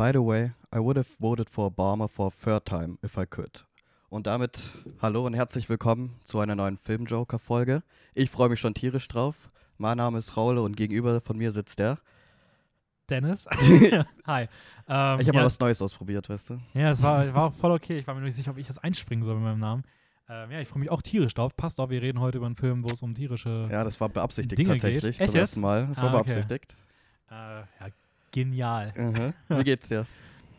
By the way, I would have voted for Obama for a third time if I could. Und damit hallo und herzlich willkommen zu einer neuen Filmjoker-Folge. Ich freue mich schon tierisch drauf. Mein Name ist Raul und gegenüber von mir sitzt der. Dennis. Hi. Ähm, ich habe ja, mal was Neues ausprobiert, weißt du? Ja, es war, war voll okay. Ich war mir nicht sicher, ob ich das einspringen soll mit meinem Namen. Ähm, ja, ich freue mich auch tierisch drauf. Passt auch, wir reden heute über einen Film, wo es um tierische. Ja, das war beabsichtigt Dinge tatsächlich geht. zum ersten Mal. Das ah, war beabsichtigt. Okay. Äh, ja, genial. Mhm. Wie geht's dir?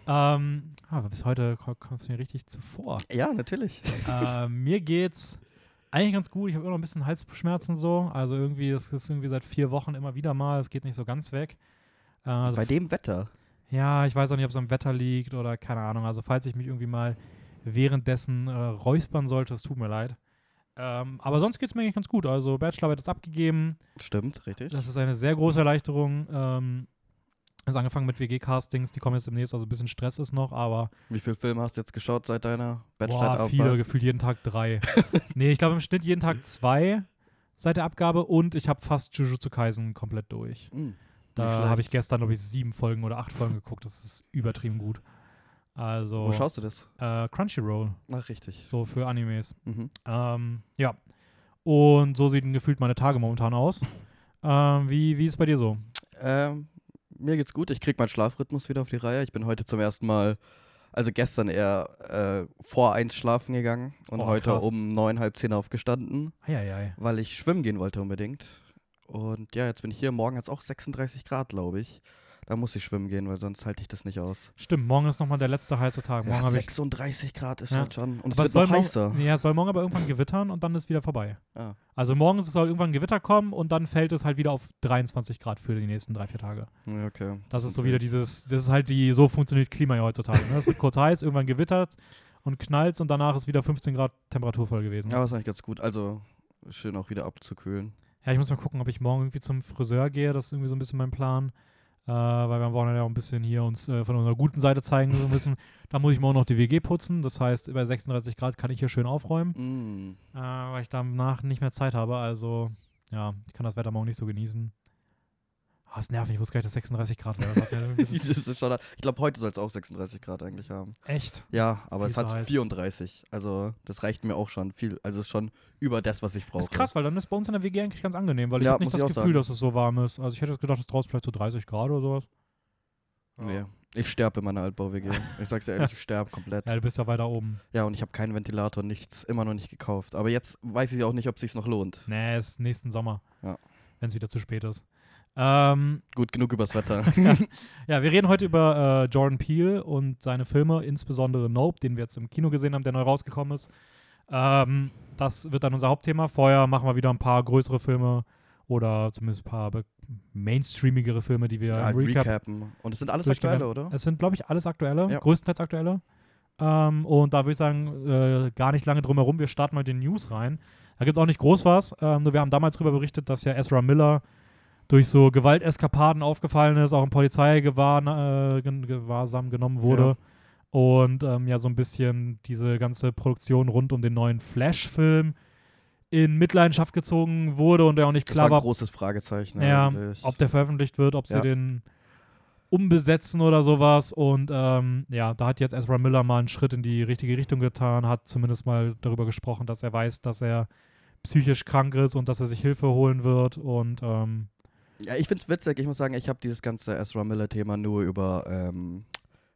ähm, aber bis heute kommst du mir richtig zuvor. Ja, natürlich. äh, mir geht's eigentlich ganz gut. Ich habe immer noch ein bisschen Halsschmerzen so. Also irgendwie, das ist irgendwie seit vier Wochen immer wieder mal. Es geht nicht so ganz weg. Äh, also Bei dem Wetter? Ja, ich weiß auch nicht, ob es am Wetter liegt oder keine Ahnung. Also falls ich mich irgendwie mal währenddessen äh, räuspern sollte, es tut mir leid. Ähm, aber sonst geht es mir eigentlich ganz gut. Also Bachelorarbeit ist abgegeben. Stimmt, richtig. Das ist eine sehr große Erleichterung. Ähm, also angefangen mit WG-Castings, die kommen jetzt demnächst, also ein bisschen Stress ist noch, aber. Wie viele Filme hast du jetzt geschaut seit deiner Bachelorarbeit? Viele, gefühlt jeden Tag drei. nee, ich glaube im Schnitt jeden Tag zwei seit der Abgabe und ich habe fast Jujutsu Kaisen komplett durch. Mm, da habe ich gestern, glaube ich, sieben Folgen oder acht Folgen geguckt. Das ist übertrieben gut. Also. Wo schaust du das? Äh, Crunchyroll. Ach, richtig. So für Animes. Mhm. Ähm, ja. Und so sehen gefühlt meine Tage momentan aus. Ähm, wie, wie ist es bei dir so? Ähm, mir geht's gut. Ich krieg meinen Schlafrhythmus wieder auf die Reihe. Ich bin heute zum ersten Mal, also gestern eher äh, vor eins schlafen gegangen und oh, heute krass. um neun, halb zehn aufgestanden. Eieiei. Weil ich schwimmen gehen wollte unbedingt. Und ja, jetzt bin ich hier. Morgen hat es auch 36 Grad, glaube ich. Da muss ich schwimmen gehen, weil sonst halte ich das nicht aus. Stimmt, morgen ist nochmal der letzte heiße Tag. Morgen ja, 36 Grad ist ja. halt schon. Und aber es wird noch heißer. Ja, es soll morgen aber irgendwann gewittern und dann ist wieder vorbei. Ah. Also morgen soll irgendwann ein Gewitter kommen und dann fällt es halt wieder auf 23 Grad für die nächsten drei, vier Tage. Ja, okay. Das ist so wieder dieses, das ist halt die, so funktioniert Klima ja heutzutage. Ne? Es wird kurz heiß, irgendwann gewittert und knallt und danach ist wieder 15 Grad temperaturvoll gewesen. Ja, das ist eigentlich ganz gut. Also schön auch wieder abzukühlen. Ja, ich muss mal gucken, ob ich morgen irgendwie zum Friseur gehe. Das ist irgendwie so ein bisschen mein Plan. Äh, weil wir am Wochenende auch ein bisschen hier uns äh, von unserer guten Seite zeigen müssen. da muss ich morgen noch die WG putzen. Das heißt, bei 36 Grad kann ich hier schön aufräumen, mm. äh, weil ich danach nicht mehr Zeit habe. Also, ja, ich kann das Wetter morgen nicht so genießen. Oh, das nervt mich, ich wusste gar nicht, dass 36 Grad wäre. ich glaube, heute soll es auch 36 Grad eigentlich haben. Echt? Ja, aber Viel es hat heiß. 34. Also, das reicht mir auch schon viel. Also, es ist schon über das, was ich brauche. Das ist krass, weil dann ist bei uns in der WG eigentlich ganz angenehm, weil ja, ich habe nicht das Gefühl, sagen. dass es so warm ist. Also, ich hätte gedacht, es draußen vielleicht so 30 Grad oder sowas. Nee. Ich sterbe in meiner Altbau-WG. Ich sag's dir ehrlich, ich sterbe komplett. Ja, du bist ja weiter oben. Ja, und ich habe keinen Ventilator, nichts, immer noch nicht gekauft. Aber jetzt weiß ich auch nicht, ob es sich noch lohnt. Nee, es ist nächsten Sommer. Ja. Wenn es wieder zu spät ist. Ähm, Gut genug übers Wetter. ja, wir reden heute über äh, Jordan Peele und seine Filme, insbesondere Nope, den wir jetzt im Kino gesehen haben, der neu rausgekommen ist. Ähm, das wird dann unser Hauptthema. Vorher machen wir wieder ein paar größere Filme oder zumindest ein paar mainstreamigere Filme, die wir ja, Recap recappen. Und es sind alles aktuelle, oder? Es sind, glaube ich, alles aktuelle, ja. größtenteils aktuelle. Ähm, und da würde ich sagen, äh, gar nicht lange drum herum. Wir starten mal den News rein. Da gibt es auch nicht groß was. Ähm, nur wir haben damals darüber berichtet, dass ja Ezra Miller durch so Gewalteskapaden aufgefallen ist, auch im Polizeigewahrsam äh, genommen wurde. Ja. Und ähm, ja, so ein bisschen diese ganze Produktion rund um den neuen Flash-Film in Mitleidenschaft gezogen wurde und der auch nicht klar das war. Ein großes Fragezeichen. Ja, ob der veröffentlicht wird, ob ja. sie den umbesetzen oder sowas. Und ähm, ja, da hat jetzt Ezra Miller mal einen Schritt in die richtige Richtung getan, hat zumindest mal darüber gesprochen, dass er weiß, dass er psychisch krank ist und dass er sich Hilfe holen wird. Und ähm, ja, ich finde es witzig. Ich muss sagen, ich habe dieses ganze Ezra Miller-Thema nur über ähm,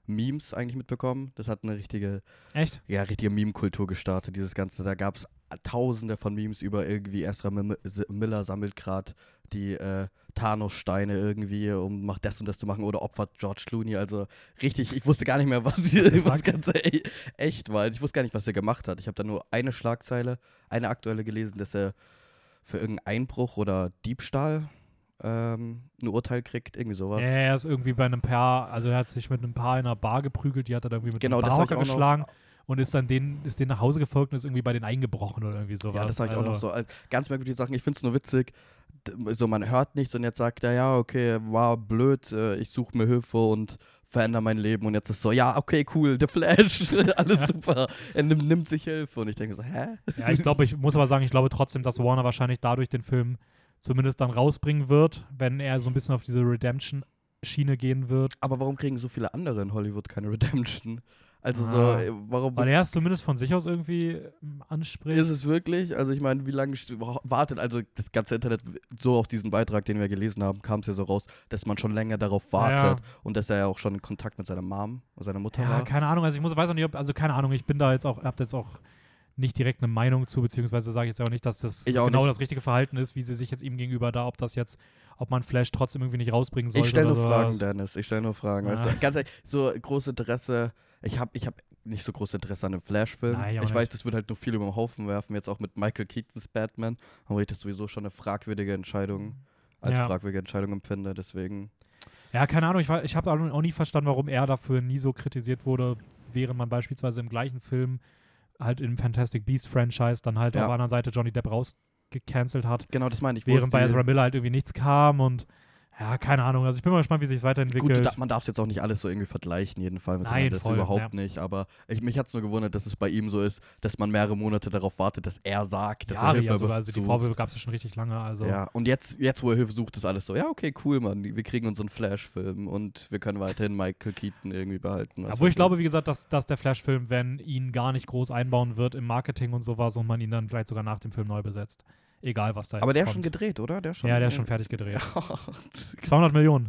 Memes eigentlich mitbekommen. Das hat eine richtige, echt, ja, richtige Meme-Kultur gestartet. Dieses ganze, da gab es Tausende von Memes über irgendwie Ezra Miller sammelt gerade die äh, Thanos-Steine irgendwie, um macht das und das zu machen oder opfert George Clooney. Also richtig, ich wusste gar nicht mehr, was, hier, was ganz e echt war. Also ich wusste gar nicht, was er gemacht hat. Ich habe da nur eine Schlagzeile, eine aktuelle gelesen, dass er für irgendeinen Einbruch oder Diebstahl ähm, ein Urteil kriegt, irgendwie sowas. Ja, er ist irgendwie bei einem Paar, also er hat sich mit einem Paar in einer Bar geprügelt, die hat er irgendwie mit genau, einem Barhocker geschlagen und ist dann denen, ist denen nach Hause gefolgt und ist irgendwie bei denen eingebrochen oder irgendwie sowas. Ja, das sage ich also. auch noch so. Also, ganz merkwürdige Sachen, ich finde es nur witzig. So, man hört nichts und jetzt sagt er, ja, okay, war blöd, äh, ich suche mir Hilfe und verändere mein Leben. Und jetzt ist so, ja, okay, cool, The Flash, alles super. Er nimmt, nimmt, sich Hilfe. Und ich denke so, hä? Ja, ich glaube, ich muss aber sagen, ich glaube trotzdem, dass Warner wahrscheinlich dadurch den Film zumindest dann rausbringen wird, wenn er so ein bisschen auf diese Redemption Schiene gehen wird. Aber warum kriegen so viele andere in Hollywood keine Redemption? Also so, Ah. äh, warum Weil er es zumindest von sich aus irgendwie ähm, anspricht. ist es wirklich? Also ich meine, wie lange wartet, also das ganze Internet, so auch diesen Beitrag, den wir gelesen haben, kam es ja so raus, dass man schon länger darauf wartet und dass er ja auch schon in Kontakt mit seiner Mom, seiner Mutter Ja, war. keine Ahnung. Also ich muss, weiß auch nicht, ob, also keine Ahnung, ich bin da jetzt auch, hab jetzt auch nicht direkt eine Meinung zu, beziehungsweise sage ich jetzt auch nicht, dass das genau nicht. das richtige Verhalten ist, wie sie sich jetzt ihm gegenüber da, ob das jetzt, ob man Flash trotzdem irgendwie nicht rausbringen soll. Ich stelle nur Fragen, Dennis. Ich stelle nur Fragen. Weißt Ja. du? Ganz ehrlich, so großes Interesse. Ich habe ich hab nicht so großes Interesse an einem Flash-Film. Ich ich weiß, nicht. das wird halt nur viel über den Haufen werfen. Jetzt auch mit Michael Keatons Batman. Aber ich das sowieso schon eine fragwürdige Entscheidung, als Ja. fragwürdige Entscheidung empfinde. Deswegen. Ja, keine Ahnung. Ich, war- ich habe auch nie verstanden, warum er dafür nie so kritisiert wurde, während man beispielsweise im gleichen Film halt im Fantastic Beast Franchise dann halt Ja. auf der anderen Seite Johnny Depp rausgecancelt hat, Genau, das meine ich. während bei Ezra Miller halt irgendwie nichts kam und ja, keine Ahnung. Also ich bin mal gespannt, wie sich es Gut, weiterentwickelt. da, man darf es jetzt auch nicht alles so irgendwie vergleichen, jeden Fall mit Nein, das voll, überhaupt ja. nicht. Aber ich, mich hat es nur gewundert, dass es bei ihm so ist, dass man mehrere Monate darauf wartet, dass er sagt, dass er Jahre Hilfe ja sogar. Also die sucht. Vorwürfe gab es ja schon richtig lange. Also Ja, und jetzt, jetzt, wo er Hilfe sucht, ist alles so, ja, okay, cool, Mann, wir kriegen unseren Flash-Film und wir können weiterhin Michael Keaton irgendwie behalten. Obwohl ich glaube, wie gesagt, dass, dass der Flash-Film, wenn ihn gar nicht groß einbauen wird im Marketing und sowas und man ihn dann vielleicht sogar nach dem Film neu besetzt. Egal, was da jetzt Aber der ist schon gedreht, oder? Der ist schon, Ja, der ist schon fertig gedreht. Ja, 200 Millionen.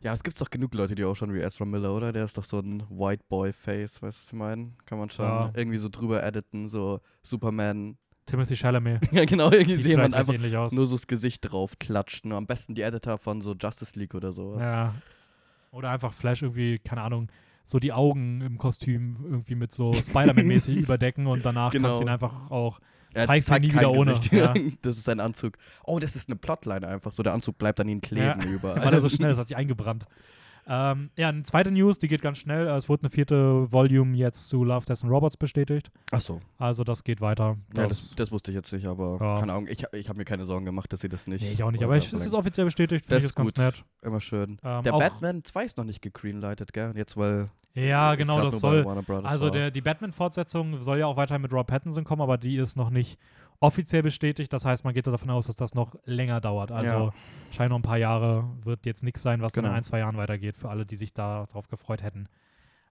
ja, es gibt doch genug Leute, die auch schon wie Ezra Miller, oder? Der ist doch so ein White Boy-Face, weißt du, was ich meine? Kann man schon Ja. irgendwie so drüber editen, so Superman. Timothy Chalamet. ja, genau, irgendwie Sieht recht einfach ähnlich aus. nur so das Gesicht drauf klatschen. Am besten die Editor von so Justice League oder sowas. Ja. Oder einfach Flash irgendwie, keine Ahnung, so die Augen im Kostüm irgendwie mit so Spider-Man-mäßig überdecken und danach Genau. kannst du ihn einfach auch. Er Zeigst zeigt nie wieder ohne, ja. Das ist sein Anzug. Oh, das ist eine Plotline einfach. So, der Anzug bleibt an ihm kleben Ja, überall. Weil er so schnell ist, hat sich eingebrannt. Ähm, ja, eine zweite News, die geht ganz schnell. Es wurde eine vierte Volume jetzt zu Love, Death and Robots bestätigt. Achso, Also das geht weiter. ja, das, das wusste ich jetzt nicht, aber Ja. keine Ahnung. Ich, ich habe mir keine Sorgen gemacht, dass sie das nicht. nee, ich auch nicht. Aber es ist offiziell bestätigt. Finde Das ich ist ist ganz gut. nett. Immer schön. Ähm, Der Batman 2 ist noch nicht gegreenlightet, gell? Jetzt, weil. Ja, genau, das soll. Also der, die Batman-Fortsetzung soll ja auch weiter mit Rob Pattinson kommen, aber die ist noch nicht offiziell bestätigt. Das heißt, man geht davon aus, dass das noch länger dauert. Also Ja. scheint noch ein paar Jahre, wird jetzt nichts sein, was dann Genau. in ein, zwei Jahren weitergeht, für alle, die sich darauf gefreut hätten.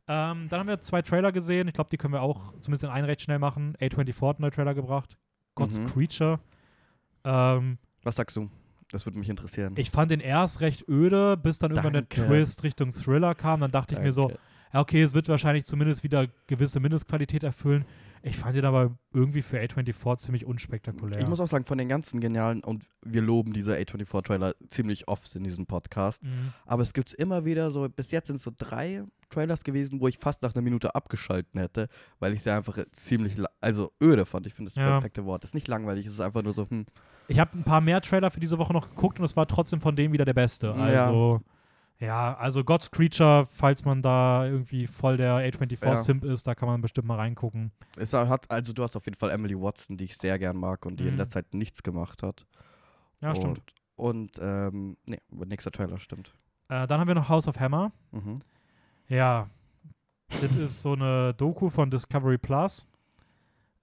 Ähm, dann haben wir zwei Trailer gesehen. Ich glaube, die können wir auch zumindest in einen recht schnell machen. A24 hat einen neuen Trailer gebracht. God's Mhm. Creature. Ähm, Was sagst du? Das würde mich interessieren. ich fand den erst recht öde, bis dann irgendwann der Danke. Twist Richtung Thriller kam. Dann dachte ich mir so, Danke. okay, es wird wahrscheinlich zumindest wieder gewisse Mindestqualität erfüllen. Ich fand ihn aber irgendwie für A24 ziemlich unspektakulär. Ich muss auch sagen, von den ganzen genialen, und wir loben diese A24-Trailer ziemlich oft in diesem Podcast, Mhm. aber es gibt immer wieder so, bis jetzt sind es so drei Trailers gewesen, wo ich fast nach einer Minute abgeschalten hätte, weil ich sie einfach ziemlich, also öde fand. Ich finde das Ja. perfekte Wort. Ist nicht langweilig, es ist einfach nur so, hm, Ich habe ein paar mehr Trailer für diese Woche noch geguckt und es war trotzdem von dem wieder der beste. Also, ja, also God's Creature, falls man da irgendwie voll der Ja. A24-Simp ist, da kann man bestimmt mal reingucken. es hat, also du hast auf jeden Fall Emily Watson, die ich sehr gern mag und die in Mhm. letzter Zeit nichts gemacht hat. Ja, stimmt. Und, und ähm, nee, nächster Trailer stimmt. Äh, dann haben wir noch House of Hammer. Mhm. Ja, das ist so eine Doku von Discovery Plus,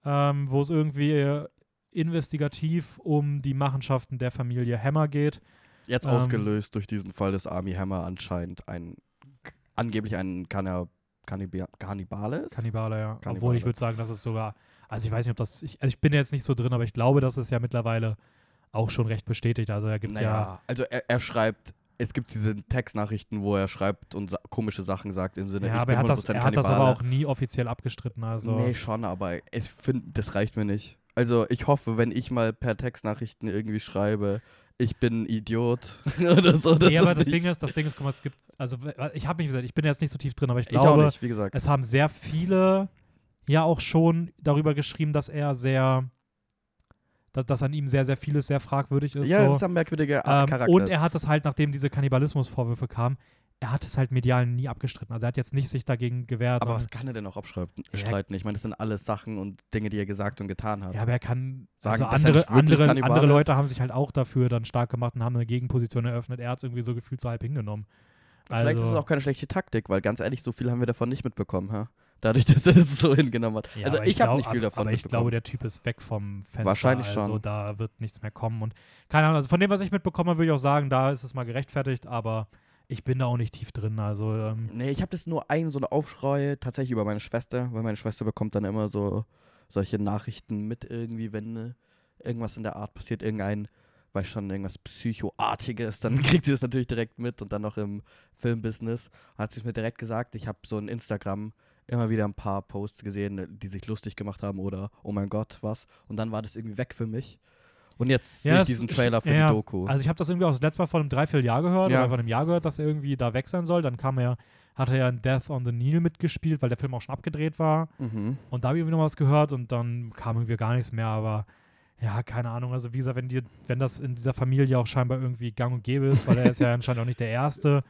ähm, wo es irgendwie äh, investigativ um die Machenschaften der Familie Hammer geht. Jetzt Ähm, ausgelöst durch diesen Fall des Army Hammer anscheinend ein angeblich ein Kannibale ist. Kannibale, ja. Kannibale. Obwohl ich würde sagen, dass es sogar, also ich weiß nicht, ob das, ich, also ich bin jetzt nicht so drin, aber ich glaube, das ist ja mittlerweile auch schon recht bestätigt. Also da gibt es ja, naja, also er, er schreibt, es gibt diese Textnachrichten, wo er schreibt und sa komische Sachen sagt im Sinne, ja, ich aber er bin hat, das, 100% er hat das aber auch nie offiziell abgestritten. Also Nee, schon, aber ich finde, das reicht mir nicht. Also ich hoffe, wenn ich mal per Textnachrichten irgendwie schreibe, ich bin ein Idiot oder so. dass nee, aber das das nicht- Ding ist, das Ding ist, guck mal, es gibt, also ich habe mich gesagt, ich bin jetzt nicht so tief drin, aber ich ich glaube, nicht, wie gesagt. es haben sehr viele ja auch schon darüber geschrieben, dass er sehr, dass, dass an ihm sehr, sehr vieles sehr fragwürdig ist. ja, so. das ist ein merkwürdiger Ähm, Charakter. und er hat es halt, nachdem diese Kannibalismusvorwürfe kamen, er hat es halt medial nie abgestritten. Also er hat jetzt nicht sich dagegen gewehrt. aber was kann er denn auch abstreiten? Ich meine, das sind alles Sachen und Dinge, die er gesagt und getan hat. ja, aber er kann Sagen, also er andere, andere, andere ist? Leute haben sich halt auch dafür dann stark gemacht und haben eine Gegenposition eröffnet. Er hat es irgendwie so gefühlt so halb hingenommen. Vielleicht ist es Also- auch keine schlechte Taktik, weil ganz ehrlich, so viel haben wir davon nicht mitbekommen, ha? Dadurch, dass er das so hingenommen hat. Ja, also aber ich habe nicht viel davon Aber ich glaube, der Typ ist weg vom Fenster. Wahrscheinlich also schon. da wird nichts mehr kommen. Und keine Ahnung, also von dem, was ich mitbekommen habe, würde ich auch sagen, da ist es mal gerechtfertigt, aber ich bin da auch nicht tief drin. Also, ähm, Nee, ich habe das nur ein, so eine Aufschrei tatsächlich über meine Schwester, weil meine Schwester bekommt dann immer so solche Nachrichten mit irgendwie, wenn äh, irgendwas in der Art passiert, irgendein, weiß schon, irgendwas Psychoartiges, dann kriegt sie das natürlich direkt mit und dann noch im Filmbusiness. Hat sie es mir direkt gesagt, ich habe so in Instagram immer wieder ein paar Posts gesehen, die sich lustig gemacht haben oder oh mein Gott, was. Und dann war das irgendwie weg für mich. Und jetzt Ja, sehe ich es diesen Trailer für ja, die Doku. Also ich habe das irgendwie auch das letzte Mal vor einem Dreivierteljahr gehört Ja. oder vor einem Jahr gehört, dass er irgendwie da weg sein soll. Dann kam er, hat er ja in Death on the Nile mitgespielt, weil der Film auch schon abgedreht war. mhm. Und da habe ich irgendwie noch was gehört und dann kam irgendwie gar nichts mehr, aber ja, keine Ahnung. Also wie gesagt, wenn, dir, wenn das in dieser Familie auch scheinbar irgendwie gang und gäbe ist, weil er ist ja anscheinend auch nicht der Erste.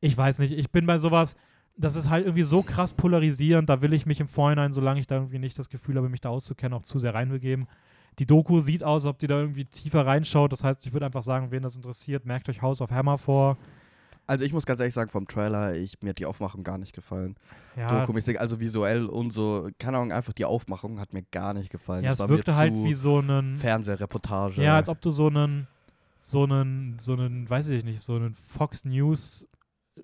Ich weiß nicht, ich bin bei sowas, das ist halt irgendwie so krass polarisierend, da will ich mich im Vorhinein, solange ich da irgendwie nicht das Gefühl habe, mich da auszukennen, auch zu sehr reinbegeben. Die Doku sieht aus, als ob die da irgendwie tiefer reinschaut. Das heißt, ich würde einfach sagen, wen das interessiert, merkt euch House of Hammer vor. Also ich muss ganz ehrlich sagen, vom Trailer, ich, mir hat die Aufmachung gar nicht gefallen. Ja, Dokumäßig, also visuell und so, keine Ahnung, einfach die Aufmachung hat mir gar nicht gefallen. ja das es wirkte halt wie so ein Fernsehreportage. Ja, als ob du so einen, so einen, so einen, weiß ich nicht, so einen Fox News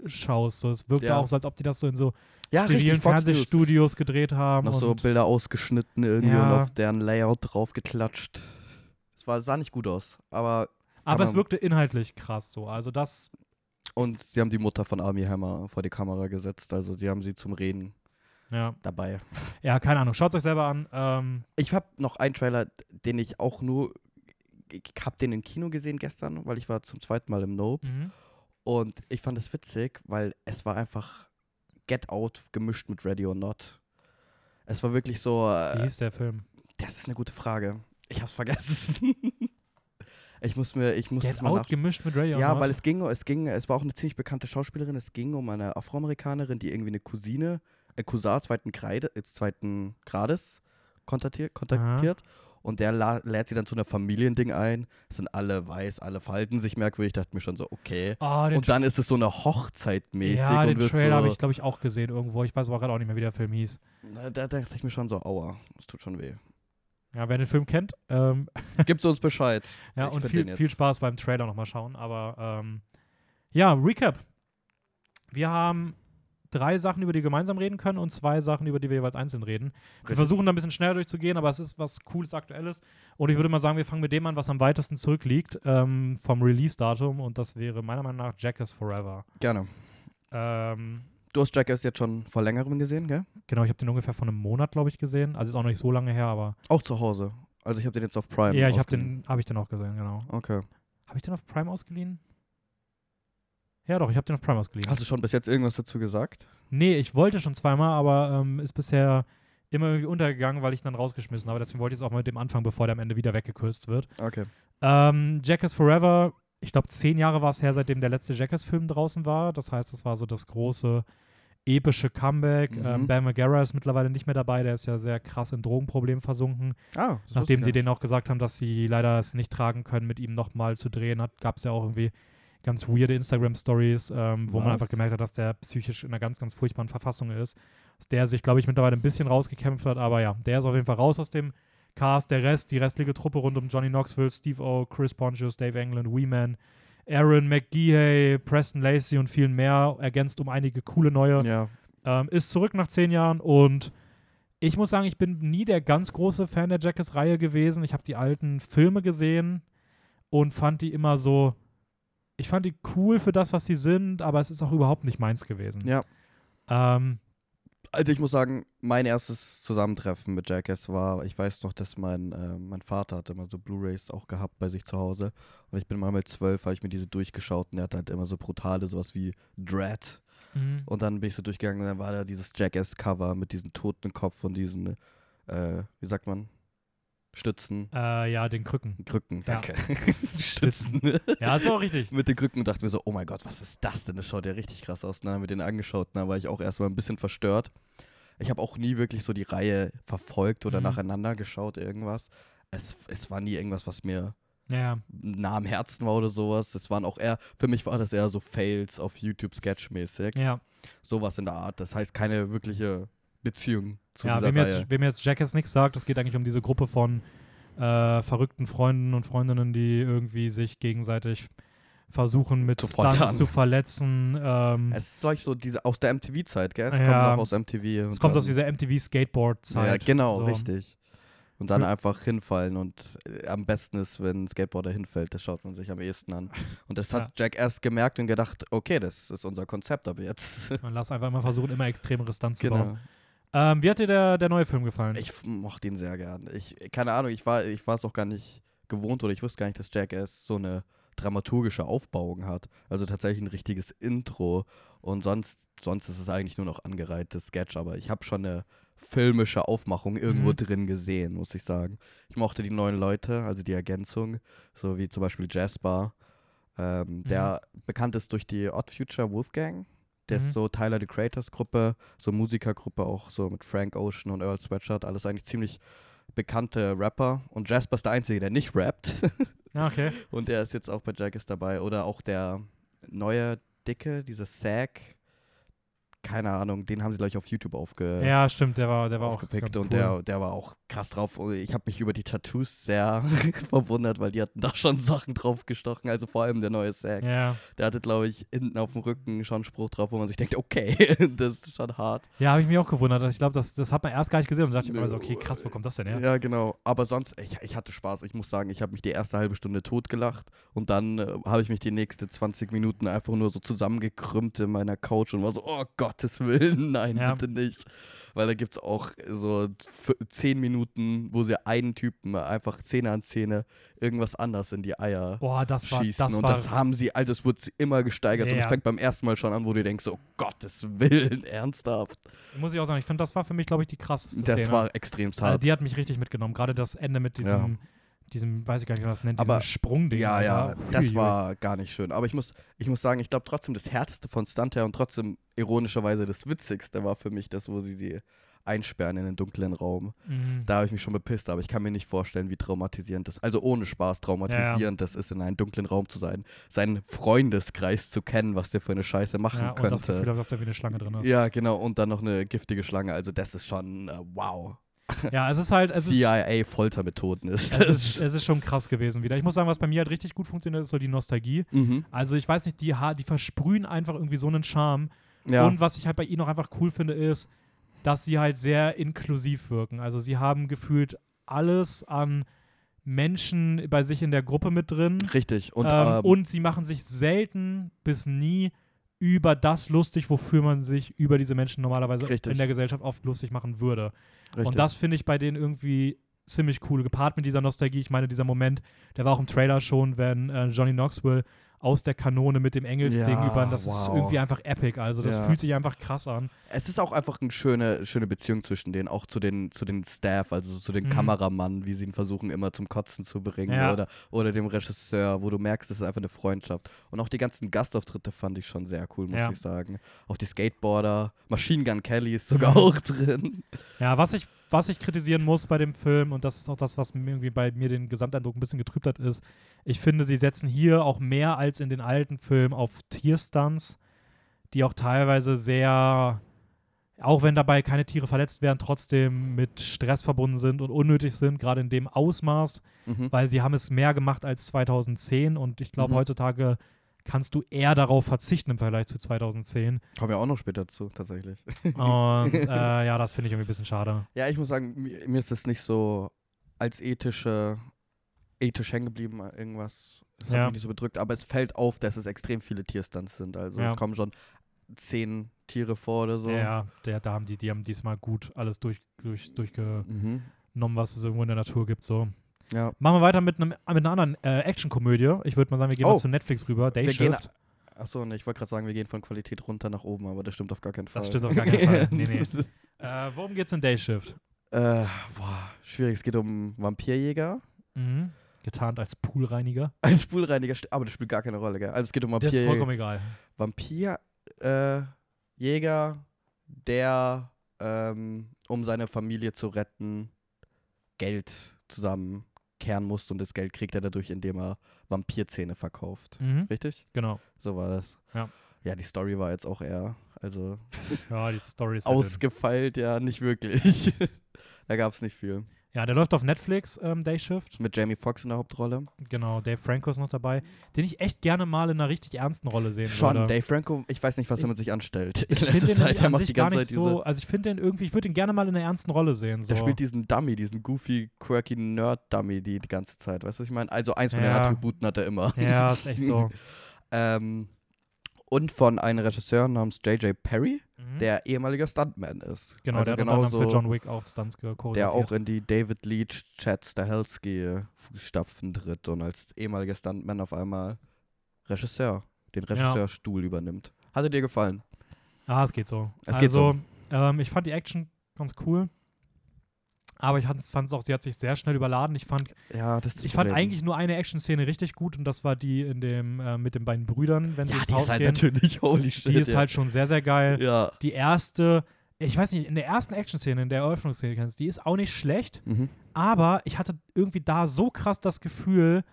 schaust. So, es wirkt Ja. auch so, als ob die das so in so ja, sterilen. Fernsehstudios gedreht haben. Noch so Bilder ausgeschnitten irgendwie Ja. und auf deren Layout drauf geklatscht. Es war, sah nicht gut aus, aber aber es wirkte inhaltlich krass so. Also das, und sie haben die Mutter von Army Hammer vor die Kamera gesetzt, also sie haben sie zum Reden ja. dabei. Ja, keine Ahnung. Schaut euch selber an. Ähm, Ich habe noch einen Trailer, den ich auch nur, ich habe den im Kino gesehen gestern, weil ich war zum zweiten Mal im Nope. mhm. Und ich fand es witzig, weil es war einfach Get Out gemischt mit Ready or Not. Es war wirklich so, Wie äh, hieß der Film? das ist eine gute Frage. Ich hab's vergessen. ich muss mir, ich muss Get mal Out gemischt mit Radio Ja, Not? weil es ging, es ging, es war auch eine ziemlich bekannte Schauspielerin. Es ging um eine Afroamerikanerin, die irgendwie eine Cousine, äh, Cousin zweiten, Kreide, äh, zweiten Grades kontaktiert, kontaktiert. Und der lädt sie dann zu einer Familiending ein. Es sind alle weiß, alle verhalten sich merkwürdig. Ich dachte mir schon so, okay. Den Und dann ist es so eine Hochzeit mäßig ja, und den Trailer habe so. ich, glaube ich, auch gesehen irgendwo. Ich weiß aber gerade auch nicht mehr, wie der Film hieß. Na, da dachte ich mir schon so, aua, das tut schon weh. Ja, wer den Film kennt, ähm, Gibt's uns Bescheid. Ja, Ich und viel, viel Spaß beim Trailer nochmal schauen. Aber ähm, ja, Recap. Wir haben drei Sachen, über die wir gemeinsam reden können und zwei Sachen, über die wir jeweils einzeln reden. Wir versuchen da ein bisschen schneller durchzugehen, aber es ist was Cooles, Aktuelles. Und ich würde mal sagen, wir fangen mit dem an, was am weitesten zurückliegt ähm, vom Release-Datum. Und das wäre meiner Meinung nach Jackass Forever. Gerne. Ähm, Du hast Jackass jetzt schon vor längerem gesehen, gell? genau, ich habe den ungefähr vor einem Monat, glaube ich, gesehen. Also ist auch noch nicht so lange her, aber Auch zu Hause. Also ich habe den jetzt auf Prime. ja, ich habe den, hab ich den auch gesehen, genau. Okay. Habe ich den auf Prime ausgeliehen? Ja, doch, ich habe den auf Prime ausgeliehen. Hast du schon bis jetzt irgendwas dazu gesagt? Nee, ich wollte schon zweimal, aber ähm, ist bisher immer irgendwie untergegangen, weil ich ihn dann rausgeschmissen habe. Deswegen wollte ich es auch mal mit dem Anfang, bevor der am Ende wieder weggekürzt wird. Okay. Ähm, Jackass Forever, ich glaube, zehn Jahre war es her, seitdem der letzte Jackass-Film draußen war. Das heißt, es war so das große epische Comeback. Mhm. Ähm, Bam Margera ist mittlerweile nicht mehr dabei. Der ist ja sehr krass in Drogenproblemen versunken. Ah, Nachdem sie denen auch gesagt haben, dass sie leider es nicht tragen können, mit ihm nochmal zu drehen, gab es ja auch irgendwie ganz weirde Instagram-Stories, ähm, wo man Was? einfach gemerkt hat, dass der psychisch in einer ganz, ganz furchtbaren Verfassung ist. Dass der sich, glaube ich, mittlerweile ein bisschen rausgekämpft hat, aber ja, der ist auf jeden Fall raus aus dem Cast. Der Rest, die restliche Truppe rund um Johnny Knoxville, Steve O, Chris Pontius, Dave England, Weeman, Aaron McGehey, Preston Lacey und vielen mehr, ergänzt um einige coole neue Ja. ähm, ist zurück nach zehn Jahren und ich muss sagen, ich bin nie der ganz große Fan der Jackass-Reihe gewesen. Ich habe die alten Filme gesehen und fand die immer so. Ich fand die cool für das, was sie sind, aber es ist auch überhaupt nicht meins gewesen. Ja. Ähm, Also ich muss sagen, mein erstes Zusammentreffen mit Jackass war, ich weiß noch, dass mein, äh, mein Vater hatte immer so Blu-Rays auch gehabt bei sich zu Hause. Und ich bin mal mit zwölf, habe ich mir diese durchgeschaut und er hatte halt immer so brutale, sowas wie Dread. mhm. Und dann bin ich so durchgegangen und dann war da dieses Jackass-Cover mit diesem toten Kopf und diesen, äh, wie sagt man, Stützen, äh, ja, den Krücken. Krücken, Ja. danke. Stützen. Ja, ist auch richtig. mit den Krücken und dachte mir so, oh mein Gott, was ist das denn? Das schaut ja richtig krass aus. Und dann haben wir den angeschaut und dann war ich auch erstmal ein bisschen verstört. Ich habe auch nie wirklich so die Reihe verfolgt oder Mhm. nacheinander geschaut, irgendwas. Es, es war nie irgendwas, was mir Ja, nah am Herzen war oder sowas. Es waren auch eher, für mich war das eher so Fails auf YouTube Sketch-mäßig. ja. Sowas in der Art. Das heißt keine wirkliche Beziehung zu ja wem Reihe. jetzt, wem jetzt Jackass nichts sagt, es geht eigentlich um diese Gruppe von äh, verrückten Freunden und Freundinnen, die irgendwie sich gegenseitig versuchen mit Zu Stunts zu verletzen. Ähm, Es ist solch so diese aus der MTV-Zeit, gell? Es Ja. kommt noch aus MTV. es kommt aus dieser MTV-Skateboard-Zeit. Ja, genau, so. richtig. Und dann Cool. einfach hinfallen und äh, am besten ist, wenn ein Skateboarder hinfällt, das schaut man sich am ehesten an. Und das hat Jack erst gemerkt und gedacht, okay, das ist unser Konzept ab jetzt. Man lass einfach immer versuchen, immer extremere Stunts zu bauen. Ähm, wie hat dir der, der neue Film gefallen? Ich mochte ihn sehr gern. Ich, keine Ahnung, ich war, ich war es auch gar nicht gewohnt oder ich wusste gar nicht, dass Jackass so eine dramaturgische Aufbauung hat. Also tatsächlich ein richtiges Intro. Und sonst, sonst ist es eigentlich nur noch angereihtes Sketch, aber ich habe schon eine filmische Aufmachung irgendwo Mhm. drin gesehen, muss ich sagen. Ich mochte die neuen Leute, also die Ergänzung, so wie zum Beispiel Jasper, ähm, der bekannt ist durch die Odd Future Wolfgang. Der Mhm. ist so Tyler the Creators Gruppe, so Musikergruppe auch so mit Frank Ocean und Earl Sweatshirt, alles eigentlich ziemlich bekannte Rapper. Und Jasper ist der Einzige, der nicht rappt. ja, okay. und der ist jetzt auch bei Jackass dabei. Oder auch der neue Dicke, dieser Zack. Keine Ahnung, den haben sie gleich auf YouTube aufge Ja, stimmt, der war, der war auch aufgepickt und cool. der, der war auch krass drauf. Ich habe mich über die Tattoos sehr verwundert, weil die hatten da schon Sachen drauf gestochen. Also vor allem der neue Zack. ja. Der hatte, glaube ich, hinten auf dem Rücken schon einen Spruch drauf, wo man sich denkt, okay, das ist schon hart. ja habe ich mich auch gewundert. Ich glaube, das, das hat man erst gar nicht gesehen und dachte ich mir so, okay, krass, wo kommt das denn her? Ja, genau. Aber sonst, ich, ich hatte Spaß. Ich muss sagen, ich habe mich die erste halbe Stunde totgelacht und dann äh, habe ich mich die nächste 20 Minuten einfach nur so zusammengekrümmt in meiner Couch und war so, oh Gottes Willen, nein, Ja. bitte nicht. Weil da gibt es auch so 10 Minuten, wo sie einen Typen einfach Szene an Szene irgendwas anders in die Eier Boah, das war, schießen. das und war, das haben sie, also es wird immer gesteigert und es Ja. fängt beim ersten Mal schon an, wo du denkst, oh Gottes Willen, ernsthaft. muss ich auch sagen, ich finde, das war für mich, glaube ich, die krasseste Das Szene. war extrem Also, hart. die hat mich richtig mitgenommen. Gerade das Ende mit diesem, diesem, weiß ich gar nicht, man das nennt, Aber- Sprungding. Ja, ja, das war gar nicht schön. Aber ich muss, ich muss sagen, ich glaube trotzdem, das Härteste von Stunt her und trotzdem ironischerweise das Witzigste war für mich das, wo sie sie einsperren in den dunklen Raum. Mhm. Da habe ich mich schon bepisst, aber ich kann mir nicht vorstellen, wie traumatisierend das, also ohne Spaß traumatisierend das ist, in einem dunklen Raum zu sein, seinen Freundeskreis zu kennen, was der für eine Scheiße machen ja, und das Gefühl könnte. dass da wie eine Schlange drin ist. Ja, genau, und dann noch eine giftige Schlange. Also das ist schon, äh, wow. Ja, es ist halt, CIA-Foltermethoden ist es ist, es ist schon krass gewesen wieder. Ich muss sagen, was bei mir halt richtig gut funktioniert, ist so die Nostalgie. mhm. Also ich weiß nicht, die, ha- die versprühen einfach irgendwie so einen Charme. Ja, Und was ich halt bei ihnen auch einfach cool finde, ist, dass sie halt sehr inklusiv wirken. Also sie haben gefühlt alles an Menschen bei sich in der Gruppe mit drin. richtig. Und, ähm, ähm, und sie machen sich selten bis nie über das lustig, wofür man sich über diese Menschen normalerweise Richtig. in der Gesellschaft oft lustig machen würde. Richtig. Und das finde ich bei denen irgendwie ziemlich cool, gepaart mit dieser Nostalgie. Ich meine, dieser Moment, der war auch im Trailer schon, wenn äh, Johnny Knoxville aus der Kanone mit dem Engelsding Ja, über. Das ist wow. irgendwie einfach epic. Also das Ja. fühlt sich einfach krass an. Es ist auch einfach eine schöne, schöne Beziehung zwischen denen, auch zu den, zu den Staff, also zu den Mhm. Kameramann, wie sie ihn versuchen immer zum Kotzen zu bringen Ja. oder, oder dem Regisseur, wo du merkst, es ist einfach eine Freundschaft. Und auch die ganzen Gastauftritte fand ich schon sehr cool, muss ich sagen. Auch die Skateboarder, Machine Gun Kelly ist sogar Mhm. auch drin. Ja, was ich, was ich kritisieren muss bei dem Film, und das ist auch das, was mir irgendwie bei mir den Gesamteindruck ein bisschen getrübt hat, ist, ich finde, sie setzen hier auch mehr als in den alten Filmen auf Tierstunts, die auch teilweise sehr, auch wenn dabei keine Tiere verletzt werden, trotzdem mit Stress verbunden sind und unnötig sind, gerade in dem Ausmaß, Mhm. weil sie haben es mehr gemacht als 2010 und ich glaube, Mhm. heutzutage kannst du eher darauf verzichten im Vergleich zu 2010. Kommen ja auch noch später zu, tatsächlich. Und äh, ja, das finde ich irgendwie ein bisschen schade. Ja, ich muss sagen, mir, ist es nicht so als ethische, ethisch hängen geblieben, irgendwas. Das hat Ja. mich nicht so bedrückt, aber es fällt auf, dass es extrem viele Tierstunts sind. Also Ja. es kommen schon zehn Tiere vor oder so. Ja, der, da haben die, die haben diesmal gut alles durch, durch, durchgenommen, Mhm. was es irgendwo in der Natur gibt. So. Ja. Machen wir weiter mit, einem, mit einer anderen äh, Actionkomödie. Ich würde mal sagen, wir gehen Oh. mal zu Netflix rüber. Day Wir gehen, Shift. achso, ne, ich wollte gerade sagen, wir gehen von Qualität runter nach oben, aber das stimmt auf gar keinen Fall. Das stimmt auf gar keinen Fall. Nee, nee. Äh, worum geht's in Day Shift? Äh, boah, schwierig. Es geht um Vampirjäger. Mhm. Getarnt als Poolreiniger. Als Poolreiniger, aber das spielt gar keine Rolle, gell? Also es geht um Das ist vollkommen Vampirjäger, egal. Vampir äh, der ähm, um seine Familie zu retten, Geld zusammenkehren muss und das Geld kriegt er dadurch, indem er Vampirzähne verkauft. Mhm. Richtig? Genau. So war das. Ja. Ja, die Story war jetzt auch eher, also Ja, die Story ist halt ausgefeilt, ja, nicht wirklich. da gab es nicht viel. Ja, der läuft auf Netflix, ähm, Day Shift. Mit Jamie Foxx in der Hauptrolle. Genau, Dave Franco ist noch dabei, den ich echt gerne mal in einer richtig ernsten Rolle sehen Schon, würde. Dave Franco, ich weiß nicht, was er mit sich anstellt. ich In finde letzter den Zeit, der an macht sich die gar ganze nicht Zeit so, also ich finde den irgendwie, ich würde den gerne mal in einer ernsten Rolle sehen. So. Der spielt diesen Dummy, diesen goofy, quirky Nerd-Dummy die, die ganze Zeit. Weißt du, was ich meine? Also eins von den Ja. Attributen hat er immer. ja, ist echt so. ähm, und von einem Regisseur namens J.J. Perry, Mhm. der ehemaliger Stuntman ist. genau, also der hat genauso- für John Wick auch Stunts choreografiert. der auch in die David Leach, Chad Stahelski Fußstapfen tritt und als ehemaliger Stuntman auf einmal Regisseur, den Regisseurstuhl übernimmt. Hatte dir gefallen? Ah, es geht so. Es geht also, Ähm, ich fand die Action ganz cool. Aber ich fand es auch, sie hat sich sehr schnell überladen. Ich fand, Ja, das ich fand eigentlich nur eine Action-Szene richtig gut und das war die in dem, äh, mit den beiden Brüdern, wenn sie Ja, ins die Haus ist halt gehen. natürlich holy shit. Die ist ja. halt schon sehr, sehr geil. Ja. Die erste, ich weiß nicht, in der ersten Action-Szene, in der Eröffnungsszene die ist auch nicht schlecht, Mhm. aber ich hatte irgendwie da so krass das Gefühl,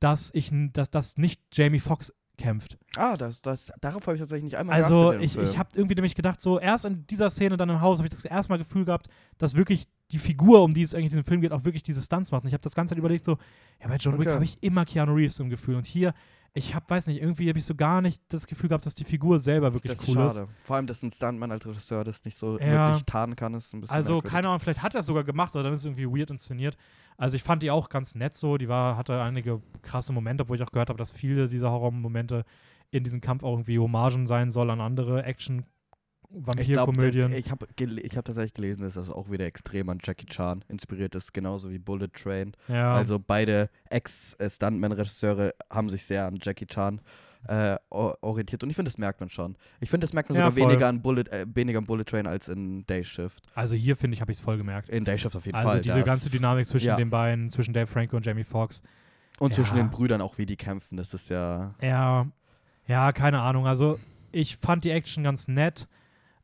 dass ich, dass das nicht Jamie Foxx kämpft. Ah, das, das, darauf habe ich tatsächlich nicht einmal Also ich, ich habe irgendwie nämlich gedacht, so erst in dieser Szene dann im Haus habe ich das erste Mal Gefühl gehabt, dass wirklich die Figur, um die es eigentlich in diesem Film geht, auch wirklich diese Stunts macht. Und ich habe das ganze Zeit überlegt, so, ja, bei John Wick Okay. habe ich immer Keanu Reeves im Gefühl. Und hier, ich habe, weiß nicht, irgendwie habe ich so gar nicht das Gefühl gehabt, dass die Figur selber wirklich das ist cool ist. schade. Vor allem, dass ein Stuntman als Regisseur das nicht so Ja. wirklich tarnen kann, ist ein bisschen Also, merkwürdig. keine Ahnung, vielleicht hat er es sogar gemacht, oder dann ist es irgendwie weird inszeniert. Also, ich fand die auch ganz nett so. Die war, hatte einige krasse Momente, obwohl ich auch gehört habe, dass viele dieser Horrormomente in diesem Kampf auch irgendwie Hommagen sein soll an andere Action-Vampirkomödien. Ich habe ich hab tatsächlich gelesen, dass das auch wieder extrem an Jackie Chan inspiriert ist, genauso wie Bullet Train. Ja, Also beide Ex-Stuntman-Regisseure haben sich sehr an Jackie Chan äh, orientiert und ich finde, das merkt man schon. Ich finde, das merkt man Ja, sogar voll. weniger an, Bullet, äh, weniger an Bullet Train als in Day Shift. also hier finde ich, habe ich es voll gemerkt. In Day Shift auf jeden Also Fall. diese das- ganze Dynamik zwischen ja. den beiden, zwischen Dave Franco und Jamie Foxx. Und zwischen Ja. den Brüdern auch, wie die kämpfen, das ist ja. Ja, ja, keine Ahnung. Also ich fand die Action ganz nett.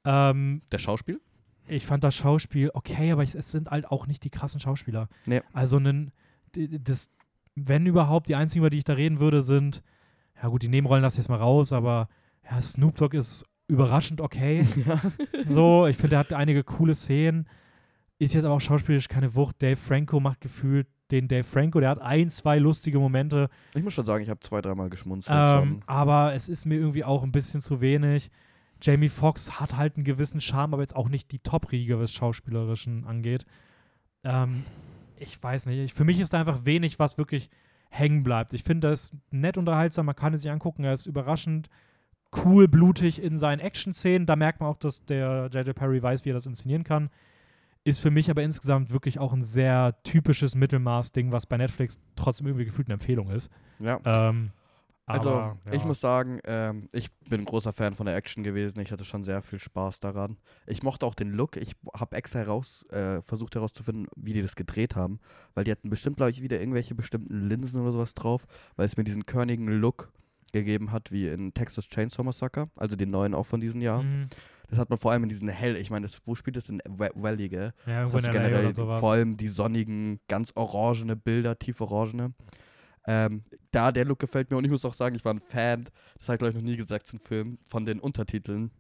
Ähm, Der Schauspiel? ich fand das Schauspiel okay, aber ich, es sind halt auch nicht die krassen Schauspieler. Nee. Also nen, das, wenn überhaupt, die einzigen, über die ich da reden würde, sind, ja gut, die Nebenrollen lasse ich jetzt mal raus, aber ja, Snoop Dogg ist überraschend okay. so, ich finde, er hat einige coole Szenen. Ist jetzt aber auch schauspielerisch keine Wucht. Dave Franco macht gefühlt den Dave Franco, der hat ein, zwei lustige Momente. Ich muss schon sagen, ich habe zwei, dreimal geschmunzelt Ähm, schon. aber es ist mir irgendwie auch ein bisschen zu wenig. Jamie Foxx hat halt einen gewissen Charme, aber jetzt auch nicht die Top-Riege, was Schauspielerischen angeht. Ähm, ich weiß nicht. Ich, für mich ist da einfach wenig, was wirklich hängen bleibt. Ich finde, das ist nett unterhaltsam, man kann es sich angucken. Er ist überraschend cool, blutig in seinen Action-Szenen. Da merkt man auch, dass der J.J. Perry weiß, wie er das inszenieren kann. Ist für mich aber insgesamt wirklich auch ein sehr typisches Mittelmaß-Ding, was bei Netflix trotzdem irgendwie gefühlt eine Empfehlung ist. Ja. Ähm, Also, aber, ich ja. muss sagen, ähm, ich bin ein großer Fan von der Action gewesen. Ich hatte schon sehr viel Spaß daran. Ich mochte auch den Look. Ich habe extra heraus, äh, versucht herauszufinden, wie die das gedreht haben. Weil die hatten bestimmt, glaube ich, wieder irgendwelche bestimmten Linsen oder sowas drauf, weil es mir diesen körnigen Look gegeben hat, wie in Texas Chainsaw Massacre, also den neuen auch von diesem Jahr. Mhm. Das hat man vor allem in diesen hell, ich meine, das- wo spielt das in Va- Valley, gell? Ja, Das hast generell vor allem die sonnigen, ganz orangene Bilder, tief orangene. Ähm, da, der Look gefällt mir und ich muss auch sagen, ich war ein Fan, das habe ich glaube ich noch nie gesagt zum Film, von den Untertiteln.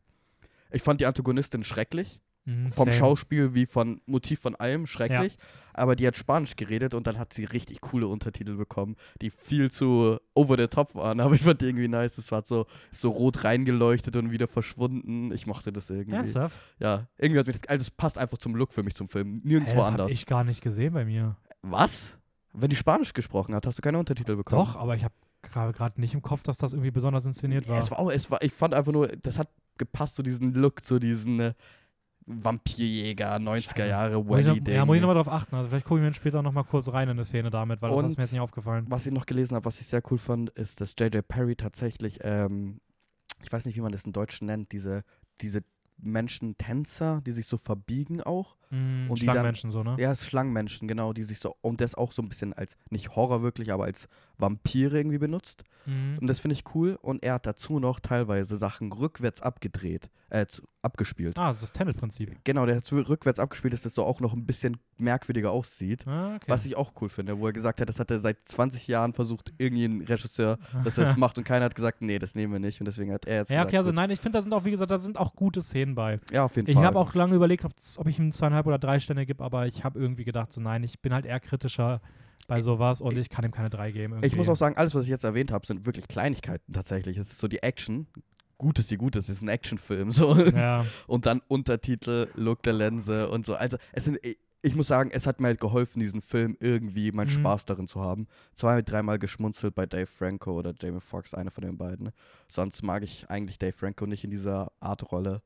Ich fand die Antagonistin schrecklich, Mhm, vom same. Schauspiel wie von Motiv von allem schrecklich, aber die hat Spanisch geredet und dann hat sie richtig coole Untertitel bekommen, die viel zu over the top waren, aber ich fand die irgendwie nice, das war so, so rot reingeleuchtet und wieder verschwunden, ich mochte das irgendwie. Ernsthaft? Ja, irgendwie hat mich das, also das passt einfach zum Look für mich zum Film, nirgendwo das hab anders. ich gar nicht gesehen bei mir. Was? Wenn die Spanisch gesprochen hat, hast du keine Untertitel bekommen? Doch, aber ich habe gerade nicht im Kopf, dass das irgendwie besonders inszeniert war. Es war auch, es war, ich fand einfach nur, das hat gepasst zu diesem Look, zu diesen äh, Vampirjäger, 90er Jahre, Wally-Ding. ja, muss ich nochmal drauf achten. Also vielleicht gucke ich mir später nochmal kurz rein in eine Szene damit, weil das Und- ist mir jetzt nicht aufgefallen. Was ich noch gelesen habe, was ich sehr cool fand, ist, dass J.J. Perry tatsächlich, ähm, ich weiß nicht, wie man das in Deutsch nennt, diese, diese Menschen-Tänzer, die sich so verbiegen auch. Mhm, und die dann- Schlangenmenschen so, ne? Ja, es Schlangenmenschen, genau, die sich so, und das auch so ein bisschen als, nicht Horror wirklich, aber als Vampire irgendwie benutzt. Mhm. Und das finde ich cool. Und er hat dazu noch teilweise Sachen rückwärts abgedreht, äh, abgespielt. Ah, das Tenet-Prinzip. Genau, der hat so rückwärts abgespielt, dass das so auch noch ein bisschen merkwürdiger aussieht. Ah, okay. Was ich auch cool finde, wo er gesagt hat, das hat er seit 20 Jahren versucht, irgendein Regisseur, dass er das macht und keiner hat gesagt, nee, das nehmen wir nicht. Und deswegen hat er jetzt ja, gesagt, okay, also nein, ich finde, da sind auch, wie gesagt, da sind auch gute Szenen bei. ja, auf jeden Ich Fall. habe auch lange überlegt, ob, ob ich ihm zweieinhalb zweieinhalb oder drei Sterne gebe, aber ich habe irgendwie gedacht, so nein, ich bin halt eher kritischer bei sowas und ich kann ihm keine drei geben. Ich muss irgendwie. auch sagen, alles, was ich jetzt erwähnt habe, sind wirklich Kleinigkeiten tatsächlich. Es ist so die Action. Gut ist die gut es ist ein Actionfilm. So. Ja, Und dann Untertitel, Look der Linse und so. Also, es sind, ich muss sagen, es hat mir halt geholfen, diesen Film irgendwie meinen Mhm. Spaß darin zu haben. Zwei, dreimal geschmunzelt bei Dave Franco oder Jamie Foxx, einer von den beiden. Sonst mag ich eigentlich Dave Franco nicht in dieser Art Rolle.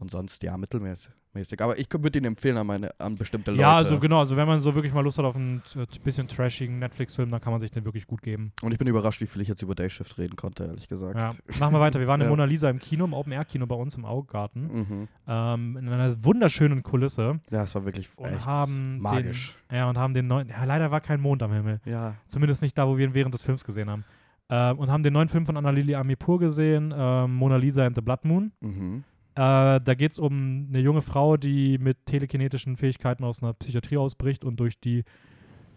Und sonst, ja, mittelmäßig. mäßig. Aber ich würde ihn empfehlen an, meine, an bestimmte Leute. ja, also genau, also wenn man so wirklich mal Lust hat auf einen äh, bisschen trashigen Netflix-Film, dann kann man sich den wirklich gut geben. Und ich bin überrascht, wie viel ich jetzt über Day Shift reden konnte, ehrlich gesagt. Ja. Machen wir weiter. Wir waren in Ja. Mona Lisa im Kino, im Open-Air-Kino bei uns im Augarten, Mhm. ähm, in einer wunderschönen Kulisse. Ja, es war wirklich Und echt haben magisch. Ja, und haben den neuen, ja, leider war kein Mond am Himmel. Ja, Zumindest nicht da, wo wir ihn während des Films gesehen haben. Ähm, und haben den neuen Film von Annalili Amirpour gesehen, ähm, Mona Lisa and the Blood Moon. mhm. Äh, da geht es um eine junge Frau, die mit telekinetischen Fähigkeiten aus einer Psychiatrie ausbricht und durch die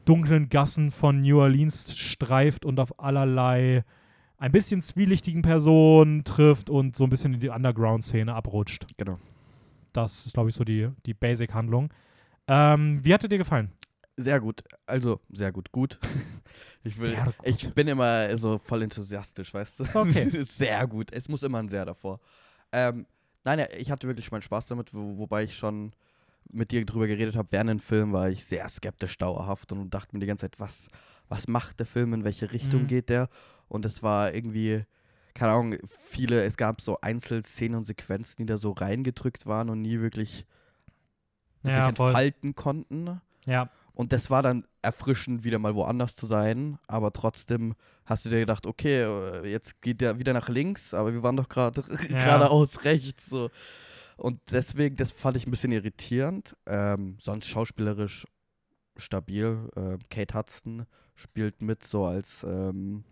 dunklen Gassen von New Orleans streift und auf allerlei ein bisschen zwielichtigen Personen trifft und so ein bisschen in die Underground-Szene abrutscht. genau. Das ist, glaube ich, so die, die Basic-Handlung. Ähm, wie hat er dir gefallen? Sehr gut. Also, sehr gut. Gut. Ich, will, gut. ich bin immer so voll enthusiastisch, weißt du? Ist okay. sehr gut. Es muss immer ein Sehr davor. Ähm, nein, ja, ich hatte wirklich meinen Spaß damit, wo, wobei ich schon mit dir drüber geredet habe. Während dem Film war ich sehr skeptisch dauerhaft und dachte mir die ganze Zeit, was, was macht der Film, in welche Richtung Mhm. geht der? Und es war irgendwie, keine Ahnung, viele, es gab so Einzelszenen und Sequenzen, die da so reingedrückt waren und nie wirklich sich Ja, voll. entfalten konnten. Ja, Und das war dann erfrischend, wieder mal woanders zu sein. Aber trotzdem hast du dir gedacht, okay, äh, jetzt geht der wieder nach links, aber wir waren doch gerade Ja. geradeaus rechts. So. Und deswegen, das fand ich ein bisschen irritierend. Ähm, sonst schauspielerisch stabil. Äh, Kate Hudson spielt mit so als, ähm,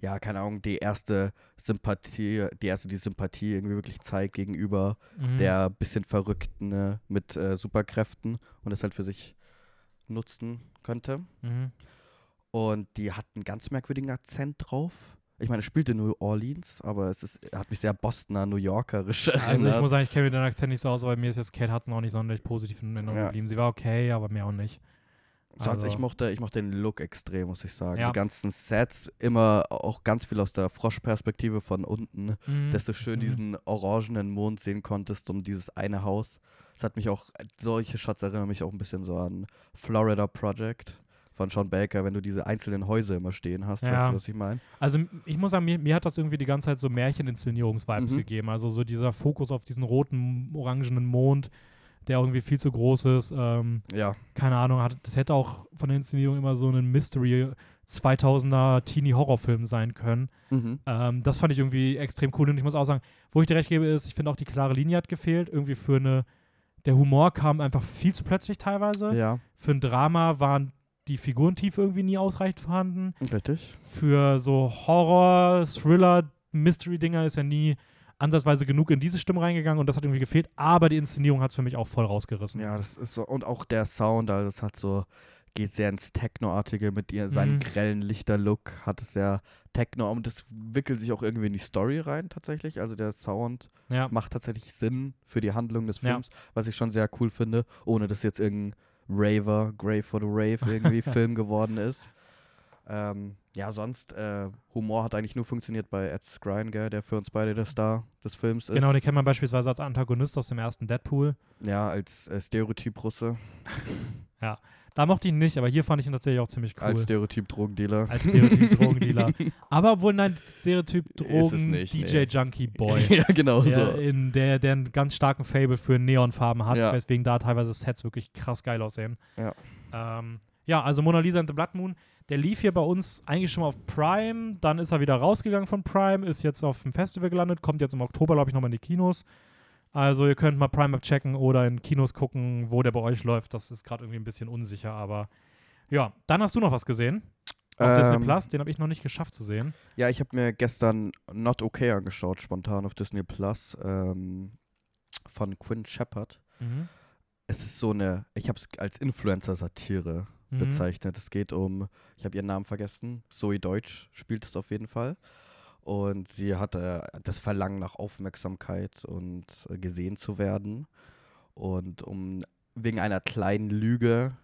ja, keine Ahnung, die erste Sympathie, die erste, die Sympathie irgendwie wirklich zeigt gegenüber mhm. der bisschen Verrückten ne, mit äh, Superkräften und es halt für sich nutzen könnte. Mhm. Und die hat einen ganz merkwürdigen Akzent drauf. Ich meine, es spielt in New Orleans, aber es ist, hat mich sehr Bostoner, New Yorkerisch Also ich erinnert. muss sagen, ich kenne mir den Akzent nicht so aus, aber mir ist jetzt Kate Hudson auch nicht sonderlich positiv in Erinnerung Ja. geblieben. Sie war okay, aber mehr auch nicht. Sonst, ich also- mochte, ich mochte den Look extrem, muss ich sagen. Ja. Die ganzen Sets, immer auch ganz viel aus der Froschperspektive von unten, Mhm. dass du schön Mhm. diesen orangenen Mond sehen konntest um dieses eine Haus. Das hat mich auch, solche Shots erinnern mich auch ein bisschen so an Florida Project von Sean Baker, wenn du diese einzelnen Häuser immer stehen hast, Ja. weißt du, was ich meine? Also ich muss sagen, mir, mir hat das irgendwie die ganze Zeit so Märcheninszenierungs-Vibes Mhm. gegeben. Also so dieser Fokus auf diesen roten, orangenen Mond, der irgendwie viel zu groß ist. Ähm, Ja, keine Ahnung, hat, das hätte auch von der Inszenierung immer so ein Mystery 2000er Teenie-Horrorfilm sein können. mhm. Ähm, das fand ich irgendwie extrem cool. Und ich muss auch sagen, wo ich dir recht gebe, ist, ich finde auch die klare Linie hat gefehlt. Irgendwie für eine, der Humor kam einfach viel zu plötzlich teilweise. ja, Für ein Drama waren die Figurentiefe irgendwie nie ausreichend vorhanden. richtig. Für so Horror, Thriller, Mystery-Dinger ist ja nie ansatzweise genug in diese Stimme reingegangen und das hat irgendwie gefehlt. Aber die Inszenierung hat es für mich auch voll rausgerissen. Ja, das ist so. Und auch der Sound, also das hat so, geht sehr ins Techno-artige mit ihr, seinem Mhm. grellen Lichterlook, hat es sehr Techno und das wickelt sich auch irgendwie in die Story rein tatsächlich. Also der Sound Ja. macht tatsächlich Sinn für die Handlung des Ja. Films, was ich schon sehr cool finde, ohne dass jetzt irgendein Raver, Grave for the Rave irgendwie Film geworden ist. Ähm, ja, sonst, äh, Humor hat eigentlich nur funktioniert bei Ed Skrein, gell, der für uns beide der Star des Films ist. Genau, den kennt man beispielsweise als Antagonist aus dem ersten Deadpool. Ja, als äh, Stereotyp-Russe, Da mochte ich ihn nicht, aber hier fand ich ihn tatsächlich auch ziemlich cool. als Stereotyp-Drogendealer. als Stereotyp-Drogendealer. aber obwohl, nein, Ist es Stereotyp-Drogen, nicht, nee. Ja, genau der, so. in der, der einen ganz starken Fable für Neonfarben hat, Ja. weswegen da teilweise Sets wirklich krass geil aussehen. Ja. Ähm, ja, also Mona Lisa and the Blood Moon, der lief hier bei uns eigentlich schon mal auf Prime, dann ist er wieder rausgegangen von Prime, ist jetzt auf dem Festival gelandet, kommt jetzt im Oktober, glaube ich, nochmal in die Kinos. Also ihr könnt mal Prime checken oder in Kinos gucken, wo der bei euch läuft. Das ist gerade irgendwie ein bisschen unsicher, aber ja. Dann hast du noch was gesehen auf Disney Ähm, Plus, den habe ich noch nicht geschafft zu sehen. Ja, ich habe mir gestern Not Okay angeschaut, spontan auf Disney Plus, ähm, von Quinn Shepard. Mhm. Es ist so eine, ich habe es als Influencer-Satire Mhm. bezeichnet. Es geht um, ich habe ihren Namen vergessen, Zoe Deutsch spielt es auf jeden Fall. Und sie hatte das Verlangen nach Aufmerksamkeit und äh, gesehen zu werden. Und um wegen einer kleinen Lüge,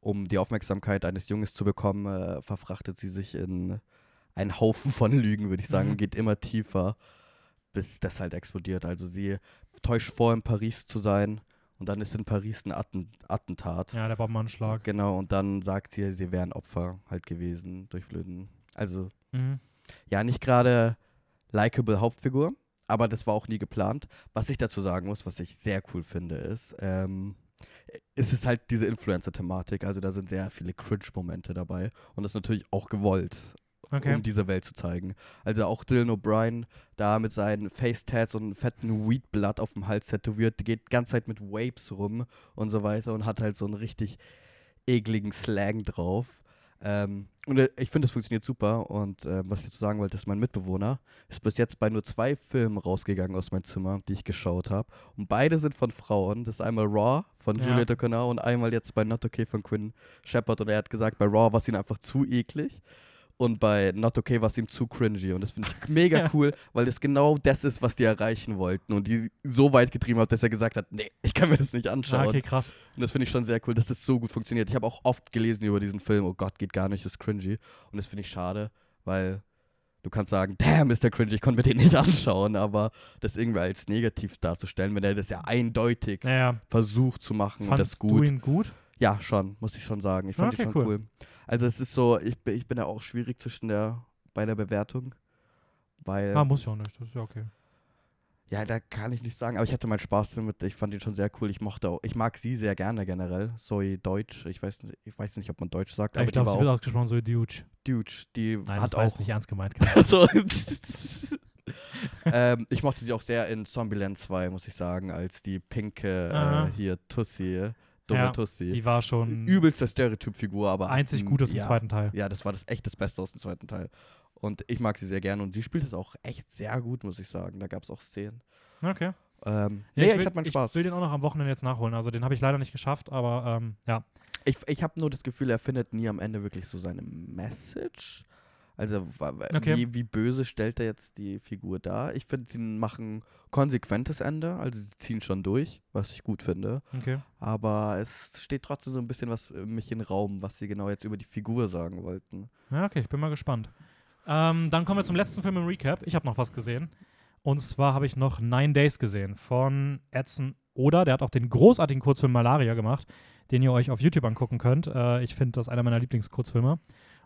um die Aufmerksamkeit eines Junges zu bekommen, äh, verfrachtet sie sich in einen Haufen von Lügen, würde ich sagen, Mhm. und geht immer tiefer, bis das halt explodiert. Also sie täuscht vor, in Paris zu sein und dann ist in Paris ein Atten Attentat. Ja, der Bombenanschlag. Genau, und dann sagt sie, sie wären Opfer halt gewesen durch Blöden. Also Mhm. ja, nicht gerade likable Hauptfigur, aber das war auch nie geplant. Was ich dazu sagen muss, was ich sehr cool finde, ist, ähm, es ist halt diese Influencer-Thematik. Also da sind sehr viele Cringe-Momente dabei und das ist natürlich auch gewollt, Okay. um diese Welt zu zeigen. Also auch Dylan O'Brien da mit seinen Face-Tats und fetten Weed-Blood auf dem Hals tätowiert, geht die ganze Zeit mit Vapes rum und so weiter und hat halt so einen richtig ekligen Slang drauf. Ähm, und äh, ich finde, das funktioniert super. Und äh, was ich dazu sagen wollte, ist, mein Mitbewohner ist bis jetzt bei nur zwei Filmen rausgegangen aus meinem Zimmer, die ich geschaut habe. Und beide sind von Frauen. Das ist einmal Raw von Ja. Juliette Connor und einmal jetzt bei Not Okay von Quinn Shepard. Und er hat gesagt, bei Raw war es ihm einfach zu eklig. Und bei Not Okay war es ihm zu cringy. Und das finde ich mega Ja. cool, weil das genau das ist, was die erreichen wollten. Und die so weit getrieben hat, dass er gesagt hat, nee, ich kann mir das nicht anschauen. Ah, okay, krass. Und das finde ich schon sehr cool, dass das so gut funktioniert. Ich habe auch oft gelesen über diesen Film, oh Gott, geht gar nicht, das ist cringy. Und das finde ich schade, weil du kannst sagen, damn, ist der cringy, ich konnte mir den nicht anschauen, aber das irgendwie als negativ darzustellen, wenn er das ja eindeutig Naja, versucht zu machen und das fandst du gut. ihn gut? Ja, schon, muss ich schon sagen. Ich fand Okay, ihn schon cool. cool. Also es ist so, ich, bin- ich bin ja auch schwierig zwischen der, bei der Bewertung, weil, Ah, muss ja auch nicht. Das ist ja okay. ja, da kann ich nicht sagen, aber ich hatte meinen Spaß damit. Ich fand ihn schon sehr cool. Ich mochte auch, ich mag sie sehr gerne generell. Zoe Deutsch, ich weiß, nicht- ich weiß nicht, ob man Deutsch sagt, Ja, aber ich glaube, die sie wird auch ausgesprochen so Dude. Dude, die Nein, hat das war auch. nicht ernst gemeint. Also, ähm, ich mochte sie auch sehr in Zombieland 2, muss ich sagen, als die pinke äh, hier Tussi, dumme Ja. Die war schon Übelste Stereotypfigur, aber einzig hat- Gutes im ja, zweiten Teil. Ja, das war das echt das Beste aus dem zweiten Teil. Und ich mag sie sehr gerne und sie spielt es auch echt sehr gut, muss ich sagen. Da gab es auch Szenen. Okay. Ähm, Ja, nee, ich, ich, will, hatte meinen ich Spaß. will den auch noch am Wochenende jetzt nachholen. Also den habe ich leider nicht geschafft, aber ähm, ja. Ich, ich habe nur das Gefühl, er findet nie am Ende wirklich so seine Message. Also Okay. wie, wie böse stellt er jetzt die Figur dar? Ich finde, sie machen konsequentes Ende, also sie ziehen schon durch, was ich gut finde. Okay. Aber es steht trotzdem so ein bisschen was für mich in Raum, was sie genau jetzt über die Figur sagen wollten. Ja, okay, ich bin mal gespannt. Ähm, dann kommen wir zum letzten Film im Recap. Ich habe noch was gesehen. Und zwar habe ich noch Nine Days gesehen von Edson Oda. Der hat auch den großartigen Kurzfilm Malaria gemacht, den ihr euch auf YouTube angucken könnt. Äh, ich finde das einer meiner Lieblingskurzfilme.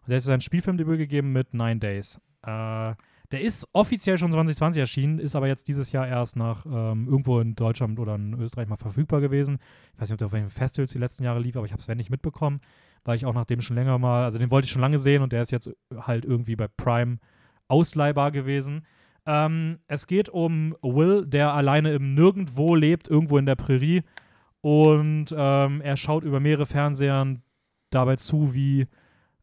Und der hat sein Spielfilmdebüt gegeben mit Nine Days. Äh, der ist offiziell schon 2020 erschienen, ist aber jetzt dieses Jahr erst nach ähm, irgendwo in Deutschland oder in Österreich mal verfügbar gewesen. Ich weiß nicht, ob der auf welchen Festivals die letzten Jahre lief, aber ich habe es wenn nicht mitbekommen, weil ich auch nach dem schon länger mal, also den wollte ich schon lange sehen und der ist jetzt halt irgendwie bei Prime ausleihbar gewesen. Ähm, es geht um Will, der alleine im Nirgendwo lebt, irgendwo in der Prärie. Und ähm, er schaut über mehrere Fernsehern dabei zu, wie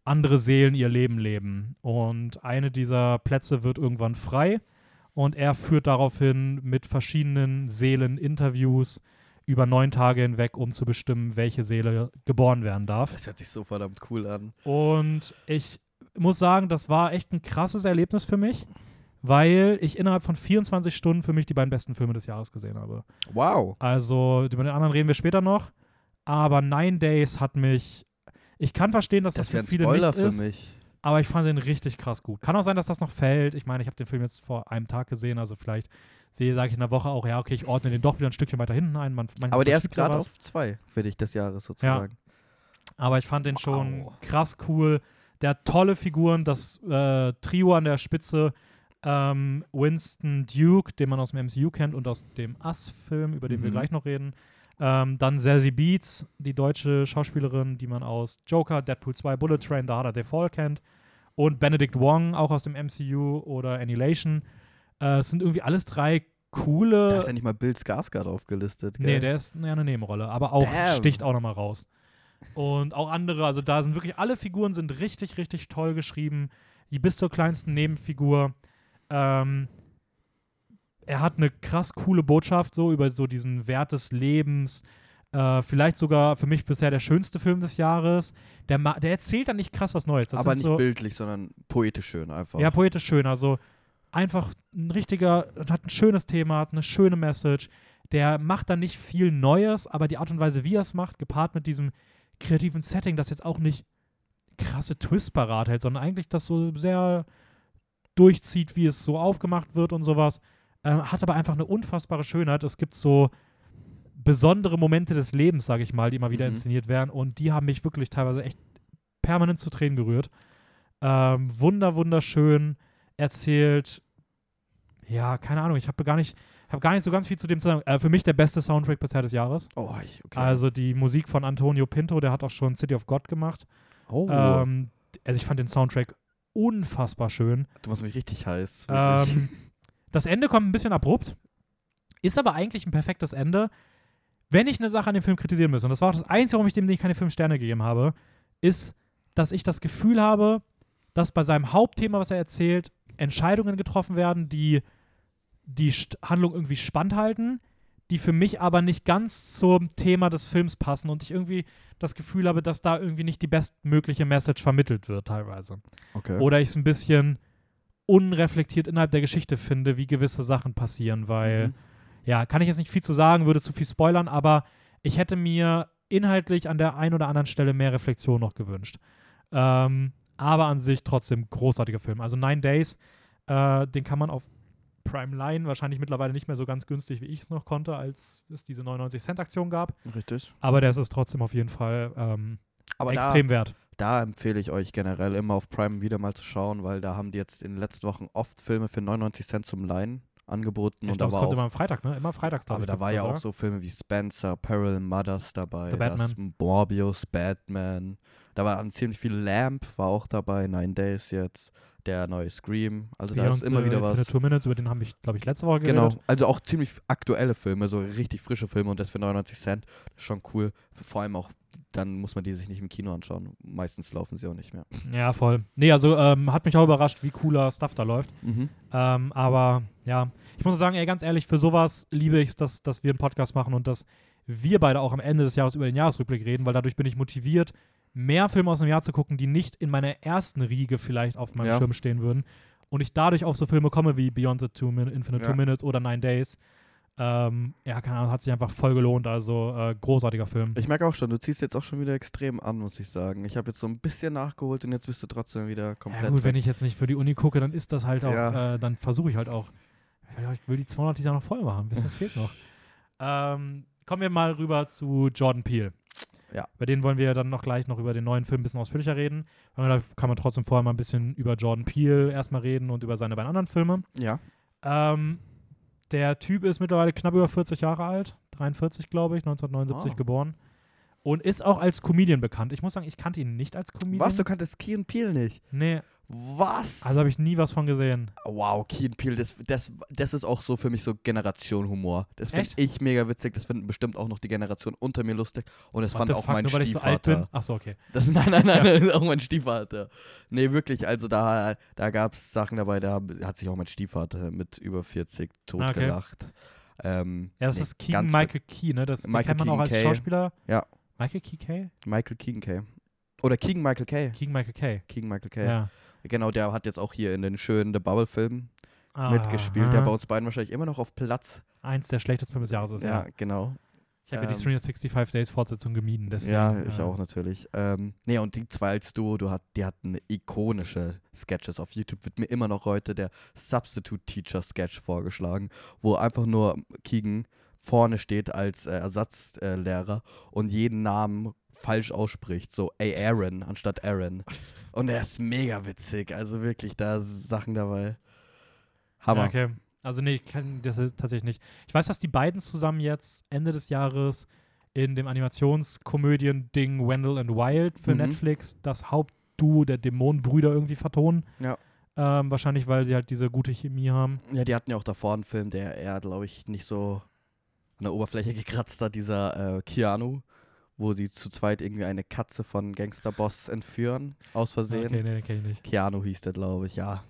andere Seelen ihr Leben leben. Und eine dieser Plätze wird irgendwann frei. Und er führt daraufhin mit verschiedenen Seelen Interviews über neun Tage hinweg, um zu bestimmen, welche Seele geboren werden darf. Das hört sich so verdammt cool an. Und ich muss sagen, das war echt ein krasses Erlebnis für mich, weil ich innerhalb von 24 Stunden für mich die beiden besten Filme des Jahres gesehen habe. Wow. Also über den anderen reden wir später noch, aber Nine Days hat mich. Ich kann verstehen, dass Das das, ja für viele Spoiler nichts für ist, mich. aber ich fand den richtig krass gut. Kann auch sein, dass das noch fällt. Ich meine, ich habe den Film jetzt vor einem Tag gesehen, also vielleicht sehe, sage ich in der Woche auch, ja, okay, ich ordne den doch wieder ein Stückchen weiter hinten ein. Man, Aber der ist er gerade auf zwei für dich des Jahres sozusagen. Aber ich fand den schon Wow. krass cool. Der hat tolle Figuren, das äh, Trio an der Spitze. Ähm, Winston Duke, den man aus dem MCU kennt und aus dem Us-Film, über den wir Mhm. gleich noch reden. Ähm, dann Zazie Beats, die deutsche Schauspielerin, die man aus Joker, Deadpool 2, Bullet Train, The Harder They Fall kennt. Und Benedict Wong, auch aus dem MCU oder Annihilation. Äh, es sind irgendwie alles drei coole. Da ist ja nicht mal Bill Skarsgård aufgelistet. Gell? Nee, der ist ja eine Nebenrolle, aber auch Damn. sticht auch nochmal raus. Und auch andere, also da sind wirklich alle Figuren sind richtig, richtig toll geschrieben. Die bis zur kleinsten Nebenfigur. Ähm, er hat eine krass coole Botschaft so über so diesen Wert des Lebens. Äh, vielleicht sogar für mich bisher der schönste Film des Jahres. Der, der erzählt dann nicht krass was Neues. Das Aber nicht so, bildlich, sondern poetisch schön einfach. ja, poetisch schön. Also einfach ein richtiger, hat ein schönes Thema, hat eine schöne Message. Der macht dann nicht viel Neues, aber die Art und Weise, wie er es macht, gepaart mit diesem kreativen Setting, das jetzt auch nicht krasse Twist parat hält, sondern eigentlich das so sehr durchzieht, wie es so aufgemacht wird und sowas. Äh, hat aber einfach eine unfassbare Schönheit. Es gibt so besondere Momente des Lebens, sage ich mal, die immer wieder Mhm. inszeniert werden und die haben mich wirklich teilweise echt permanent zu Tränen gerührt. Ähm, wunder, wunderschön erzählt. Ja, keine Ahnung, ich habe gar nicht, habe gar nicht so ganz viel zu dem zu sagen. Äh, für mich der beste Soundtrack bisher des Jahres. Oh, ich, okay. Also die Musik von Antonio Pinto, der hat auch schon City of God gemacht. oh, Ähm, also ich fand den Soundtrack unfassbar schön. du machst mich richtig heiß. Ähm, das Ende kommt ein bisschen abrupt, ist aber eigentlich ein perfektes Ende. Wenn ich eine Sache an dem Film kritisieren muss, und das war auch das Einzige, warum ich dem nicht keine fünf Sterne gegeben habe, ist, dass ich das Gefühl habe, dass bei seinem Hauptthema, was er erzählt, Entscheidungen getroffen werden, die die Handlung irgendwie spannend halten, die für mich aber nicht ganz zum Thema des Films passen und ich irgendwie das Gefühl habe, dass da irgendwie nicht die bestmögliche Message vermittelt wird teilweise. okay. Oder ich es ein bisschen unreflektiert innerhalb der Geschichte finde, wie gewisse Sachen passieren, weil, Mhm. ja, kann ich jetzt nicht viel zu sagen, würde zu viel spoilern, aber ich hätte mir inhaltlich an der einen oder anderen Stelle mehr Reflexion noch gewünscht. Ähm, aber an sich trotzdem großartiger Film. Also Nine Days, äh, den kann man auf Prime Line wahrscheinlich mittlerweile nicht mehr so ganz günstig, wie ich es noch konnte, als es diese 99 Cent Aktion gab. Richtig. Aber der ist es trotzdem auf jeden Fall ähm, Aber extrem wert. Da, da empfehle ich euch generell immer auf Prime wieder mal zu schauen, weil da haben die jetzt in den letzten Wochen oft Filme für 99 Cent zum Leihen angeboten. Ich und da glaube, es war auch immer am Freitag, ne? Immer freitags, glaub Aber da war ja auch so Filme wie Spencer, Peril Mothers dabei, The Batman. Morbius, Batman. Da waren ziemlich viel Lamp, war auch dabei, Nine Days jetzt, der neue Scream. Also da ist Beyond immer wieder Infinite was. Two Minutes, über den habe ich, glaube ich, letzte Woche geredet. Genau, also auch ziemlich aktuelle Filme, so richtig frische Filme und das für 99 Cent. Das ist schon cool. Vor allem auch, dann muss man die sich nicht im Kino anschauen. Meistens laufen sie auch nicht mehr. Ja, voll. Nee, also ähm, hat mich auch überrascht, wie cooler Stuff da läuft. Mhm. Ähm, aber ja, ich muss sagen, ey, ganz ehrlich, für sowas liebe ich es, dass, dass wir einen Podcast machen und dass wir beide auch am Ende des Jahres über den Jahresrückblick reden, weil dadurch bin ich motiviert, mehr Filme aus dem Jahr zu gucken, die nicht in meiner ersten Riege vielleicht auf meinem Ja. Schirm stehen würden. Und ich dadurch auf so Filme komme wie Beyond the Two Min Infinite Ja. Two Minutes oder Nine Days. Ähm, ja, keine Ahnung, hat sich einfach voll gelohnt. Also äh, großartiger Film. Ich merke auch schon, du ziehst jetzt auch schon wieder extrem an, muss ich sagen. Ich habe jetzt so ein bisschen nachgeholt und jetzt bist du trotzdem wieder komplett. Ja gut, wenn ich jetzt nicht für die Uni gucke, dann ist das halt auch, Ja. äh, dann versuche ich halt auch. Ich will- Ich will die 200 dieser noch voll machen, ein bisschen fehlt noch. Ähm, kommen wir mal rüber zu Jordan Peele. Ja. Bei denen wollen wir dann noch gleich noch über den neuen Film ein bisschen ausführlicher reden. Aber da kann man trotzdem vorher mal ein bisschen über Jordan Peele erstmal reden und über seine beiden anderen Filme. ja. Ähm, der Typ ist mittlerweile knapp über 40 Jahre alt, 43 glaube ich, 1979 Ah. geboren. Und ist auch als Comedian bekannt. Ich muss sagen, ich kannte ihn nicht als Comedian. Was? Du kanntest Key and Peele nicht? Nee, Was? also habe ich nie was von gesehen. Wow, Key and Peele, das, das, das ist auch so für mich so Generation Humor. Das finde ich mega witzig. Das finden bestimmt auch noch die Generation unter mir lustig. Und das What fand auch fuck, mein nur weil ich so alt bin? Stiefvater. Achso, okay. Das, nein, nein, nein, das ist auch mein Stiefvater. Nee, wirklich, also da, da gab es Sachen dabei, da hat sich auch mein Stiefvater mit über 40 totgelacht. Ähm, Ja, das nee, ist Keegan ganz Michael Key, ne? Das Michael kennt man auch als Keegan Kay. Schauspieler. Ja. Michael Key Kay? Michael Keegan Kay. Oder Keegan Michael Kay. Keegan Michael Kay. Keegan Michael Kay. Ja. Genau, der hat jetzt auch hier in den schönen The Bubble-Filmen mitgespielt. Der Aha. bei uns beiden wahrscheinlich immer noch auf Platz. Eins der schlechtesten Filme des Jahres ist, Ja, ja. genau. Ich habe ja die ähm, 365 Days Fortsetzung gemieden, deswegen. Ja, ich äh, auch natürlich. Ähm, nee, und die zwei als Duo, du hat, die hatten ikonische Sketches. Auf YouTube wird mir immer noch heute der Substitute Teacher Sketch vorgeschlagen, wo einfach nur Keegan vorne steht als äh, Ersatzlehrer und jeden Namen falsch ausspricht. So, ey, Aaron anstatt Aaron. Und er ist mega witzig. Also wirklich, da Sachen dabei. Hammer. Ja, okay. Also nee, ich kenne das tatsächlich nicht. Ich weiß, dass die beiden zusammen jetzt Ende des Jahres in dem Animationskomödien-Ding Wendell and Wild für Mhm. Netflix das Hauptduo der Dämonenbrüder irgendwie vertonen. Ja. Ähm, wahrscheinlich, weil sie halt diese gute Chemie haben. Ja, die hatten ja auch davor einen Film, der eher, glaube ich, nicht so an der Oberfläche gekratzt hat, dieser äh, Keanu, wo sie zu zweit irgendwie eine Katze von Gangsterboss entführen, aus Versehen. Okay, nee, den kenne ich nicht. Keanu hieß der, glaube ich, ja.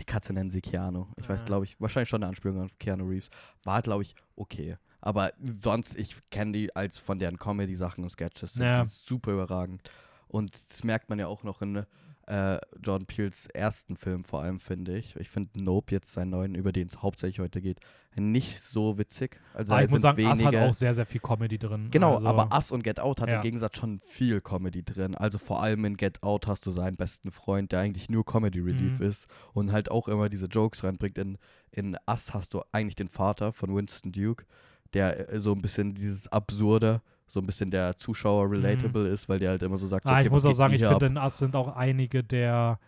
Die Katze nennen sie Keanu. Ich weiß, Ah. glaube ich, wahrscheinlich schon eine Anspielung auf Keanu Reeves. War, glaube ich, okay. Aber sonst, ich kenne die als von deren Comedy-Sachen und Sketches, sind Ja. die super überragend. Und das merkt man ja auch noch in äh, Jordan Peels ersten Film vor allem, finde ich. Ich finde Nope jetzt seinen neuen, über den es hauptsächlich heute geht, nicht so witzig. Also Ah, ich muss sagen, Us hat wenige- auch sehr, sehr viel Comedy drin. Genau, also, aber Us und Get Out hat Ja. im Gegensatz schon viel Comedy drin. Also vor allem in Get Out hast du seinen besten Freund, der eigentlich nur Comedy Relief Mhm. ist und halt auch immer diese Jokes reinbringt. In, in Us hast du eigentlich den Vater von Winston Duke, der äh, so ein bisschen dieses Absurde, so ein bisschen der Zuschauer relatable ist, weil der halt immer so sagt, Mhm. Ah, okay, ich muss was auch sagen, ich finde, in Us sind auch einige der,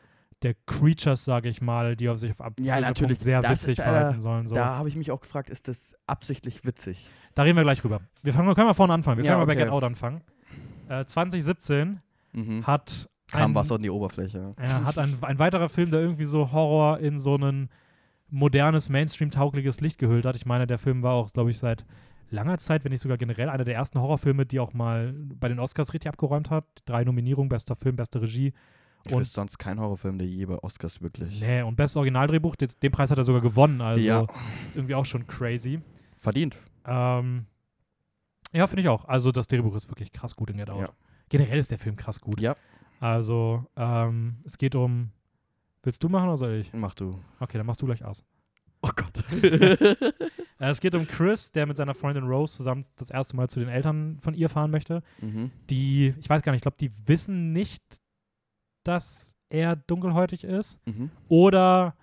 der Creatures, sage ich mal, die auf sich auf ab Ja, natürlich, sehr das- witzig da- verhalten sollen. So. Da habe ich mich auch gefragt, ist das absichtlich witzig? Da reden wir gleich rüber. Wir fangen, können mal vorne anfangen. Wir Ja, können mal bei okay. Get Out anfangen. Äh, 2017 Mhm. hat Kam ein, Wasser an die Oberfläche. ja, hat ein, ein weiterer Film, der irgendwie so Horror in so ein modernes, Mainstream-taugliches Licht gehüllt hat. Ich meine, der Film war auch, glaube ich, seit langer Zeit, wenn nicht sogar generell, einer der ersten Horrorfilme, die auch mal bei den Oscars richtig abgeräumt hat. Drei Nominierungen, bester Film, beste Regie. Ich Und- sonst kein Horrorfilm, der je bei Oscars wirklich Nee, und bestes Originaldrehbuch, den, den Preis hat er sogar gewonnen. Also Ja. ist irgendwie auch schon crazy. verdient. Ähm, ja, finde ich auch. Also das Drehbuch ist wirklich krass gut in Get Out. Ja. Generell ist der Film krass gut. Ja, Also ähm, es geht um. Willst du machen oder soll ich? mach du. Okay, dann machst du gleich aus. Oh Gott. Äh, es geht um Chris, der mit seiner Freundin Rose zusammen das erste Mal zu den Eltern von ihr fahren möchte. mhm. Die, ich weiß gar nicht, ich glaube, die wissen nicht, dass er dunkelhäutig ist. Mhm. Oder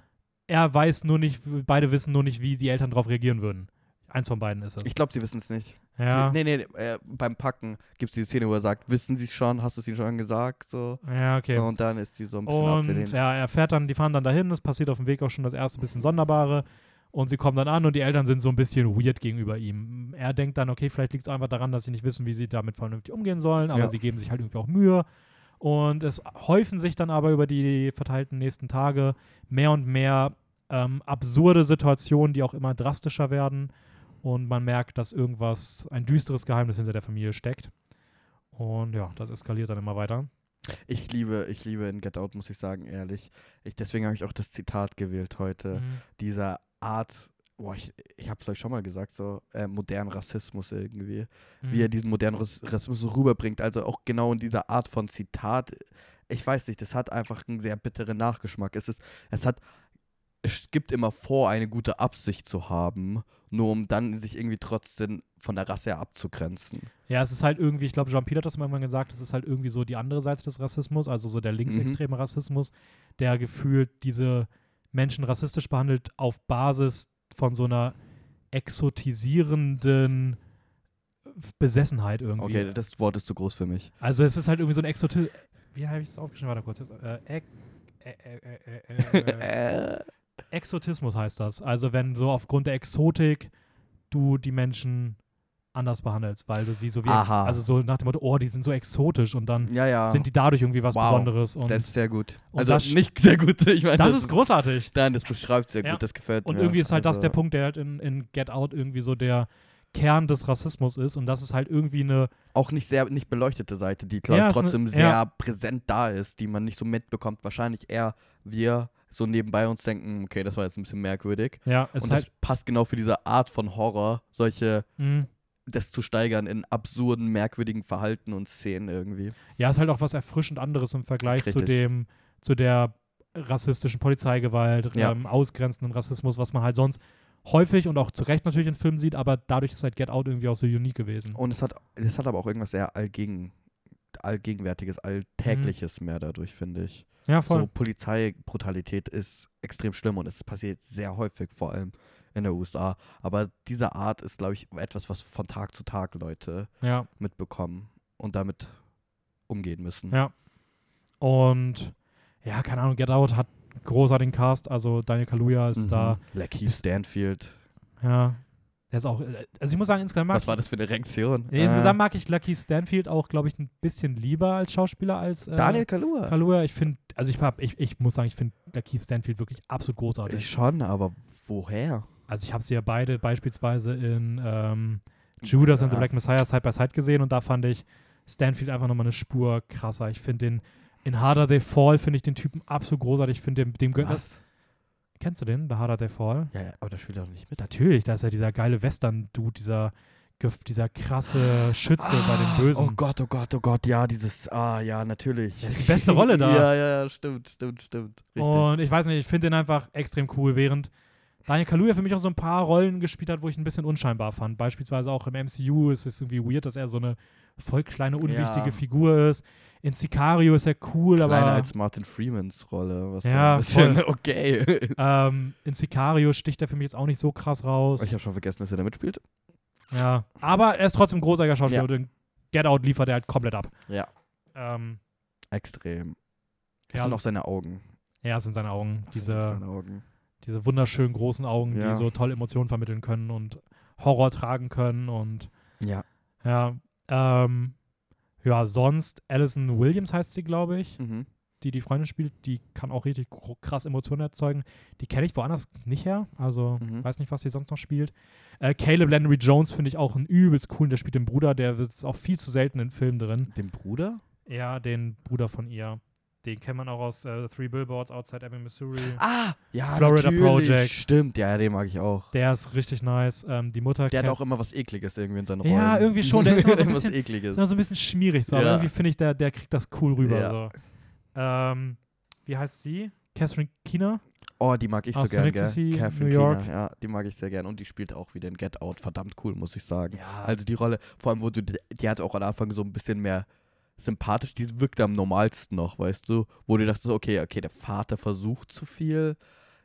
er weiß nur nicht, beide wissen nur nicht, wie die Eltern darauf reagieren würden. Eins von beiden ist es. Ich glaube, sie wissen es nicht. ja. Nee, nee, äh, beim Packen gibt es die Szene, wo er sagt, wissen sie es schon, hast du es ihnen schon gesagt? So. ja, okay. Und dann ist sie so ein bisschen Und abgelehnt. ja, er fährt dann, die fahren dann dahin, es passiert auf dem Weg auch schon das erste bisschen Sonderbare. Und sie kommen dann an und die Eltern sind so ein bisschen weird gegenüber ihm. Er denkt dann, okay, vielleicht liegt es einfach daran, dass sie nicht wissen, wie sie damit vernünftig umgehen sollen, aber Ja. sie geben sich halt irgendwie auch Mühe. Und es häufen sich dann aber über die verteilten nächsten Tage mehr und mehr ähm, absurde Situationen, die auch immer drastischer werden. Und man merkt, dass irgendwas, ein düsteres Geheimnis hinter der Familie steckt. Und ja, das eskaliert dann immer weiter. Ich liebe, ich liebe in Get Out, muss ich sagen, ehrlich. Ich, deswegen habe ich auch das Zitat gewählt heute. Mhm. Dieser Art, boah, ich, ich habe es euch schon mal gesagt, so äh, modernen Rassismus irgendwie. Wie er Mhm. diesen modernen Rass- Rassismus so rüberbringt. Also auch genau in dieser Art von Zitat. Ich weiß nicht, das hat einfach einen sehr bitteren Nachgeschmack. Es ist, es hat, es gibt immer vor, eine gute Absicht zu haben, nur um dann sich irgendwie trotzdem von der Rasse her abzugrenzen. Ja, es ist halt irgendwie, ich glaube, Jean-Pierre hat das mal gesagt, es ist halt irgendwie so die andere Seite des Rassismus, also so der linksextreme Rassismus, der gefühlt diese Menschen rassistisch behandelt auf Basis von so einer exotisierenden Besessenheit irgendwie. Okay, das Wort ist zu groß für mich. Also es ist halt irgendwie so ein Exotismus. Wie habe ich es aufgeschrieben? Warte kurz. Äh, Ex äh, Äh, Exotismus heißt das. Also wenn so aufgrund der Exotik du die Menschen anders behandelst, weil du sie so wie Aha. also so nach dem Motto, oh, die sind so exotisch und dann ja, ja. sind die dadurch irgendwie was Wow, Besonderes und das ist sehr gut. und Also das- nicht sehr gut. Ich meine, das ist großartig. Nein, das beschreibt sehr Ja. gut. Das gefällt Und mir. irgendwie ist halt das Also- der Punkt, der halt in, in Get Out irgendwie so der Kern des Rassismus ist und das ist halt irgendwie eine auch nicht sehr nicht beleuchtete Seite, die glaube ich trotzdem ja. sehr präsent da ist, die man nicht so mitbekommt. Wahrscheinlich eher wir so nebenbei uns denken, okay, das war jetzt ein bisschen merkwürdig. ja, es Und halt das passt genau für diese Art von Horror, solche mh, das zu steigern in absurden, merkwürdigen Verhalten und Szenen irgendwie. Ja, ist halt auch was erfrischend anderes im Vergleich zu Richtig. dem, zu der rassistischen Polizeigewalt, Ja. ähm, ausgrenzenden Rassismus, was man halt sonst häufig und auch zu Recht natürlich in Filmen sieht, aber dadurch ist halt Get Out irgendwie auch so unique gewesen. Und es hat, es hat aber auch irgendwas sehr allgegen, allgegenwärtiges, alltägliches Mhm. mehr dadurch, finde ich. Ja, voll. So Polizeibrutalität ist extrem schlimm und es passiert sehr häufig, vor allem in der USA. Aber diese Art ist, glaube ich, etwas, was von Tag zu Tag Leute ja, mitbekommen und damit umgehen müssen. ja. Und ja, keine Ahnung, Get Out hat großartigen Cast, also Daniel Kaluuya ist Mhm. da, Lakeith Stanfield. ja. Der ist auch, äh, also ich muss sagen, insgesamt mag Was war das für eine Reaktion? ich, insgesamt mag ich Lucky Stanfield auch, glaube ich, ein bisschen lieber als Schauspieler als äh, Daniel Kalua. Kaluuya. Ich finde, also ich, hab, ich, ich muss sagen, ich finde Lucky Stanfield wirklich absolut großartig. Ich schon, aber woher? Also ich habe sie ja beide beispielsweise in ähm, Judas and the Ja. Black Messiah Side by Side gesehen und da fand ich Stanfield einfach nochmal eine Spur krasser. Ich finde den in Harder They Fall finde ich den Typen absolut großartig. Ich finde dem, dem gehört das. Kennst du den? The Harder They Fall? Ja, ja, aber da spielt er doch nicht mit. Natürlich, da ist ja dieser geile Western-Dude, dieser dieser krasse Schütze bei den Bösen. Oh Gott, oh Gott, oh Gott, ja, dieses, ah, ja, natürlich. Das ist die beste Rolle da. ja, ja, ja, stimmt, stimmt, stimmt. Richtig. Und ich weiß nicht, ich finde den einfach extrem cool, während Daniel Kaluuya für mich auch so ein paar Rollen gespielt hat, wo ich ein bisschen unscheinbar fand. Beispielsweise auch im MCU ist es irgendwie weird, dass er so eine voll kleine, unwichtige Ja. Figur ist. In Sicario ist er cool, Kleiner aber als Martin Freemans Rolle, was Ja, so ein bisschen voll. okay. ähm, in Sicario sticht er für mich jetzt auch nicht so krass raus. Ich habe schon vergessen, dass er da mitspielt. Ja, aber er ist trotzdem ein großartiger Schauspieler Ja. und in Get Out liefert er halt komplett ab. Ja. Ähm, Extrem. Das Ja, sind so- auch seine Augen. ja, es sind seine Augen. Das sind Diese, seine Augen. Diese wunderschönen großen Augen, Ja. die so toll Emotionen vermitteln können und Horror tragen können und Ja. ja, ähm, ja, sonst Alison Williams heißt sie, glaube ich, Mhm. die die Freundin spielt, die kann auch richtig krass Emotionen erzeugen. Die kenne ich woanders nicht her, also Mhm. weiß nicht, was sie sonst noch spielt. Äh, Caleb Landry Jones finde ich auch einen übelst coolen, der spielt den Bruder, der ist auch viel zu selten in Filmen drin. Den Bruder? Ja, den Bruder von ihr. Den kennt man auch aus äh, Three Billboards Outside Ebbing, Missouri. Ah, ja, Florida natürlich. Project. Stimmt, ja, den mag ich auch. Der ist richtig nice. Ähm, die Mutter Der hat auch immer was Ekliges irgendwie in seinen Ja, Rollen. irgendwie schon. Der ist immer so ein bisschen- Ekliges. immer so ein bisschen schmierig, so, aber Ja. irgendwie finde ich, der, der kriegt das cool rüber. Ja. So. Ähm, wie heißt sie? Catherine Keener? Oh, die mag ich so Aus gern, gell? Catherine New York. Keener, ja, die mag ich sehr gern. Und die spielt auch wieder in Get Out. Verdammt cool, muss ich sagen. Ja. Also die Rolle, vor allem, wo du, die hat auch am Anfang so ein bisschen mehr sympathisch, die wirkte am normalsten noch, weißt du? Wo du dachtest, okay, okay, der Vater versucht zu viel,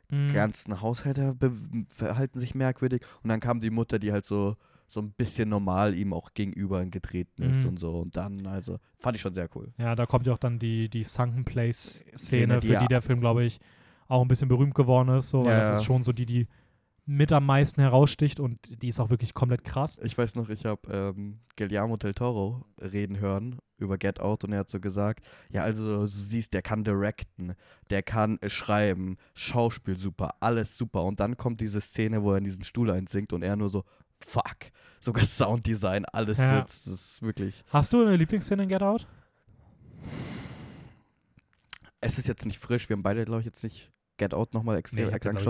Mhm. ganzen Haushalte be- verhalten sich merkwürdig und dann kam die Mutter, die halt so so ein bisschen normal ihm auch gegenüber getreten ist Mhm. und so und dann, also, fand ich schon sehr cool. Ja, da kommt ja auch dann die, die Sunken Place-Szene, Szene, die für ja- die der Film, glaube ich, auch ein bisschen berühmt geworden ist. So, weil Ja, das ist schon so die, die mit am meisten heraussticht und die ist auch wirklich komplett krass. Ich weiß noch, ich habe ähm, Guillermo del Toro reden hören über Get Out und er hat so gesagt, ja, also du siehst, der kann directen, der kann schreiben, Schauspiel super, alles super. Und dann kommt diese Szene, wo er in diesen Stuhl einsinkt und er nur so, fuck, sogar Sounddesign, alles Ja. sitzt. Das ist wirklich, Hast du eine Lieblingsszene in Get Out? es ist jetzt nicht frisch, wir haben beide, glaube ich, jetzt nicht Get Out nochmal extra glaub ich,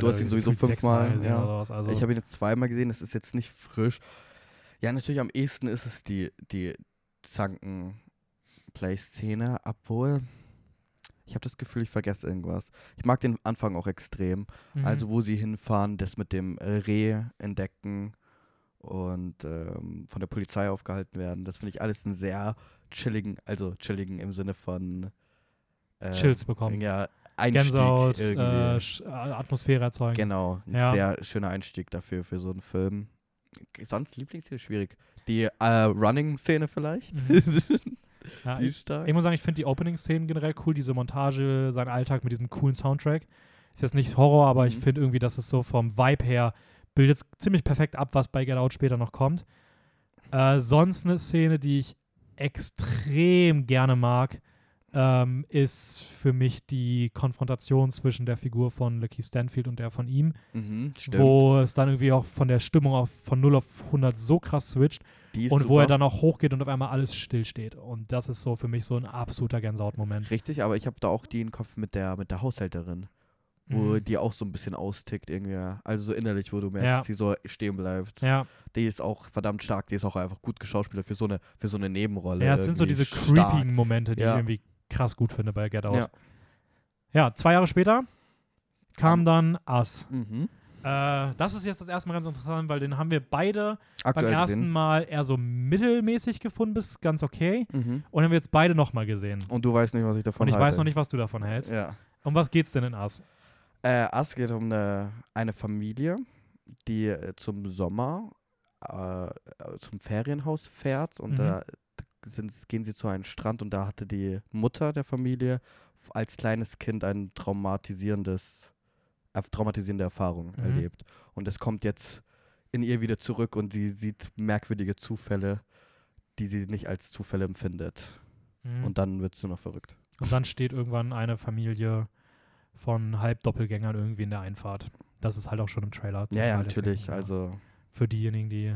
Du hast ihn sowieso fünfmal, gesehen ja. sowas. Also, Ich habe ihn jetzt zweimal gesehen, es ist jetzt nicht frisch. Ja, natürlich am ehesten ist es die, die Zanken-Play-Szene, obwohl ich habe das Gefühl, ich vergesse irgendwas. Ich mag den Anfang auch extrem. mhm. Also, wo sie hinfahren, das mit dem Reh entdecken und ähm, von der Polizei aufgehalten werden. Das finde ich alles einen sehr chilligen, also chilligen im Sinne von äh, Chills bekommen. Ja, Einstieg Gänsehaut, äh, äh, Atmosphäre erzeugen. Genau, ein Ja. sehr schöner Einstieg dafür, für so einen Film. Sonst Lieblingsszene schwierig. Die äh, Running-Szene vielleicht? Mhm. Ja, die ich, ist stark. ich muss sagen, ich finde die Opening-Szenen generell cool, diese Montage, sein Alltag mit diesem coolen Soundtrack. Ist jetzt nicht Horror, aber ich Mhm. finde irgendwie, dass es so vom Vibe her bildet ziemlich perfekt ab, was bei Get Out später noch kommt. Äh, sonst eine Szene, die ich extrem gerne mag, ähm, ist für mich die Konfrontation zwischen der Figur von Lucky Stanfield und der von ihm, Mhm, wo es dann irgendwie auch von der Stimmung auf, von 0 auf 100 so krass switcht und wo er super. dann auch hochgeht und auf einmal alles stillsteht. Und das ist so für mich so ein absoluter Gänsehautmoment. Richtig, aber ich habe da auch die im Kopf mit der, mit der Haushälterin, wo Mhm. die auch so ein bisschen austickt irgendwie. Also so innerlich, wo du merkst, Ja. dass sie so stehen bleibt. Ja, Die ist auch verdammt stark, die ist auch einfach gut geschauspielt für so eine, für so eine Nebenrolle. ja es sind so diese stark. creepigen Momente, die Ja. irgendwie krass gut finde bei Get Out. Ja. Ja, zwei Jahre später kam Kam- dann Us. Mhm. Äh, das ist jetzt das erste Mal ganz interessant, weil den haben wir beide beim Aktuell ersten gesehen. Mal eher so mittelmäßig gefunden, bis ganz okay. Mhm. Und haben wir jetzt beide nochmal gesehen. Und du weißt nicht, was ich davon Und ich halte. weiß noch nicht, was du davon hältst. Ja. Um was geht's denn in Us? Äh, es geht um eine, eine Familie, die äh, zum Sommer äh, zum Ferienhaus fährt und Mhm. da sind, gehen sie zu einem Strand und da hatte die Mutter der Familie als kleines Kind ein traumatisierendes, äh, traumatisierende Erfahrung Mhm. erlebt. Und es kommt jetzt in ihr wieder zurück und sie sieht merkwürdige Zufälle, die sie nicht als Zufälle empfindet. Mhm. Und dann wird sie noch verrückt. Und dann steht irgendwann eine Familie von Halbdoppelgängern irgendwie in der Einfahrt. Das ist halt auch schon im Trailer. Ja, ja, deswegen, natürlich. ja. Also, Für diejenigen, die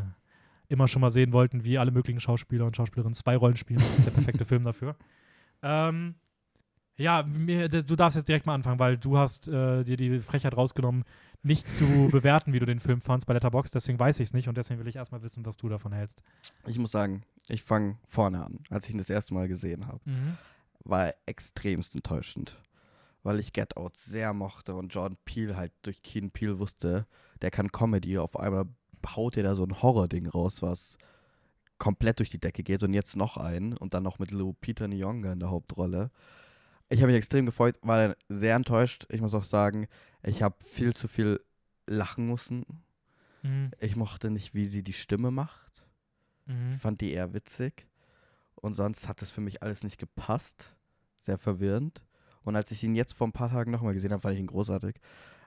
immer schon mal sehen wollten, wie alle möglichen Schauspieler und Schauspielerinnen zwei Rollen spielen, das ist der perfekte Film dafür. Ähm, ja, mir, du darfst jetzt direkt mal anfangen, weil du hast äh, dir die Frechheit rausgenommen, nicht zu bewerten, wie du den Film fandst bei Letterboxd, deswegen weiß ich es nicht und deswegen will ich erstmal wissen, was du davon hältst. Ich muss sagen, ich fange vorne an, als ich ihn das erste Mal gesehen habe. Mhm. War extremst enttäuschend. Weil ich Get Out sehr mochte und Jordan Peele halt durch Keen Peele wusste, der kann Comedy. Auf einmal haut er da so ein Horror-Ding raus, was komplett durch die Decke geht und jetzt noch ein und dann noch mit Lupita Nyong'o in der Hauptrolle. Ich habe mich extrem gefreut, war dann sehr enttäuscht. Ich muss auch sagen, ich habe viel zu viel lachen müssen. Mhm. Ich mochte nicht, wie sie die Stimme macht. Mhm. Ich fand die eher witzig. Und sonst hat es für mich alles nicht gepasst. Sehr verwirrend. Und als ich ihn jetzt vor ein paar Tagen nochmal gesehen habe, fand ich ihn großartig.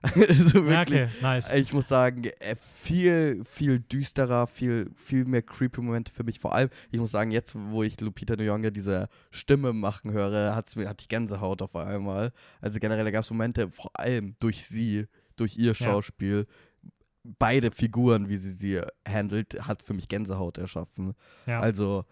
also Ja, wirklich. okay, nice. Ich muss sagen, äh, viel, viel düsterer, viel, viel mehr creepy Momente für mich. Vor allem, ich muss sagen, jetzt, wo ich Lupita Nyong'o diese Stimme machen höre, hat's mir, hatte ich Gänsehaut auf einmal. Also generell gab es Momente, vor allem durch sie, durch ihr Schauspiel, beide Figuren, wie sie sie handelt, hat für mich Gänsehaut erschaffen. Ja. Also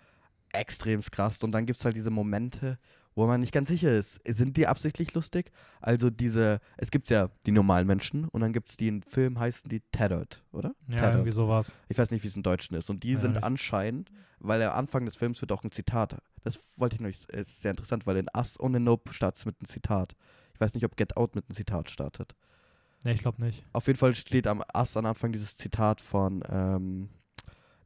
extrem krass. Und dann gibt es halt diese Momente, wo man nicht ganz sicher ist, sind die absichtlich lustig? Also diese, es gibt ja die normalen Menschen und dann gibt es die im Film, heißen die Tethered, oder? ja, Tethered. irgendwie sowas. Ich weiß nicht, wie es im Deutschen ist. Und die Ja, sind anscheinend, weil am Anfang des Films wird auch ein Zitat. Das wollte ich noch nicht, ist sehr interessant, weil in Us und in Nope startet es mit einem Zitat. Ich weiß nicht, ob Get Out mit einem Zitat startet. Nee, ich glaube nicht. Auf jeden Fall steht am Us am Anfang dieses Zitat von, ähm,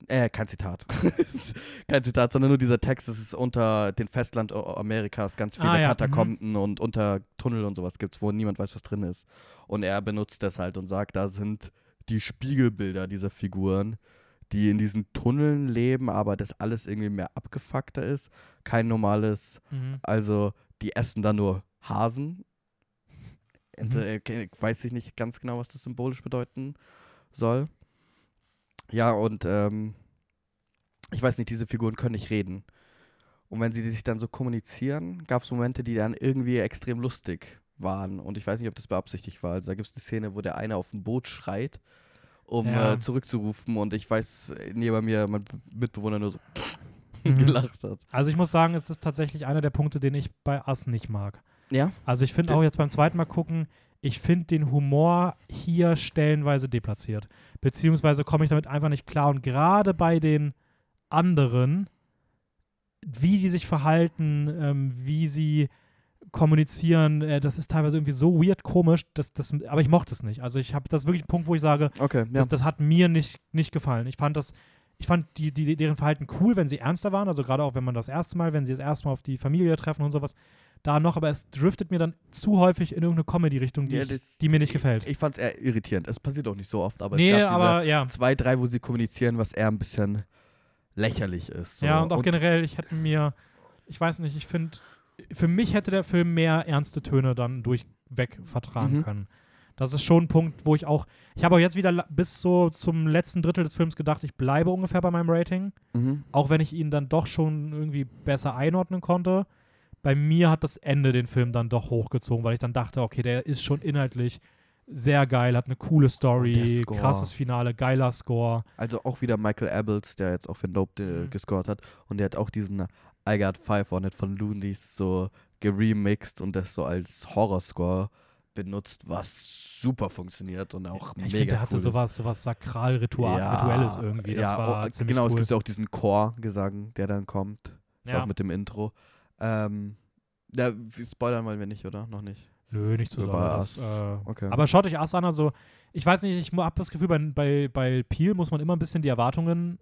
äh, kein Zitat. kein Zitat, sondern nur dieser Text. Es ist unter den Festland Amerikas ganz viele Ah, ja, Katakomben und unter Tunnel und sowas gibt es, wo niemand weiß, was drin ist. Und er benutzt das halt und sagt, da sind die Spiegelbilder dieser Figuren, die in diesen Tunneln leben, aber das alles irgendwie mehr abgefuckter ist. Kein normales Mhm. also, die essen da nur Hasen. Mhm. äh, Weiß ich nicht ganz genau, was das symbolisch bedeuten soll. Ja, und ähm, ich weiß nicht, diese Figuren können nicht reden. Und wenn sie sich dann so kommunizieren, gab es Momente, die dann irgendwie extrem lustig waren. Und ich weiß nicht, ob das beabsichtigt war. Also da gibt es eine Szene, wo der eine auf dem Boot schreit, um Ja. äh, zurückzurufen. Und ich weiß, äh, neben mir mein Mitbewohner nur so Mhm. gelacht hat. Also ich muss sagen, es ist tatsächlich einer der Punkte, den ich bei Us nicht mag. Ja? Also ich finde auch jetzt beim zweiten Mal gucken, ich finde den Humor hier stellenweise deplatziert. Beziehungsweise komme ich damit einfach nicht klar. Und gerade bei den anderen, wie die sich verhalten, ähm, wie sie kommunizieren, äh, das ist teilweise irgendwie so weird komisch, dass, das, aber ich mochte es nicht. Also ich habe das ist wirklich ein Punkt, wo ich sage, Okay, ja. das, das hat mir nicht, nicht gefallen. Ich fand das, ich fand die, die, deren Verhalten cool, wenn sie ernster waren, also gerade auch wenn man das erste Mal, wenn sie das erste Mal auf die Familie treffen und sowas, da noch, aber es driftet mir dann zu häufig in irgendeine Comedy-Richtung, die, Ja, ich- das- die mir nicht gefällt. Ich fand es eher irritierend. Es passiert auch nicht so oft, aber nee, es gab diese aber ja. zwei, drei, wo sie kommunizieren, was eher ein bisschen lächerlich ist. So. Ja, und auch generell, ich hätte mir, ich weiß nicht, ich finde, für mich hätte der Film mehr ernste Töne dann durchweg vertragen Mhm. können. Das ist schon ein Punkt, wo ich auch, ich habe auch jetzt wieder bis so zum letzten Drittel des Films gedacht, ich bleibe ungefähr bei meinem Rating. Mhm. auch wenn ich ihn dann doch schon irgendwie besser einordnen konnte. Bei mir hat das Ende den Film dann doch hochgezogen, weil ich dann dachte, okay, der ist schon inhaltlich sehr geil, hat eine coole Story, krasses Finale, geiler Score. Also auch wieder Michael Abels, der jetzt auch für Dope Mhm. äh, gescored hat. Und der hat auch diesen I Got Five on It von Loonies so geremixed und das so als Horrorscore benutzt, was super funktioniert und auch ich mega finde, der hatte cool sowas, sowas sakral-rituelles Ja, irgendwie. Das ja, war oh, genau, es cool. gibt ja auch diesen Chor-Gesang, der dann kommt. Ist Ja. auch mit dem Intro. Ähm, ja, spoilern wollen wir nicht, oder? Noch nicht. Nö, nicht so. Us. Äh, Okay. Aber schaut euch Us an, also ich weiß nicht, ich habe das Gefühl, bei, bei, bei Peel muss man immer ein bisschen die Erwartungen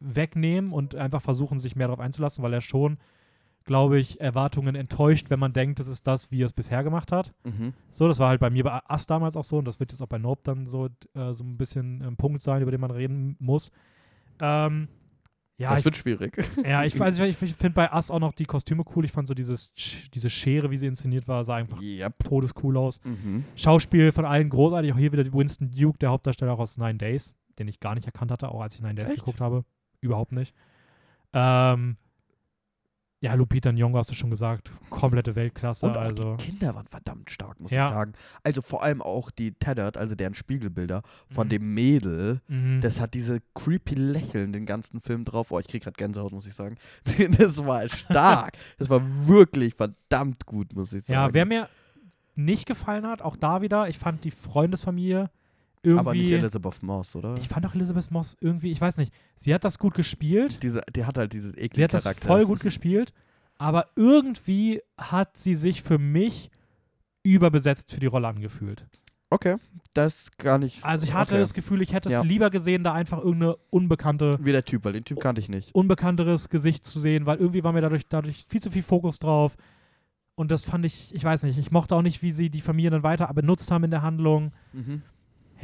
wegnehmen und einfach versuchen, sich mehr darauf einzulassen, weil er schon, glaube ich, Erwartungen enttäuscht, wenn man denkt, das ist das, wie er es bisher gemacht hat. Mhm. So, das war halt bei mir bei Us damals auch so und das wird jetzt auch bei Nope dann so, äh, so ein bisschen ein Punkt sein, über den man reden muss. Ähm, ja, das ich, wird schwierig. ja, ich weiß, ich, ich finde bei Us auch noch die Kostüme cool. Ich fand so dieses, diese Schere, wie sie inszeniert war, sah einfach yep. todescool aus. Mhm. Schauspiel von allen großartig. Auch hier wieder Winston Duke, der Hauptdarsteller auch aus Nine Days, den ich gar nicht erkannt hatte, auch als ich Nine Days Echt? geguckt habe. Überhaupt nicht. Ähm, ja, Lupita Nyong'o hast du schon gesagt. Komplette Weltklasse. Und auch also. die Kinder waren verdammt stark, muss Ja. ich sagen. Also vor allem auch die Tethered, also deren Spiegelbilder von Mhm. dem Mädel. Mhm. Das hat diese creepy Lächeln den ganzen Film drauf. Oh, ich krieg gerade Gänsehaut, muss ich sagen. Das war stark. das war wirklich verdammt gut, muss ich sagen. ja, wer mir nicht gefallen hat, auch da wieder, ich fand die Freundesfamilie irgendwie. Aber nicht Elizabeth Moss, oder? ich fand auch Elizabeth Moss irgendwie, ich weiß nicht, sie hat das gut gespielt. Diese, die hat halt dieses eklige Sie hat das Charakter. voll gut gespielt, aber irgendwie hat sie sich für mich überbesetzt für die Rolle angefühlt. Okay, das ist gar nicht. Also ich hatte okay. das Gefühl, ich hätte es Ja. lieber gesehen, da einfach irgendeine unbekannte, Wie der Typ, weil den Typ kannte ich nicht. unbekannteres Gesicht zu sehen, weil irgendwie war mir dadurch, dadurch viel zu viel Fokus drauf. Und das fand ich, ich weiß nicht, ich mochte auch nicht, wie sie die Familie dann weiter benutzt haben in der Handlung. Mhm.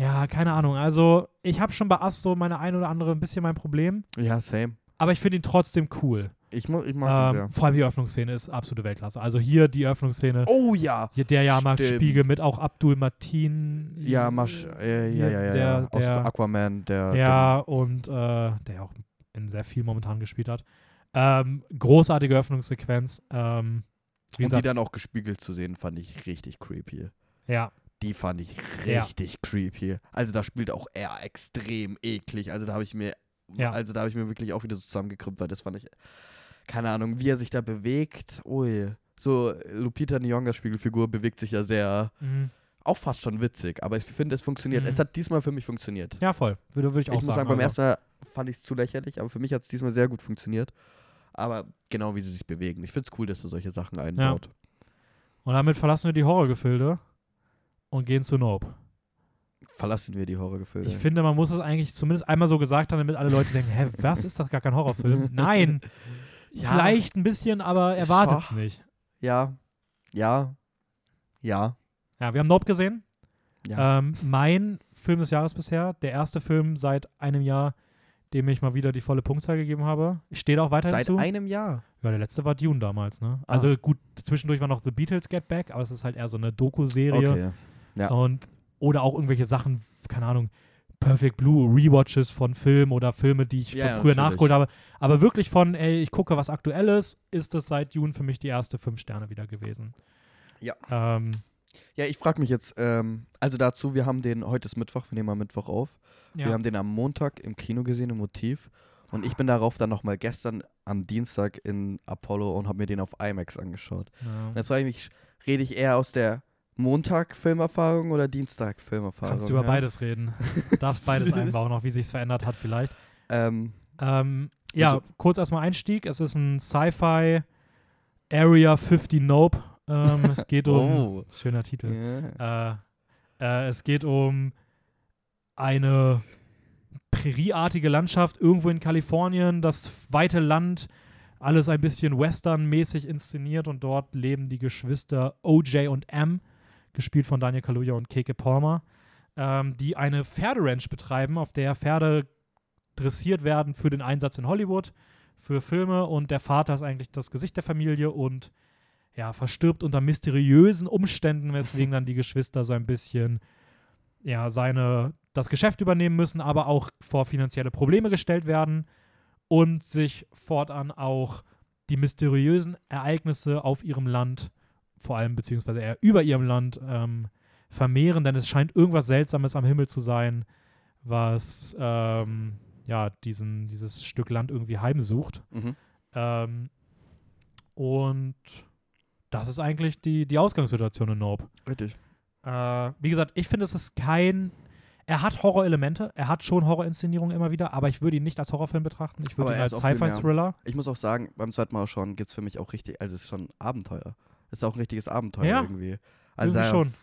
Ja, keine Ahnung. Also ich habe schon bei Astro meine ein oder andere ein bisschen mein Problem, Ja, same. aber ich finde ihn trotzdem cool. Ich, mu ich mag Ähm, den vor allem die Eröffnungsszene ist absolute Weltklasse. Also hier die Eröffnungsszene. sehr. Oh ja. Hier der Jahrmarkt Stimmt. Spiegel mit auch Abdul Matin. Ja, Masch, äh, ja, ja, ja, der, ja. Aus Der, Aquaman, der. ja, und äh, der ja auch in sehr viel momentan gespielt hat. Ähm, großartige Eröffnungssequenz. Ähm, und die gesagt, dann auch gespiegelt zu sehen, fand ich richtig creepy. ja, Die fand ich Ja. richtig creepy. Also da spielt auch er extrem eklig. Also da habe ich mir, Ja. also da habe ich mir wirklich auch wieder so zusammengekrümmt, weil das fand ich, keine Ahnung, wie er sich da bewegt. Ui. So Lupita Nyong'as Spiegelfigur bewegt sich ja sehr, mhm. auch fast schon witzig. Aber ich finde, es funktioniert. Mhm. Es hat diesmal für mich funktioniert. ja, voll. Würde, würde ich Ich, auch muss sagen. sagen, beim also. ersten Mal fand ich es zu lächerlich, aber für mich hat es diesmal sehr gut funktioniert. Aber genau wie sie sich bewegen. Ich finde es cool, dass du solche Sachen einbaut. Und damit verlassen wir die Horrorgefilde und gehen zu Nope. Verlassen wir die Horrorgefilde. Ich finde, man muss es eigentlich zumindest einmal so gesagt haben, damit alle Leute denken, hä, was ist das gar kein Horrorfilm? Nein, Ja. vielleicht ein bisschen, aber erwartet es nicht. Ja, ja, ja, Ja, wir haben Nope gesehen. ja. Ähm, mein Film des Jahres bisher, der erste Film seit einem Jahr, dem ich mal wieder die volle Punktzahl gegeben habe. Ich stehe da auch weiterhin Seit zu. einem Jahr. Ja, der letzte war Dune damals, ne? Ah. Also gut, zwischendurch war noch The Beatles Get Back, aber es ist halt eher so eine Doku-Serie. Okay. Ja. Und, oder auch irgendwelche Sachen, keine Ahnung, Perfect Blue, Rewatches von Filmen oder Filme, die ich Ja, ja, früher natürlich. nachgeholt habe. Aber wirklich von, ey, ich gucke, was aktuell ist, ist es seit Dune für mich die erste fünf Sterne wieder gewesen. Ja. Ähm, Ja, ich frage mich jetzt, ähm, also dazu, wir haben den, heute ist Mittwoch, wir nehmen am Mittwoch auf. ja. Wir haben den am Montag im Kino gesehen, im Motiv. Und ich bin darauf dann nochmal gestern am Dienstag in Apollo und habe mir den auf IMAX angeschaut. ja. Und jetzt frage ich mich, rede ich eher aus der Montag-Filmerfahrung oder Dienstag-Filmerfahrung? Kannst du über ja? beides reden. Darfst beides einbauen, auch wie sich verändert hat vielleicht. Ähm, Ähm, ja, Also- kurz erstmal Einstieg. Es ist ein Sci-Fi Area 50 Nope. Ähm, es geht um. oh. Schöner Titel. Ja. Äh, äh, es geht um eine prärieartige Landschaft irgendwo in Kalifornien, das weite Land, alles ein bisschen westernmäßig inszeniert und dort leben die Geschwister OJ und M, gespielt von Daniel Kaluuya und Keke Palmer, ähm, die eine Pferderanch betreiben, auf der Pferde dressiert werden für den Einsatz in Hollywood, für Filme. Und der Vater ist eigentlich das Gesicht der Familie und ja, verstirbt unter mysteriösen Umständen, weswegen dann die Geschwister so ein bisschen ja, seine, das Geschäft übernehmen müssen, aber auch vor finanzielle Probleme gestellt werden und sich fortan auch die mysteriösen Ereignisse auf ihrem Land, vor allem beziehungsweise eher über ihrem Land, ähm, vermehren, denn es scheint irgendwas Seltsames am Himmel zu sein, was ähm, ja, diesen, dieses Stück Land irgendwie heimsucht. Mhm. Ähm, und das ist eigentlich die, die Ausgangssituation in Nope. Richtig. Äh, wie gesagt, ich finde, es ist kein. Er hat Horrorelemente, er hat schon Horrorinszenierungen immer wieder, aber ich würde ihn nicht als Horrorfilm betrachten. Ich würde ihn als. Sci-Fi-Thriller. Ich muss auch sagen, beim zweiten Mal schauen gibt es für mich auch richtig, also es ist schon ein Abenteuer. Ist auch ein richtiges Abenteuer Ja, irgendwie. Also Irgendwie schon.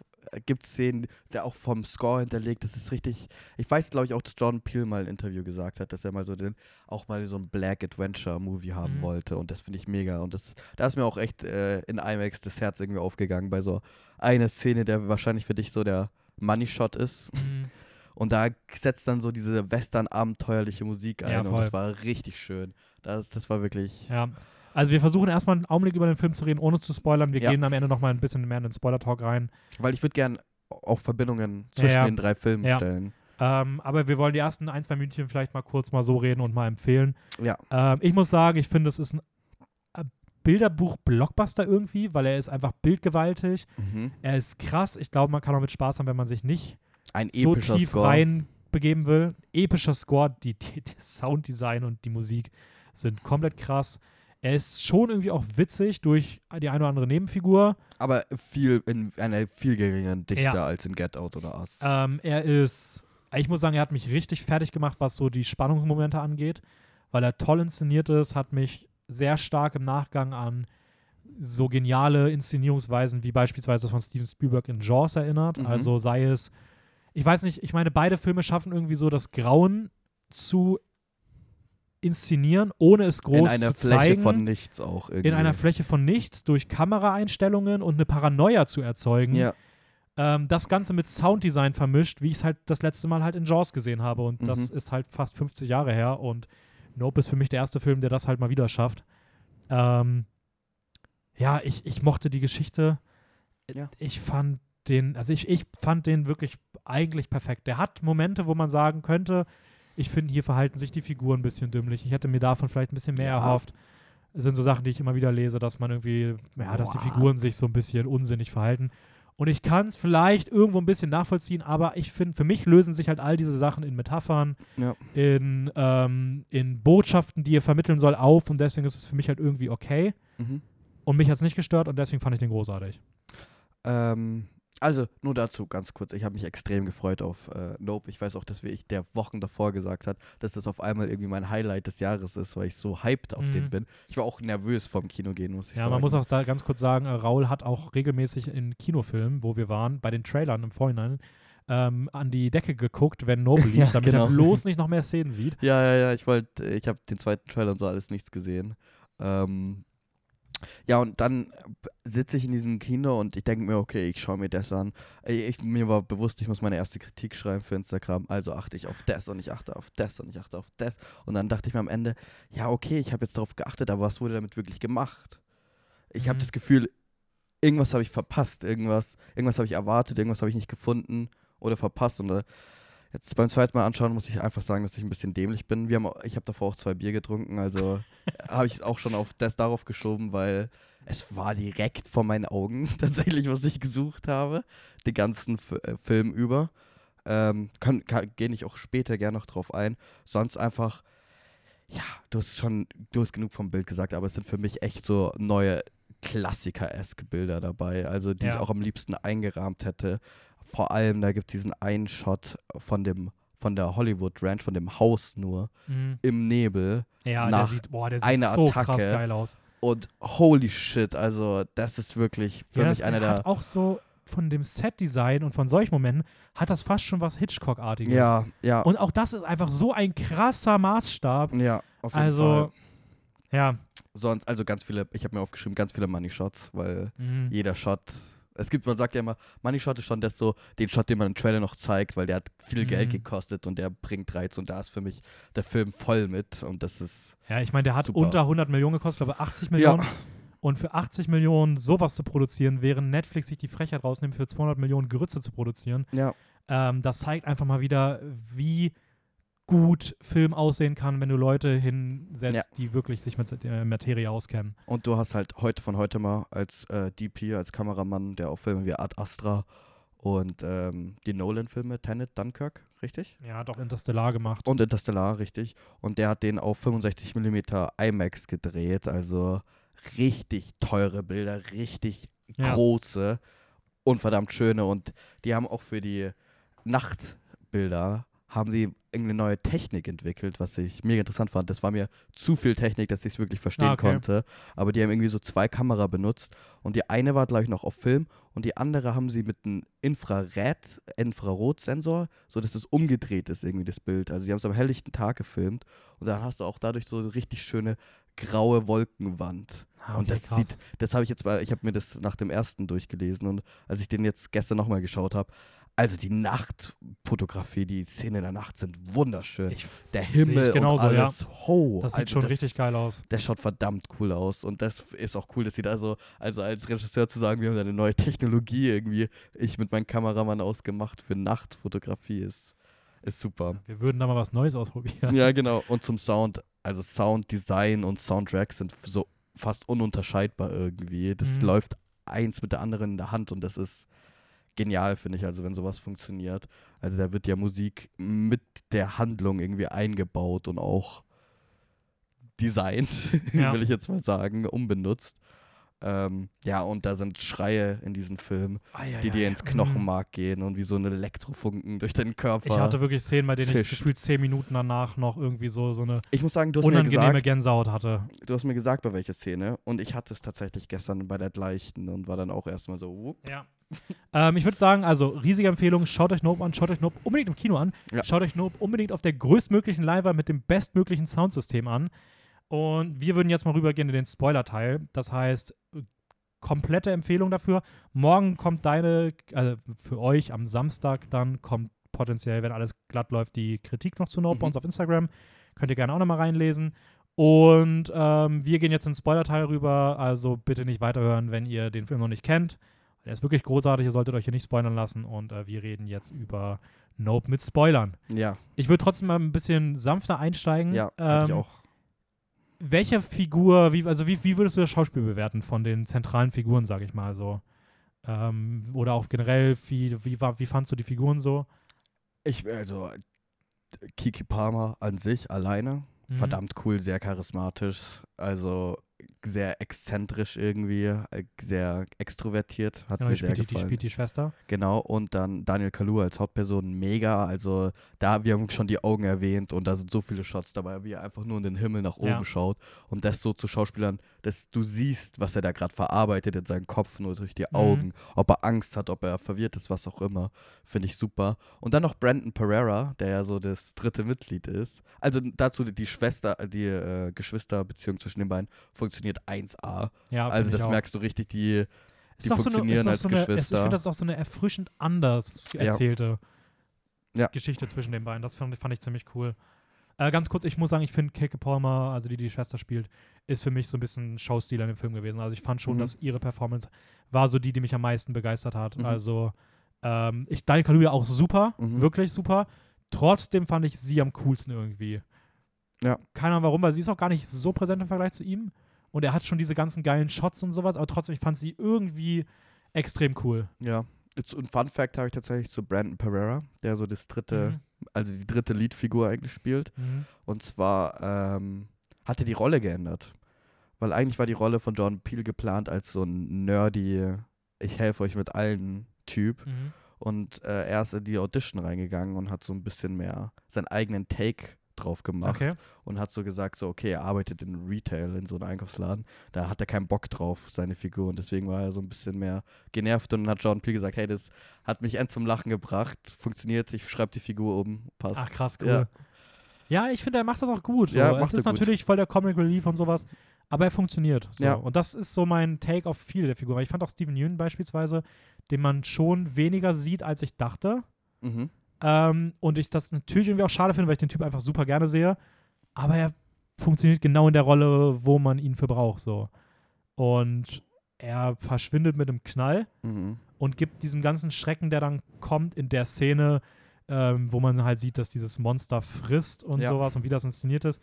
gibt es Szenen, der auch vom Score hinterlegt, das ist richtig, ich weiß glaube ich auch, dass Jordan Peele mal ein Interview gesagt hat, dass er mal so den, auch mal so ein Black Adventure Movie haben Mhm. wollte und das finde ich mega und das, da ist mir auch echt äh, in IMAX das Herz irgendwie aufgegangen bei so einer Szene, der wahrscheinlich für dich so der Money Shot ist Mhm. und da setzt dann so diese Western-abenteuerliche Musik ein Ja, und das war richtig schön. Das, das war wirklich, Ja. Also wir versuchen erstmal einen Augenblick über den Film zu reden, ohne zu spoilern. Wir Ja. gehen am Ende nochmal ein bisschen mehr in den Spoiler-Talk rein. weil ich würde gern auch Verbindungen zwischen Ja, ja. den drei Filmen stellen. Ähm, aber wir wollen die ersten ein, zwei Minuten vielleicht mal kurz mal so reden und mal empfehlen. Ja. Ähm, ich muss sagen, ich finde, es ist ein äh, Bilderbuch-Blockbuster irgendwie, weil er ist einfach bildgewaltig. Mhm. Er ist krass. Ich glaube, man kann auch mit Spaß haben, wenn man sich nicht Ein so tief Score. rein begeben will. Epischer Score, die, die, das Sounddesign und die Musik sind komplett krass. Er ist schon irgendwie auch witzig durch die eine oder andere Nebenfigur. Aber viel in einer viel geringeren Dichte Ja. als in Get Out oder Us. Ähm, er ist ich muss sagen, er hat mich richtig fertig gemacht, was so die Spannungsmomente angeht, weil er toll inszeniert ist, hat mich sehr stark im Nachgang an so geniale Inszenierungsweisen wie beispielsweise von Steven Spielberg in Jaws erinnert. Mhm. Also sei es, ich weiß nicht, ich meine, beide Filme schaffen irgendwie so das Grauen zu inszenieren, ohne es groß In einer zu Fläche zeigen. von nichts auch irgendwie. in einer Fläche von nichts durch Kameraeinstellungen und eine Paranoia zu erzeugen. Ja, Ähm, das Ganze mit Sounddesign vermischt, wie ich es halt das letzte Mal halt in Jaws gesehen habe. Und das Mhm. ist halt fast 50 Jahre her. Und Nope ist für mich der erste Film, der das halt mal wieder schafft. Ähm, ja, ich, ich mochte die Geschichte. Ja. Ich fand den, also ich, ich fand den wirklich eigentlich perfekt. Der hat Momente, wo man sagen könnte, ich finde, hier verhalten sich die Figuren ein bisschen dümmlich. Ich hätte mir davon vielleicht ein bisschen mehr Ja. erhofft. Das sind so Sachen, die ich immer wieder lese, dass man irgendwie, ja, dass die. Figuren sich so ein bisschen unsinnig verhalten. Und ich kann es vielleicht irgendwo ein bisschen nachvollziehen, aber ich finde, für mich lösen sich halt all diese Sachen in Metaphern, Ja. in, ähm, in Botschaften, die er vermitteln soll, auf und deswegen ist es für mich halt irgendwie okay. Mhm. Und mich hat es nicht gestört und deswegen fand ich den großartig. Ähm, also nur dazu ganz kurz. Ich habe mich extrem gefreut auf äh, Nope. Ich weiß auch, dass wir ich der Wochen davor gesagt hat, dass das auf einmal irgendwie mein Highlight des Jahres ist, weil ich so hyped auf den Mhm. bin. Ich war auch nervös vom Kino gehen, muss ich Ja, sagen. man muss auch da ganz kurz sagen, äh, Raul hat auch regelmäßig in Kinofilmen, wo wir waren, bei den Trailern im Vorhinein, ähm, an die Decke geguckt, wenn Noble lief, Ja, damit genau. er bloß nicht noch mehr Szenen sieht. Ja, ja, ja, ich wollte, ich habe den zweiten Trailer und so alles nichts gesehen. Ähm, ja, und dann sitze ich in diesem Kino und ich denke mir, okay, ich schaue mir das an. Ich, mir war bewusst, ich muss meine erste Kritik schreiben für Instagram, also achte ich auf das und ich achte auf das und ich achte auf das. Und dann dachte ich mir am Ende, ja, okay, ich habe jetzt darauf geachtet, aber was wurde damit wirklich gemacht? Ich habe Mhm. das Gefühl, irgendwas habe ich verpasst, irgendwas, irgendwas habe ich erwartet, irgendwas habe ich nicht gefunden oder verpasst. Und äh, jetzt beim zweiten Mal anschauen muss ich einfach sagen, dass ich ein bisschen dämlich bin. Wir haben, ich habe davor auch zwei Bier getrunken, also habe ich auch schon auf das darauf geschoben, weil es war direkt vor meinen Augen tatsächlich, was ich gesucht habe, den ganzen F äh, Film über. Ähm, kann, kann, Gehe ich auch später gerne noch drauf ein. Sonst einfach, ja, du hast schon, du hast genug vom Bild gesagt, aber es sind für mich echt so neue Klassiker-eske Bilder dabei, also die Ja. ich auch am liebsten eingerahmt hätte. Vor allem, da gibt es diesen einen Shot von dem von der Hollywood Ranch, von dem Haus nur, Mhm. im Nebel. Ja, Nach der sieht, boah, der sieht einer so Attacke krass geil aus. Und holy shit, also das ist wirklich für ja, mich einer der. auch so von dem Set-Design und von solchen Momenten hat das fast schon was Hitchcock-artiges. Ja, ja, Und auch das ist einfach so ein krasser Maßstab. ja, auf jeden Also, Fall. ja. Sonst, also ganz viele, ich habe mir aufgeschrieben, ganz viele Money Shots, weil Mhm. jeder Shot. Es gibt, man sagt ja immer, Money Shot ist schon das so, den Shot, den man im Trailer noch zeigt, weil der hat viel Geld Mhm. gekostet und der bringt Reiz und da ist für mich der Film voll mit und das ist. Ja, ich meine, der hat Super. unter 100 Millionen gekostet, glaube 80 Millionen. Und für 80 Millionen sowas zu produzieren, während Netflix sich die Frechheit rausnimmt, für 200 Millionen Grütze zu produzieren, Ja, ähm, das zeigt einfach mal wieder, wie gut Film aussehen kann, wenn du Leute hinsetzt, Ja. die wirklich sich mit der Materie auskennen. Und du hast halt heute von heute mal als äh, DP, als Kameramann, der auch Filme wie Art Astra und ähm, die Nolan-Filme, Tenet, Dunkirk, richtig? Ja, hat auch Interstellar gemacht. Und Interstellar, richtig. Und der hat den auf 65 mm IMAX gedreht, also richtig teure Bilder, richtig Ja. große und verdammt schöne. Und die haben auch für die Nachtbilder haben sie irgendeine neue Technik entwickelt, was ich mega interessant fand. Das war mir zu viel Technik, dass ich es wirklich verstehen Ah, okay. konnte. Aber die haben irgendwie so zwei Kamera benutzt und die eine war gleich noch auf Film und die andere haben sie mit einem Infrared, Infrarotsensor, so dass es umgedreht ist irgendwie das Bild. Also sie haben es am helllichten Tag gefilmt und dann hast du auch dadurch so eine richtig schöne graue Wolkenwand. Ah, und das krass. sieht, das habe ich jetzt mal, ich habe mir das nach dem ersten durchgelesen und als ich den jetzt gestern nochmal geschaut habe, also die Nachtfotografie, die Szenen in der Nacht sind wunderschön. Ich, der Himmel genauso, und ja. alles. Ho, das sieht also schon das, richtig geil aus. Der schaut verdammt cool aus und das ist auch cool, dass sie da so, also als Regisseur zu sagen, wir haben da eine neue Technologie irgendwie, ich mit meinem Kameramann ausgemacht für Nachtfotografie ist, ist super. Wir würden da mal was Neues ausprobieren. Ja, genau. Und zum Sound, also Sounddesign und Soundtrack sind so fast ununterscheidbar irgendwie. Das Mhm. läuft eins mit der anderen in der Hand und das ist genial, finde ich, also wenn sowas funktioniert. Also da wird ja Musik mit der Handlung irgendwie eingebaut und auch designt, Ja. will ich jetzt mal sagen, umbenutzt. Ähm, ja, und da sind Schreie in diesem Film, ei, die dir ins Knochenmark gehen und wie so ein Elektrofunken durch den Körper. Ich hatte wirklich Szenen, bei denen ich zischt. gefühlt zehn Minuten danach noch irgendwie so, so eine Ich muss sagen, du hast, mir unangenehme gesagt, Gänsehaut hatte. du hast mir gesagt, bei welcher Szene. Und ich hatte es tatsächlich gestern bei der gleichen und war dann auch erstmal so, whoop. Ja. Ähm, ich würde sagen, also riesige Empfehlung, schaut euch Nope an, schaut euch Nope unbedingt im Kino an, Ja. schaut euch Nope unbedingt auf der größtmöglichen Leinwand mit dem bestmöglichen Soundsystem an. Und wir würden jetzt mal rübergehen in den Spoiler-Teil. Das heißt, äh, komplette Empfehlung dafür. Morgen kommt deine, also für euch am Samstag dann kommt potenziell, wenn alles glatt läuft, die Kritik noch zu Nope bei Mhm. uns auf Instagram. Könnt ihr gerne auch nochmal reinlesen. Und ähm, wir gehen jetzt ins Spoiler-Teil rüber, also bitte nicht weiterhören, wenn ihr den Film noch nicht kennt. Der ist wirklich großartig, ihr solltet euch hier nicht spoilern lassen und äh, wir reden jetzt über Nope mit Spoilern. Ja, Ich würde trotzdem mal ein bisschen sanfter einsteigen. ja, hatte ich Ähm, auch. Welche Figur, wie, also wie, wie würdest du das Schauspiel bewerten von den zentralen Figuren, sage ich mal so? Ähm, oder auch generell, wie, wie, wie fandst du die Figuren so? Ich, also, Kiki Palmer an sich alleine, Mhm. verdammt cool, sehr charismatisch, also sehr exzentrisch irgendwie, äh, sehr extrovertiert, hat Genau, mir die sehr spielt, die, die gefallen. spielt die Schwester. Genau, und dann Daniel Kaluuya als Hauptperson, mega, also da, wir haben schon die Augen erwähnt und da sind so viele Shots dabei, wie er einfach nur in den Himmel nach oben Ja. schaut und das so zu Schauspielern, dass du siehst, was er da gerade verarbeitet in seinem Kopf, nur durch die Mhm. Augen, ob er Angst hat, ob er verwirrt ist, was auch immer, finde ich super. Und dann noch Brandon Pereira, der ja so das dritte Mitglied ist. Also dazu die Schwester, die äh, Geschwisterbeziehung zwischen den beiden funktioniert 1A. Ja, also das merkst du richtig, die, die auch so eine, funktionieren als so eine, es, ich Geschwister. finde, das ist auch so eine erfrischend anders erzählte Ja. Geschichte zwischen den beiden. Das fand, fand ich ziemlich cool. Äh, ganz kurz, ich muss sagen, ich finde Keke Palmer, also die, die die Schwester spielt, ist für mich so ein bisschen Schauspieler in dem Film gewesen. Also ich fand schon, Mhm. dass ihre Performance war so die, die mich am meisten begeistert hat. Mhm. Also ähm, ich, Daniel Kaluuya auch super, Mhm. wirklich super. Trotzdem fand ich sie am coolsten irgendwie. Ja. Keine Ahnung warum, weil sie ist auch gar nicht so präsent im Vergleich zu ihm. Und er hat schon diese ganzen geilen Shots und sowas, aber trotzdem, ich fand sie irgendwie extrem cool. Ja. Und Fun Fact habe ich tatsächlich zu Brandon Pereira, der so das dritte, also die dritte Leadfigur eigentlich spielt. Mhm. Mhm. Und zwar ähm, hat er die Rolle geändert. Weil eigentlich war die Rolle von John Peel geplant als so ein nerdy, ich helfe euch mit allen Typ. Mhm. Und äh, er ist in die Audition reingegangen und hat so ein bisschen mehr seinen eigenen Take drauf gemacht. Okay. Und hat so gesagt, so, okay, er arbeitet in Retail, in so einem Einkaufsladen. Da hat er keinen Bock drauf, seine Figur. Und deswegen war er so ein bisschen mehr genervt. Und dann hat John Peel gesagt, hey, das hat mich end zum Lachen gebracht. Funktioniert, ich schreibe die Figur um. Passt. Ach krass, cool. Ja. Ja, ich finde, er macht das auch gut. So. Ja, es ist gut. natürlich voll der Comic Relief und sowas, aber er funktioniert. So. Ja. Und das ist so mein Take auf viele der Figuren. Ich fand auch Steven Yeun beispielsweise, den man schon weniger sieht, als ich dachte. Mhm. Ähm, und ich das natürlich irgendwie auch schade finde, weil ich den Typ einfach super gerne sehe. Aber er funktioniert genau in der Rolle, wo man ihn für braucht. So. Und er verschwindet mit einem Knall Mhm. und gibt diesem ganzen Schrecken, der dann kommt in der Szene, ähm, wo man halt sieht, dass dieses Monster frisst und Ja. sowas und wie das inszeniert ist,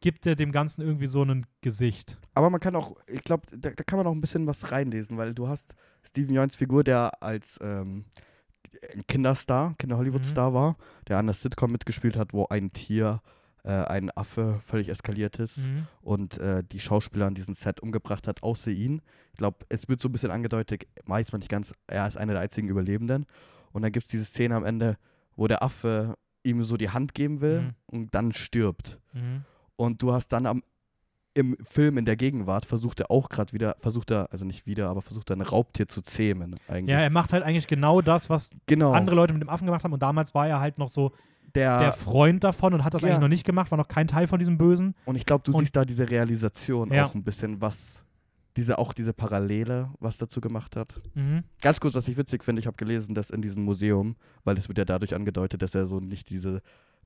gibt er dem Ganzen irgendwie so ein Gesicht. Aber man kann auch, ich glaube, da, da kann man auch ein bisschen was reinlesen, weil du hast Steven Yeun's Figur, der als ähm, ein Kinderstar, Kinder-Hollywood-Star war, der an der Sitcom mitgespielt hat, wo ein Tier, äh, ein Affe völlig eskaliert ist Mhm. und äh, die Schauspieler an diesem Set umgebracht hat, außer ihn. Ich glaube, es wird so ein bisschen angedeutet, weiß man nicht ganz, er ist einer der einzigen Überlebenden. Und dann gibt es diese Szene am Ende, wo der Affe ihm so die Hand geben will Mhm. und dann stirbt. Mhm. Und du hast dann am, im Film in der Gegenwart versucht er auch gerade wieder, versucht er, also nicht wieder, aber versucht er ein Raubtier zu zähmen eigentlich. Ja, er macht halt eigentlich genau das, was genau. andere Leute mit dem Affen gemacht haben. Und damals war er halt noch so der, der Freund davon und hat das Ja. eigentlich noch nicht gemacht, war noch kein Teil von diesem Bösen. und ich glaube, du und- siehst da diese Realisation Ja. auch ein bisschen, was diese auch diese Parallele, was dazu gemacht hat. Mhm. Ganz kurz, was ich witzig finde, ich habe gelesen, dass in diesem Museum, weil es wird ja dadurch angedeutet, dass er so nicht diese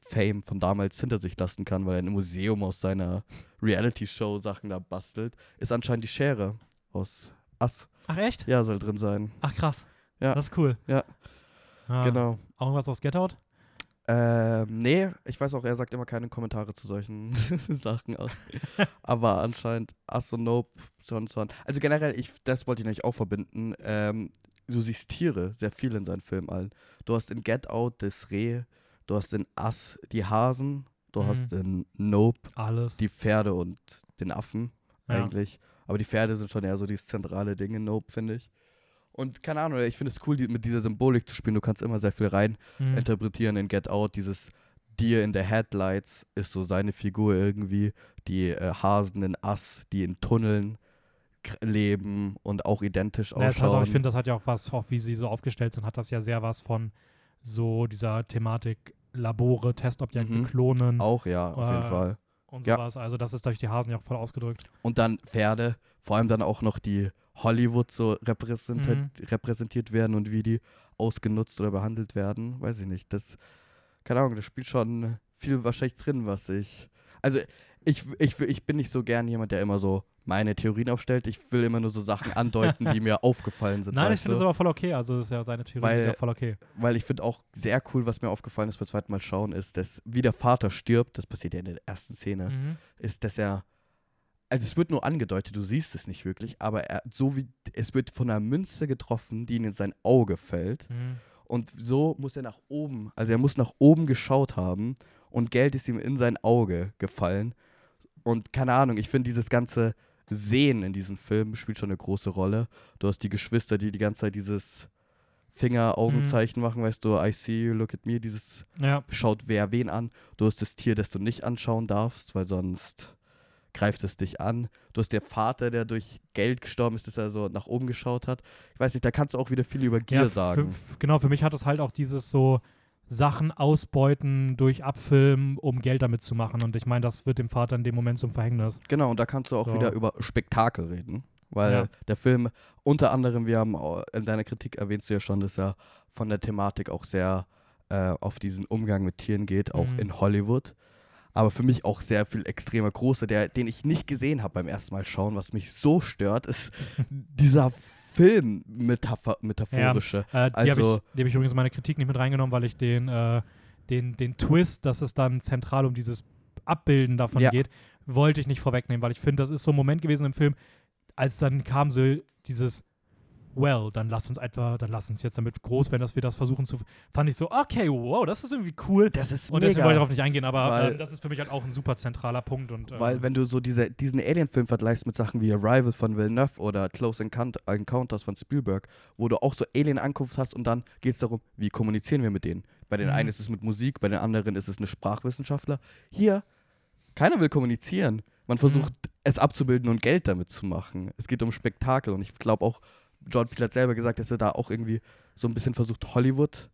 Fame von damals hinter sich lassen kann, weil er ein Museum aus seiner Reality-Show Sachen da bastelt, ist anscheinend die Schere aus Ass. Ach, echt? Ja, soll drin sein. Ach, krass. Ja. Das ist cool. Ja. Ah, Genau. Auch irgendwas aus Get Out? Ähm, nee, ich weiß auch, er sagt immer keine Kommentare zu solchen Sachen aus. Aber anscheinend Ass und Nope, sonst son. Also generell, ich, das wollte ich nämlich auch verbinden. Ähm, du siehst Tiere sehr viel in seinen Filmen allen. Du hast in Get Out das Reh, du hast in Ass die Hasen, du Mhm. hast in Nope Alles. die Pferde und den Affen Ja. eigentlich. Aber die Pferde sind schon eher so dieses zentrale Ding in Nope, finde ich. Und keine Ahnung, ich finde es cool, die, mit dieser Symbolik zu spielen. Du kannst immer sehr viel rein Mhm. interpretieren in Get Out. Dieses Deer in the Headlights ist so seine Figur irgendwie. Die äh, Hasen in Ass, die in Tunneln leben und auch identisch Ja, auch, ausschauen. ich finde, das hat ja auch was, auch wie sie so aufgestellt sind, hat das ja sehr was von so dieser Thematik Labore, Testobjekte, Mhm. Klonen auch, ja, auf jeden Äh, Fall. und ja. sowas. Also das ist durch die Hasen ja auch voll ausgedrückt. Und dann Pferde, vor allem dann auch noch die Hollywood so repräsentiert, Mhm. repräsentiert werden und wie die ausgenutzt oder behandelt werden. Weiß ich nicht. Das, keine Ahnung, das spielt schon viel wahrscheinlich drin, was ich. Also ich, ich, ich bin nicht so gern jemand, der immer so meine Theorien aufstellt. Ich will immer nur so Sachen andeuten, die mir aufgefallen sind. Nein, ich finde du? aber voll okay. Also das ist ja deine Theorie, Weil- ist ja voll okay. Weil ich finde auch sehr cool, was mir aufgefallen ist beim zweiten Mal schauen, ist, dass wie der Vater stirbt, das passiert ja in der ersten Szene, Mhm. ist, dass er. Also es wird nur angedeutet, du siehst es nicht wirklich, aber er, so wie es wird von einer Münze getroffen, die ihn in sein Auge fällt. Mhm. Und so muss er nach oben, also er muss nach oben geschaut haben und Geld ist ihm in sein Auge gefallen. Und keine Ahnung, ich finde dieses ganze Sehen in diesem Film spielt schon eine große Rolle. Du hast die Geschwister, die die ganze Zeit dieses Finger-Augenzeichen machen, weißt du, I see you, look at me, dieses Ja, schaut wer wen an. Du hast das Tier, das du nicht anschauen darfst, weil sonst greift es dich an. Du hast der Vater, der durch Geld gestorben ist, dass er so nach oben geschaut hat. Ich weiß nicht, da kannst du auch wieder viel über Gier ja, sagen. Für, genau, für mich hat es halt auch dieses so Sachen ausbeuten durch Abfilmen, um Geld damit zu machen. Und ich meine, das wird dem Vater in dem Moment zum Verhängnis. Genau, und da kannst du auch So. wieder über Spektakel reden. Weil Ja. der Film, unter anderem, wir haben in deiner Kritik erwähnst du ja schon, dass er von der Thematik auch sehr äh, auf diesen Umgang mit Tieren geht, auch Mhm. in Hollywood. Aber für mich auch sehr viel extremer große, der, den ich nicht gesehen habe beim ersten Mal schauen, was mich so stört, ist dieser Film metaphorische. Äh, die Also- habe ich, die hab ich übrigens in meine Kritik nicht mit reingenommen, weil ich den, äh, den, den Twist, dass es dann zentral um dieses Abbilden davon Ja. geht, wollte ich nicht vorwegnehmen, weil ich finde, das ist so ein Moment gewesen im Film, als dann kam so dieses Well, dann lass uns einfach, dann lass uns jetzt damit groß werden, dass wir das versuchen zu. Fand ich so, okay, wow, das ist irgendwie cool. Das ist Und deswegen wollte ich darauf nicht eingehen, aber Weil- ähm, das ist für mich halt auch ein super zentraler Punkt. Und, ähm, Weil wenn du so diese, diesen Alien-Film vergleichst mit Sachen wie Arrival von Villeneuve oder Close Encount- Encounters von Spielberg, wo du auch so Alien-Ankunft hast und dann geht es darum, wie kommunizieren wir mit denen. Bei den Mhm. einen ist es mit Musik, bei den anderen ist es eine Sprachwissenschaftler. Hier, keiner will kommunizieren. Man versucht es abzubilden und Geld damit zu machen. Es geht um Spektakel und ich glaube auch, John Peel hat selber gesagt, dass er da auch irgendwie so ein bisschen versucht, Hollywood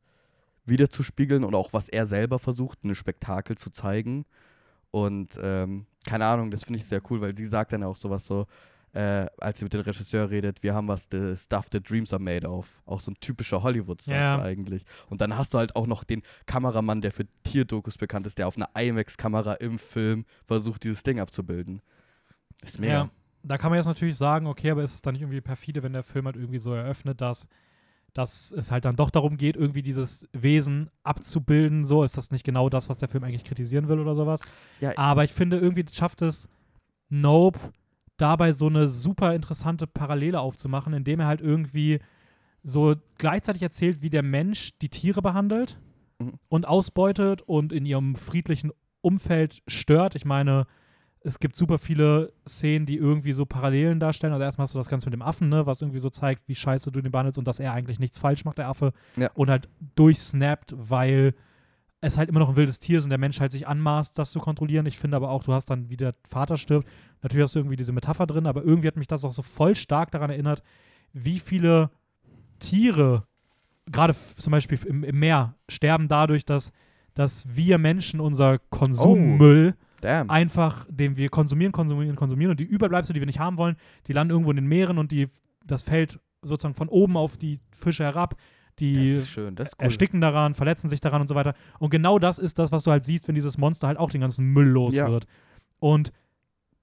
wiederzuspiegeln und auch was er selber versucht, ein Spektakel zu zeigen. Und ähm, keine Ahnung, das finde ich sehr cool, weil sie sagt dann auch sowas so, äh, als sie mit dem Regisseur redet, wir haben was the stuff the dreams are made of. Auch so ein typischer Hollywood-Satz Ja. eigentlich. Und dann hast du halt auch noch den Kameramann, der für Tierdokus bekannt ist, der auf einer IMAX-Kamera im Film versucht, dieses Ding abzubilden. Das ist mega. Ja, da kann man jetzt natürlich sagen, okay, aber ist es dann nicht irgendwie perfide, wenn der Film halt irgendwie so eröffnet, dass, dass es halt dann doch darum geht, irgendwie dieses Wesen abzubilden, so ist das nicht genau das, was der Film eigentlich kritisieren will oder sowas. Ja. Aber ich finde, irgendwie schafft es Nope dabei so eine super interessante Parallele aufzumachen, indem er halt irgendwie so gleichzeitig erzählt, wie der Mensch die Tiere behandelt Mhm. und ausbeutet und in ihrem friedlichen Umfeld stört. Ich meine, es gibt super viele Szenen, die irgendwie so Parallelen darstellen. Also erstmal hast du das Ganze mit dem Affen, ne, was irgendwie so zeigt, wie scheiße du den behandelst und dass er eigentlich nichts falsch macht, der Affe. Ja. Und halt durchsnappt, weil es halt immer noch ein wildes Tier ist und der Mensch halt sich anmaßt, das zu kontrollieren. Ich finde aber auch, du hast dann, wie der Vater stirbt, natürlich hast du irgendwie diese Metapher drin, aber irgendwie hat mich das auch so voll stark daran erinnert, wie viele Tiere, gerade zum Beispiel im, im Meer, sterben dadurch, dass, dass wir Menschen unser Konsummüll Damn. einfach, den wir konsumieren, konsumieren, konsumieren und die Überbleibsel, die wir nicht haben wollen, die landen irgendwo in den Meeren und die, das fällt sozusagen von oben auf die Fische herab. Die das ist schön, das ist cool. ersticken daran, verletzen sich daran und so weiter. Und genau das ist das, was du halt siehst, wenn dieses Monster halt auch den ganzen Müll los Ja. wird. Und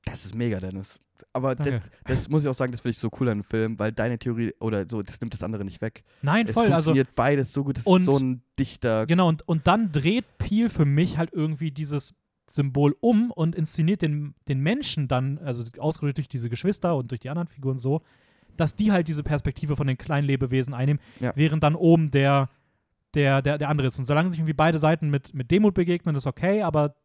Das ist mega, Dennis. Aber das, das muss ich auch sagen, das finde ich so cool an dem Film, weil deine Theorie oder so, das nimmt das andere nicht weg. nein, Es voll. Also, funktioniert beides so gut. Das Und- ist so ein dichter. genau, und, und dann dreht Peel für mich halt irgendwie dieses Symbol um und inszeniert den, den Menschen dann, also ausgedrückt durch diese Geschwister und durch die anderen Figuren so, dass die halt diese Perspektive von den kleinen Lebewesen einnehmen, Ja. während dann oben der, der, der, der andere ist. Und solange sich irgendwie beide Seiten mit, mit Demut begegnen, ist okay, aber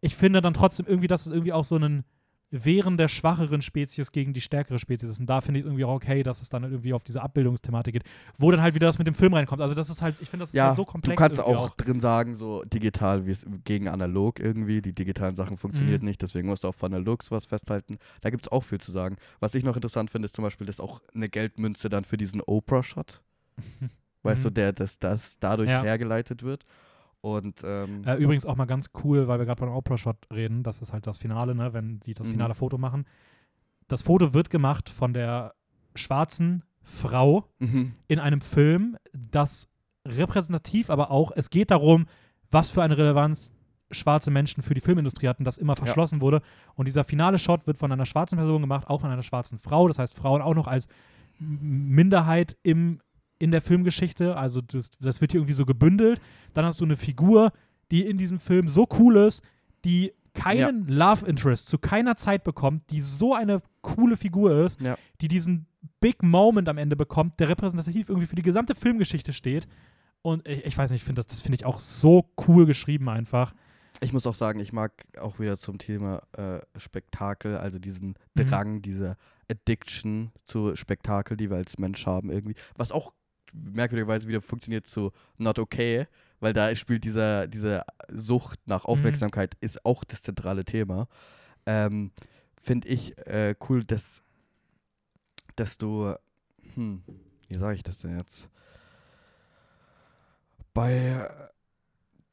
ich finde dann trotzdem irgendwie, dass es irgendwie auch so einen Wehren der schwacheren Spezies gegen die stärkere Spezies ist. Und da finde ich es irgendwie auch okay, dass es dann irgendwie auf diese Abbildungsthematik geht, wo dann halt wieder das mit dem Film reinkommt. Also das ist halt, ich finde, das ist Ja, halt so komplex. du kannst irgendwie auch, drin sagen, so digital gegen analog irgendwie. Die digitalen Sachen funktionieren Mhm. nicht, deswegen musst du auf analog sowas festhalten. Da gibt es auch viel zu sagen. Was ich noch interessant finde, ist zum Beispiel, dass auch eine Geldmünze dann für diesen Oprah-Shot, weißt du, Mhm. der, dass das dadurch Ja. hergeleitet wird. Und ähm, Äh, übrigens auch mal ganz cool, weil wir gerade beim Oprah-Shot reden, das ist halt das Finale, ne, wenn sie das Mhm. finale Foto machen. Das Foto wird gemacht von der schwarzen Frau mhm. in einem Film, das repräsentativ, aber auch, es geht darum, was für eine Relevanz schwarze Menschen für die Filmindustrie hatten, das immer verschlossen wurde. Und dieser finale Shot wird von einer schwarzen Person gemacht, auch von einer schwarzen Frau. Das heißt, Frauen auch noch als Minderheit im, in der Filmgeschichte. Also das, das wird hier irgendwie so gebündelt. Dann hast du eine Figur, die in diesem Film so cool ist, die keinen Love Interest zu keiner Zeit bekommt, die so eine coole Figur ist, Ja. die diesen Big Moment am Ende bekommt, der repräsentativ irgendwie für die gesamte Filmgeschichte steht. Und ich, ich weiß nicht, ich finde das, das finde ich auch so cool geschrieben einfach. Ich muss auch sagen, ich mag auch wieder zum Thema äh, Spektakel, also diesen Mhm. Drang, diese Addiction zu Spektakel, die wir als Mensch haben irgendwie. Was auch merkwürdigerweise wieder funktioniert zu Not Okay, weil da spielt dieser, diese Sucht nach Mhm. Aufmerksamkeit ist auch das zentrale Thema. Ähm, Finde ich äh, cool, dass, dass du, hm, wie sage ich das denn jetzt? Bei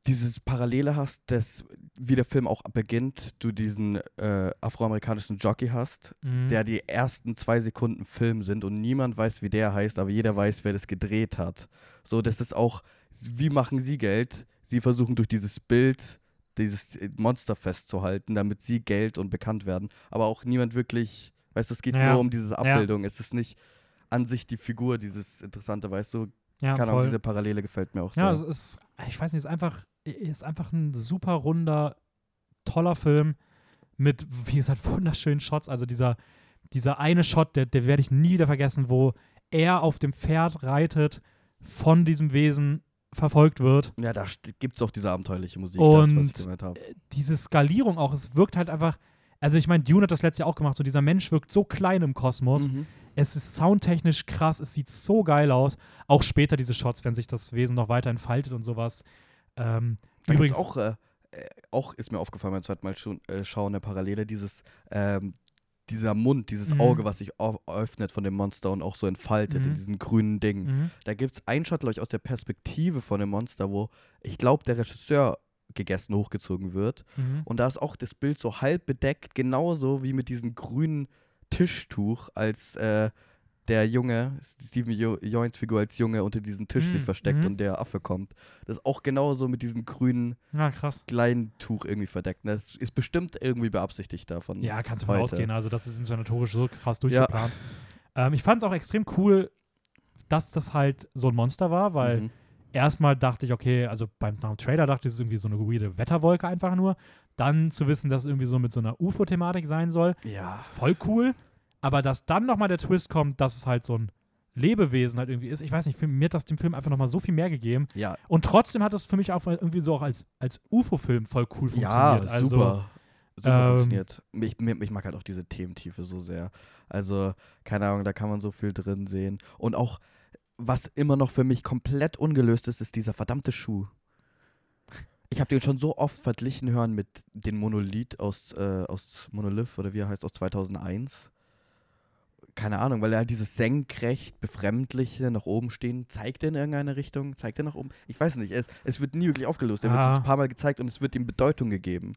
dieses Parallele hast, dass wie der Film auch beginnt, du diesen äh, afroamerikanischen Jockey hast, Mhm. der die ersten zwei Sekunden Film sind und niemand weiß, wie der heißt, aber jeder weiß, wer das gedreht hat. So, das ist auch, wie machen sie Geld? Sie versuchen durch dieses Bild dieses äh, Monster festzuhalten, damit sie Geld und bekannt werden. Aber auch niemand wirklich, weißt du, es geht Ja. nur um diese Abbildung. Es ist nicht an sich die Figur, dieses Interessante, weißt du? ja, Ahnung, voll. diese Parallele gefällt mir auch Ja, sehr. es ist, ich weiß nicht, es ist einfach, ist einfach ein super runder, toller Film mit, wie gesagt, wunderschönen Shots. Also dieser, dieser eine Shot, der, der werde ich nie wieder vergessen, wo er auf dem Pferd reitet, von diesem Wesen verfolgt wird. Ja, da gibt es auch diese abenteuerliche Musik, das, was ich Und gemeint habe. diese Skalierung auch, es wirkt halt einfach, also ich meine, Dune hat das letzte Jahr auch gemacht, so dieser Mensch wirkt so klein im Kosmos. Mhm. Es ist soundtechnisch krass, es sieht so geil aus. Auch später diese Shots, wenn sich das Wesen noch weiter entfaltet und sowas. Ähm, Da übrigens, auch, äh, äh, auch ist mir aufgefallen beim zweiten Mal schon, äh, schauen, eine Parallele, dieses, ähm, dieser Mund, dieses Mhm. Auge, was sich öffnet von dem Monster und auch so entfaltet in Mhm. diesen grünen Ding. mhm. Da gibt es einen Shot, glaube ich, aus der Perspektive von dem Monster, wo ich glaube, der Regisseur gegessen hochgezogen wird. Mhm. Und da ist auch das Bild so halb bedeckt, genauso wie mit diesem grünen Tischtuch, als äh, der Junge, Steven Jo- Joins Figur als Junge unter diesem Tisch sich Mhm, versteckt mhm. und der Affe kommt. Das ist auch genauso mit diesem grünen Ja, kleinen Tuch irgendwie verdeckt. Das ist bestimmt irgendwie beabsichtigt davon. Ja, kannst du von ausgehen. Also, das ist inszenatorisch so krass durchgeplant. Ähm, ich fand es auch extrem cool, dass das halt so ein Monster war, weil Mhm. erstmal dachte ich, okay, also beim Trailer dachte ich, es ist irgendwie so eine weirde Wetterwolke einfach nur. Dann zu wissen, dass es irgendwie so mit so einer UFO-Thematik sein soll, Ja. voll cool. Aber dass dann nochmal der Twist kommt, dass es halt so ein Lebewesen halt irgendwie ist. Ich weiß nicht, mir hat das dem Film einfach nochmal so viel mehr gegeben. Ja, Und trotzdem hat es für mich auch irgendwie so auch als, als UFO-Film voll cool funktioniert. ja also, super. Super ähm, funktioniert. Ich, mir, ich mag halt auch diese Thementiefe so sehr. Also, keine Ahnung, da kann man so viel drin sehen. Und auch, was immer noch für mich komplett ungelöst ist, ist dieser verdammte Schuh. Ich habe den schon so oft verglichen hören mit dem Monolith aus, äh, aus Monolith oder wie er heißt, aus 2001. Keine Ahnung, weil er halt dieses senkrecht befremdliche nach oben stehen, zeigt er in irgendeine Richtung, zeigt er nach oben. Ich weiß nicht, es, es wird nie wirklich aufgelöst. Er wird Ah. so ein paar Mal gezeigt und es wird ihm Bedeutung gegeben.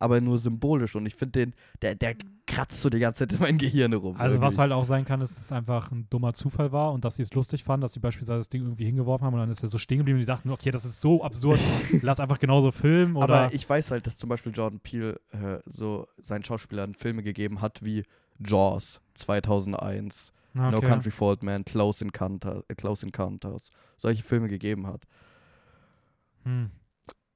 Aber nur symbolisch. Und ich finde den, der, der kratzt so die ganze Zeit in meinem Gehirn rum. Also was irgendwie. halt auch sein kann, ist, dass es einfach ein dummer Zufall war und dass sie es lustig fanden, dass sie beispielsweise das Ding irgendwie hingeworfen haben und dann ist er so stehen geblieben und die sagten, okay, das ist so absurd, lass einfach genauso filmen oder Aber ich weiß halt, dass zum Beispiel Jordan Peele äh, so seinen Schauspielern Filme gegeben hat wie Jaws 2001, Na, No okay. Country for Old Men, Close, Encounter, äh, Close Encounters, solche Filme gegeben hat. Hm.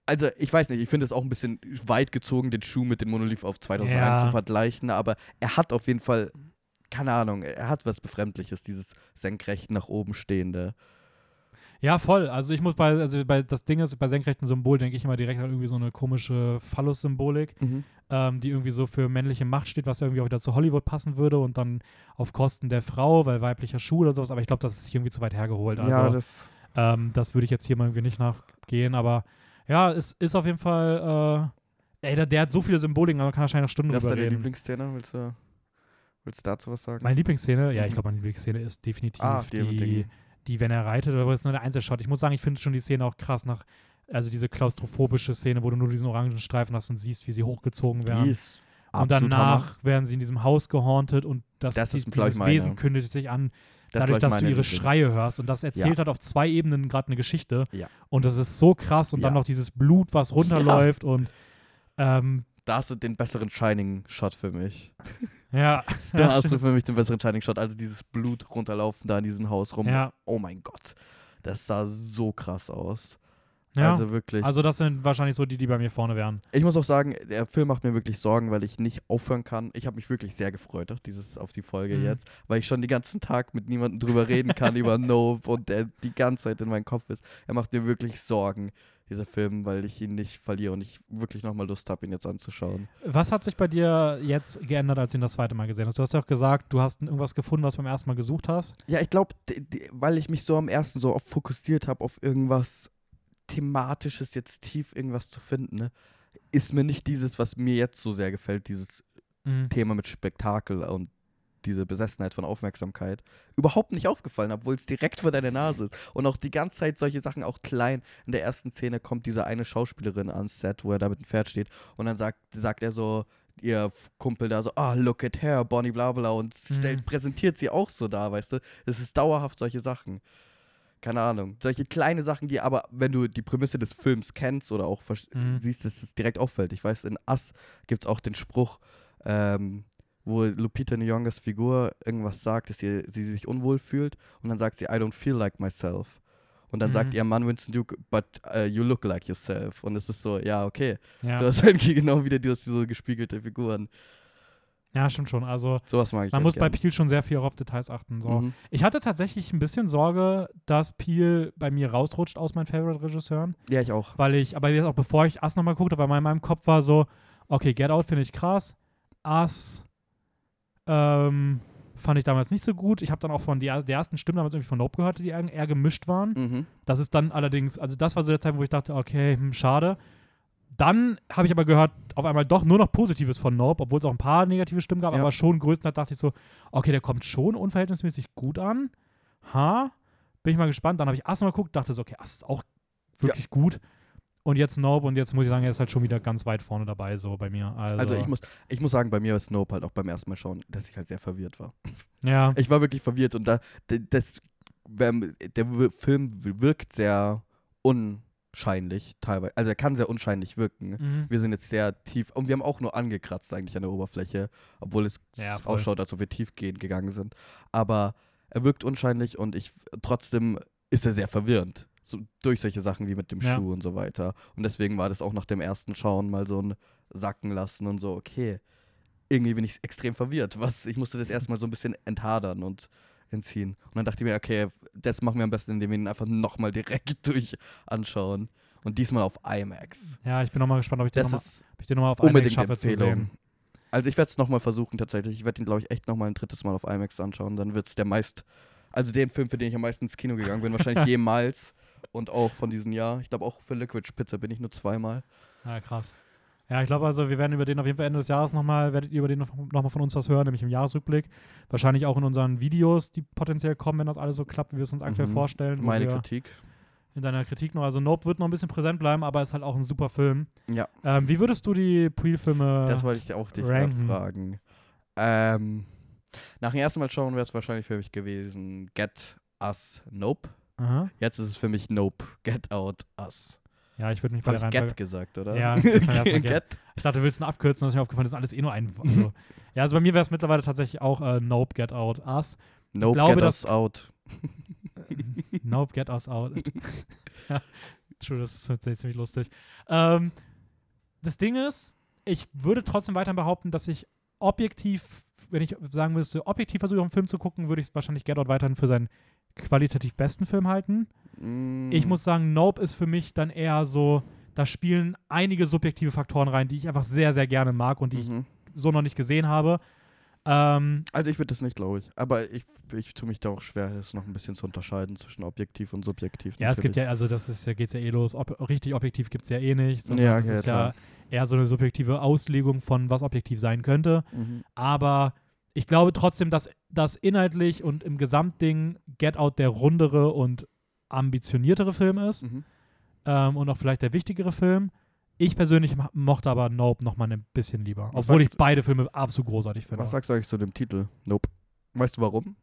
Also ich weiß nicht, ich finde es auch ein bisschen weit gezogen, den Schuh mit dem Monolith auf 2001 Ja. zu vergleichen, aber er hat auf jeden Fall, keine Ahnung, er hat was Befremdliches, dieses senkrecht nach oben stehende. Ja, voll. Also ich muss bei, also bei das Ding ist, bei senkrechten Symbol denke ich immer direkt an irgendwie so eine komische Phallus-Symbolik, ähm, die irgendwie so für männliche Macht steht, was ja irgendwie auch wieder zu Hollywood passen würde und dann auf Kosten der Frau, weil weiblicher Schuh oder sowas, aber ich glaube, das ist hier irgendwie zu weit hergeholt. Also ja, das. ähm, das würde ich jetzt hier mal irgendwie nicht nachgehen, aber ja, es ist auf jeden Fall, äh, ey, der, der hat so viele Symboliken, aber kann wahrscheinlich noch Stunden Das ist drüber deine reden. Lieblingsszene? Willst du, willst du dazu was sagen? Meine Lieblingsszene, ja, ich Mhm. glaube, meine Lieblingsszene ist definitiv Ah, die die, die, wenn er reitet, oder ist nur der Einzelshot. Ich muss sagen, ich finde schon die Szene auch krass nach, also diese klaustrophobische Szene, wo du nur diesen orangen Streifen hast und siehst, wie sie hochgezogen werden. Die ist und danach Hammer. werden sie in diesem Haus gehauntet und das, Das die, dieses. Wesen kündigt sich an, Das dadurch, dass du ihre Lieblings- Schreie hörst. Und das erzählt Ja. halt auf zwei Ebenen gerade eine Geschichte. Ja. Und das ist so krass. Und dann Ja. noch dieses Blut, was runterläuft und ähm, Da hast du den besseren Shining-Shot für mich. ja. Da hast du für mich den besseren Shining-Shot. Also dieses Blut runterlaufen da in diesem Haus rum. ja. Oh mein Gott. Das sah so krass aus. Ja. Also wirklich. Also das sind wahrscheinlich so die, die bei mir vorne wären. ich muss auch sagen, der Film macht mir wirklich Sorgen, weil ich nicht aufhören kann. Ich habe mich wirklich sehr gefreut auf, dieses, auf die Folge Mhm. jetzt, weil ich schon den ganzen Tag mit niemandem drüber reden kann über Nope und der die ganze Zeit in meinem Kopf ist. Er macht mir wirklich Sorgen, dieser Film, weil ich ihn nicht verliere und ich wirklich nochmal Lust habe, ihn jetzt anzuschauen. Was hat sich bei dir jetzt geändert, als du ihn das zweite Mal gesehen hast? Du hast ja auch gesagt, du hast irgendwas gefunden, was du beim ersten Mal gesucht hast. Ja, ich glaube, weil ich mich so am ersten so oft fokussiert habe auf irgendwas thematisches, jetzt tief irgendwas zu finden, ne, ist mir nicht dieses, was mir jetzt so sehr gefällt, dieses Mhm. Thema mit Spektakel und diese Besessenheit von Aufmerksamkeit überhaupt nicht aufgefallen, obwohl es direkt vor deiner Nase ist. Und auch die ganze Zeit solche Sachen, auch klein. In der ersten Szene kommt diese eine Schauspielerin ans Set, wo er da mit dem Pferd steht. Und dann sagt, sagt er so, ihr Kumpel da so, ah, look at her, Bonnie bla bla. Und stellt, Mhm. präsentiert sie auch so da, weißt du. Es ist dauerhaft solche Sachen. Keine Ahnung. Solche kleine Sachen, die aber, wenn du die Prämisse des Films kennst oder auch Mhm. siehst, dass es direkt auffällt. Ich weiß, in Us gibt es auch den Spruch, ähm, wo Lupita Nyong'os Figur irgendwas sagt, dass sie, sie sich unwohl fühlt und dann sagt sie, I don't feel like myself. Und dann sagt Mhm. ihr Mann Winston Duke, but uh, you look like yourself. Und es ist so, ja, okay. Ja. Du hast irgendwie genau wieder die, so gespiegelte Figuren. Ja, stimmt schon. Also Sowas mag ich man halt muss bei gern. Peel schon sehr viel auch auf Details achten. So. Mhm. Ich hatte tatsächlich ein bisschen Sorge, dass Peel bei mir rausrutscht aus meinen Favorite-Regisseuren, Ja, ich auch. weil ich, aber jetzt auch bevor ich Us nochmal guckte, weil in meinem Kopf war so, okay, Get Out finde ich krass, Us ähm, fand ich damals nicht so gut. Ich habe dann auch von die, der ersten Stimmen damals irgendwie von Nope gehört, die eher, eher gemischt waren. Mhm. Das ist dann allerdings, also das war so der Zeit, wo ich dachte, okay, hm, schade. Dann habe ich aber gehört, auf einmal doch nur noch Positives von Nope, obwohl es auch ein paar negative Stimmen gab, Ja. aber schon größtenteils dachte ich so, okay, der kommt schon unverhältnismäßig gut an. Ha, bin ich mal gespannt. Dann habe ich Ass mal geguckt, dachte so, okay, Ass ist auch wirklich gut. Und jetzt Nope und jetzt muss ich sagen, er ist halt schon wieder ganz weit vorne dabei, so bei mir. Also, Also ich muss, ich muss sagen, bei mir war Snope halt auch beim ersten Mal schauen, dass ich halt sehr verwirrt war. ja, Ich war wirklich verwirrt und da, das, der Film wirkt sehr unscheinlich teilweise. Also er kann sehr unscheinlich wirken. mhm. Wir sind jetzt sehr tief und wir haben auch nur angekratzt eigentlich an der Oberfläche, obwohl es Ja, ausschaut, als ob wir tiefgehend gegangen sind. Aber er wirkt unscheinlich und ich trotzdem ist er sehr verwirrend. So, durch solche Sachen wie mit dem Ja. Schuh und so weiter. Und deswegen war das auch nach dem ersten Schauen mal so ein Sacken lassen und so, okay, irgendwie bin ich extrem verwirrt. Was, ich musste das erstmal so ein bisschen enthadern und entziehen. Und dann dachte ich mir, okay, das machen wir am besten, indem wir ihn einfach nochmal direkt durch anschauen. Und diesmal auf IMAX. ja, ich bin nochmal gespannt, ob ich den nochmal noch auf IMAX schaffe zu sehen. Also ich werde es nochmal versuchen tatsächlich. Ich werde ihn, glaube ich, echt nochmal ein drittes Mal auf IMAX anschauen. Dann wird es der meist, also den Film, für den ich am meisten ins Kino gegangen bin, wahrscheinlich jemals. Und auch von diesem Jahr. Ich glaube auch für Liquid Pizza bin ich nur zweimal. Ja, krass. Ja, ich glaube also, wir werden über den auf jeden Fall Ende des Jahres nochmal, werdet ihr über den nochmal noch mal von uns was hören, nämlich im Jahresrückblick. Wahrscheinlich auch in unseren Videos, die potenziell kommen, wenn das alles so klappt, wie wir es uns aktuell Mhm. vorstellen. Meine Kritik. In deiner Kritik noch. Also Nope wird noch ein bisschen präsent bleiben, aber ist halt auch ein super Film. Ja, Ähm, wie würdest du die Peel-Filme das wollte ich auch dich fragen. Ähm, nach dem ersten Mal schauen wäre es wahrscheinlich für mich gewesen Get Us Nope. Aha. Jetzt ist es für mich Nope, Get Out Us. Ja, ich würde mich bei Habe der Reihenfolge. Get gesagt, oder? Ja, Get. Get. Ich dachte, du willst einen abkürzen, das ist mir aufgefallen, das ist alles eh nur ein. Also, ja, also bei mir wäre es mittlerweile tatsächlich auch äh, Nope, Get Out, Us. Nope, glaube, Get Us Out. nope, get us out. ja, true, das ist tatsächlich ziemlich lustig. Ähm, das Ding ist, ich würde trotzdem weiter behaupten, dass ich objektiv, wenn ich sagen müsste, objektiv versuche, einen Film zu gucken, würde ich wahrscheinlich Get Out weiterhin für seinen qualitativ besten Film halten. Mm, Ich muss sagen, Nope ist für mich dann eher so, da spielen einige subjektive Faktoren rein, die ich einfach sehr, sehr gerne mag und die ich mhm. so noch nicht gesehen habe. Ähm, Also ich würde das nicht, glaube ich. Aber ich, ich tue mich da auch schwer, das noch ein bisschen zu unterscheiden zwischen objektiv und subjektiv. ja, es gibt natürlich. ja, also das ist, da geht es ja eh los. Ob, richtig objektiv gibt es ja eh nicht, sondern Ja, es okay, ist ja klar. eher so eine subjektive Auslegung von, was objektiv sein könnte. Mhm. Aber ich glaube trotzdem, dass das inhaltlich und im Gesamtding Get Out der rundere und ambitioniertere Film ist Mhm. ähm, und auch vielleicht der wichtigere Film. Ich persönlich mochte aber Nope noch mal ein bisschen lieber, Was obwohl ich beide Filme absolut großartig finde. Was sagst du eigentlich zu dem Titel? Nope. Weißt du warum?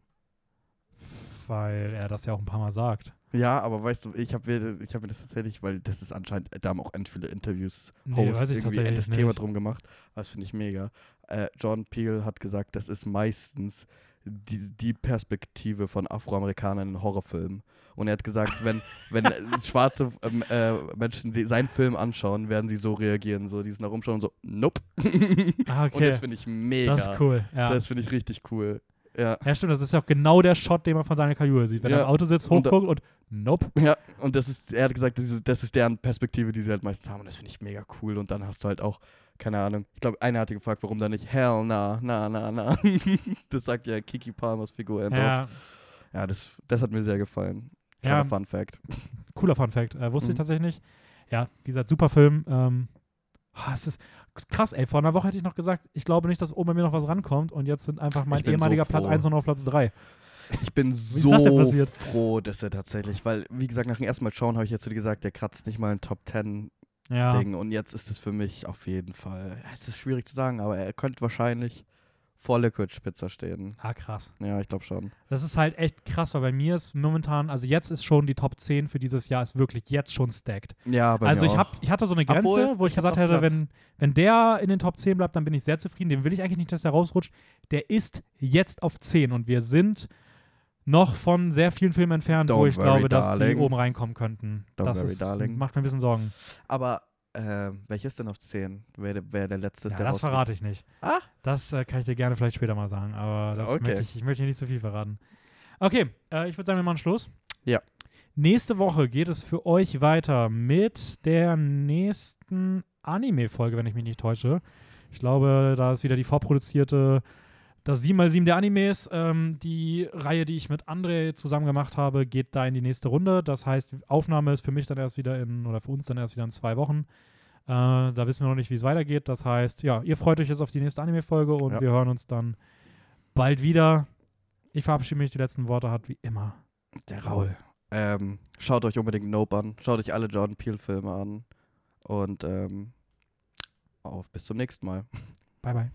Weil er das ja auch ein paar Mal sagt. Ja, aber weißt du, ich habe mir, ich hab mir das tatsächlich, weil das ist anscheinend, da haben auch end viele Interviews, Nee, Hosts weiß ich irgendwie das Thema drum gemacht. Das finde ich mega. Äh, John Peel hat gesagt, das ist meistens die, die Perspektive von Afroamerikanern in Horrorfilmen. Und er hat gesagt, wenn, wenn äh, schwarze ähm, äh, Menschen seinen Film anschauen, werden sie so reagieren. So, die sind da rumschauen und so, nope. Ah, Und okay. das finde ich mega. Das ist cool. Ja. Das finde ich richtig cool. Ja. ja, stimmt. Das ist ja auch genau der Shot, den man von Daniel Kaluuya sieht. Wenn er Ja. im Auto sitzt, Und hochguckt und Nope. Ja, und das ist, er hat gesagt, das ist, das ist deren Perspektive, die sie halt meistens haben. Und das finde ich mega cool. Und dann hast du halt auch, keine Ahnung, ich glaube, einer hatte gefragt, warum da nicht Hell, na, na, na, na. das sagt ja Kiki Palmers Figur. Ja, Ja, ja das, das hat mir sehr gefallen. Ja. Kleiner Fun Fact. cooler Fun Fact. Äh, wusste ich Mhm. tatsächlich nicht. Ja, wie gesagt, super Film. Ähm, ah, es ist krass, ey. Vor einer Woche hätte ich noch gesagt, ich glaube nicht, dass oben bei mir noch was rankommt. Und jetzt sind einfach mein Ich bin so ehemaliger Platz froh. 1 und auf Platz 3. Ich bin so froh, dass er tatsächlich, weil, wie gesagt, nach dem ersten Mal schauen habe ich jetzt gesagt, der kratzt nicht mal ein Top 10 Ja. Ding. Und jetzt ist es für mich auf jeden Fall, es ist schwierig zu sagen, aber er könnte wahrscheinlich vor Liquid Spitzer stehen. Ah, krass. Ja, ich glaube schon. Das ist halt echt krass, weil bei mir ist momentan, also jetzt ist schon die Top 10 für dieses Jahr ist wirklich jetzt schon stacked. Ja, bei also mir ich, hab, ich hatte so eine Grenze, Obwohl, wo ich, ich gesagt hätte, Platz. wenn, wenn der in den Top 10 bleibt, dann bin ich sehr zufrieden. Den will ich eigentlich nicht, dass der rausrutscht. Der ist jetzt auf 10 und wir sind noch von sehr vielen Filmen entfernt, wo Don't ich worry, glaube, dass die oben reinkommen könnten. Don't das worry, ist, darling. macht mir ein bisschen Sorgen. Aber äh, welches denn auf 10? Wer, der- wer der letzte ist, Ja, der das verrate ich nicht. Ah. Das äh, kann ich dir gerne vielleicht später mal sagen, aber das Okay. möchte ich, ich möchte hier nicht so viel verraten. Okay, äh, ich würde sagen, wir machen Schluss. Ja. Nächste Woche geht es für euch weiter mit der nächsten Anime-Folge, wenn ich mich nicht täusche. Ich glaube, da ist wieder die vorproduzierte das 7x7 der Animes. Ähm, die Reihe, die ich mit André zusammen gemacht habe, geht da in die nächste Runde. Das heißt, Aufnahme ist für mich dann erst wieder in, oder für uns dann erst wieder in zwei Wochen. Äh, da wissen wir noch nicht, wie es weitergeht. Das heißt, ja, ihr freut euch jetzt auf die nächste Anime-Folge und Ja. wir hören uns dann bald wieder. Ich verabschiede mich. Die letzten Worte hat wie immer Der Raul. Ähm, schaut euch unbedingt Nope an. Schaut euch alle Jordan Peele-Filme an. Und ähm, auf bis zum nächsten Mal. Bye, bye.